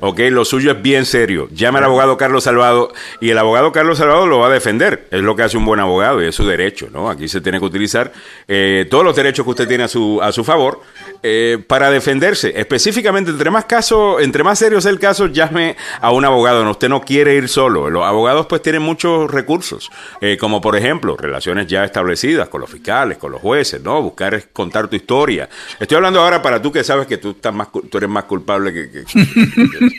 Ok, lo suyo es bien serio. Llame al abogado Carlos Salvado y el abogado Carlos Salvado lo va a defender. Es lo que hace un buen abogado y es su derecho, ¿no? Aquí se tiene que utilizar eh, todos los derechos que usted tiene a su, a su favor eh, para defenderse. Específicamente, entre más casos, entre más serio sea el caso, llame a un abogado. No, usted no quiere ir solo. Los abogados pues tienen muchos recursos, eh, como por ejemplo relaciones ya establecidas con los fiscales, con los jueces, ¿no? Buscar contar tu historia. Estoy hablando ahora para tú que sabes que tú estás más, tú eres más culpable que,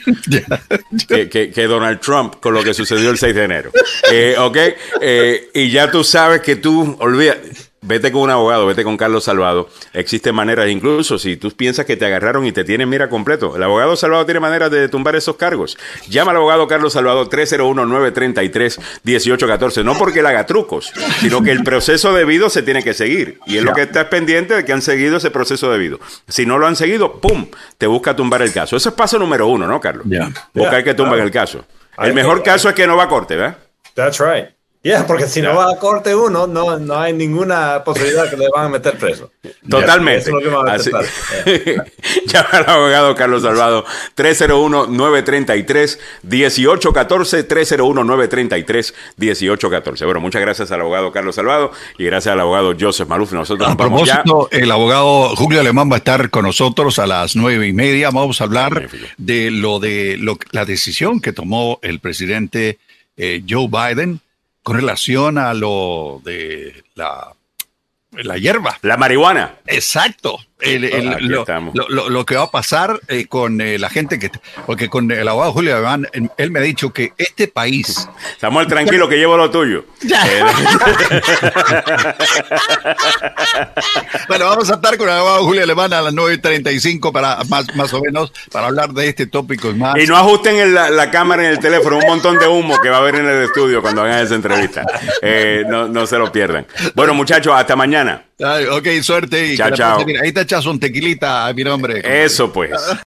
que- que Donald Trump con lo que sucedió el 6 de enero. Eh, ok, Eh, y ya tú sabes que tú, olvida, vete con un abogado, vete con Carlos Salvado. Existen maneras, incluso si tú piensas que te agarraron y te tienen mira completo, el abogado Salvado tiene maneras de tumbar esos cargos. Llama al abogado Carlos Salvado 301-933-1814, no porque él haga trucos, sino que el proceso debido se tiene que seguir. Y es lo que está es pendiente de que han seguido ese proceso debido. Si no lo han seguido, ¡pum! Te busca tumbar el caso. Ese es paso número uno, ¿no, Carlos? Buscar que tumban el caso. El mejor caso es que no va a corte, ¿verdad? That's right. Ya, porque si no va a corte uno, no, no hay ninguna posibilidad que le van a meter preso. Totalmente. Eso es lo que van a. Llama al abogado Carlos Salvado 301-933-1814, 301-933-1814. Bueno, muchas gracias al abogado Carlos Salvado y gracias al abogado Joseph Maluf. Nosotros A nos vamos ya. propósito, el abogado Julio Alemán va a estar con nosotros a las nueve y media. Vamos a hablar de lo de lo, la decisión que tomó el presidente eh, Joe Biden con relación a lo de la, la hierba. La marihuana. Exacto. El- el- Aquí lo, estamos. lo- lo- lo que va a pasar eh, con eh, la gente que... Porque con el abogado Julio Alemán, él, él me ha dicho que este país... Samuel, tranquilo que llevo lo tuyo. Eh, Bueno, vamos a estar con el abogado Julio Alemán a las 9.35 para más, más o menos para hablar de este tópico y más. Y no ajusten el- la, la cámara en el teléfono, un montón de humo que va a haber en el estudio cuando hagan esa entrevista. Eh, no, no se lo pierdan. Bueno, muchachos, hasta mañana. Ay, ok, suerte. Y Chao, chao. Ahí echas un tequilita a mi nombre. Eso pues.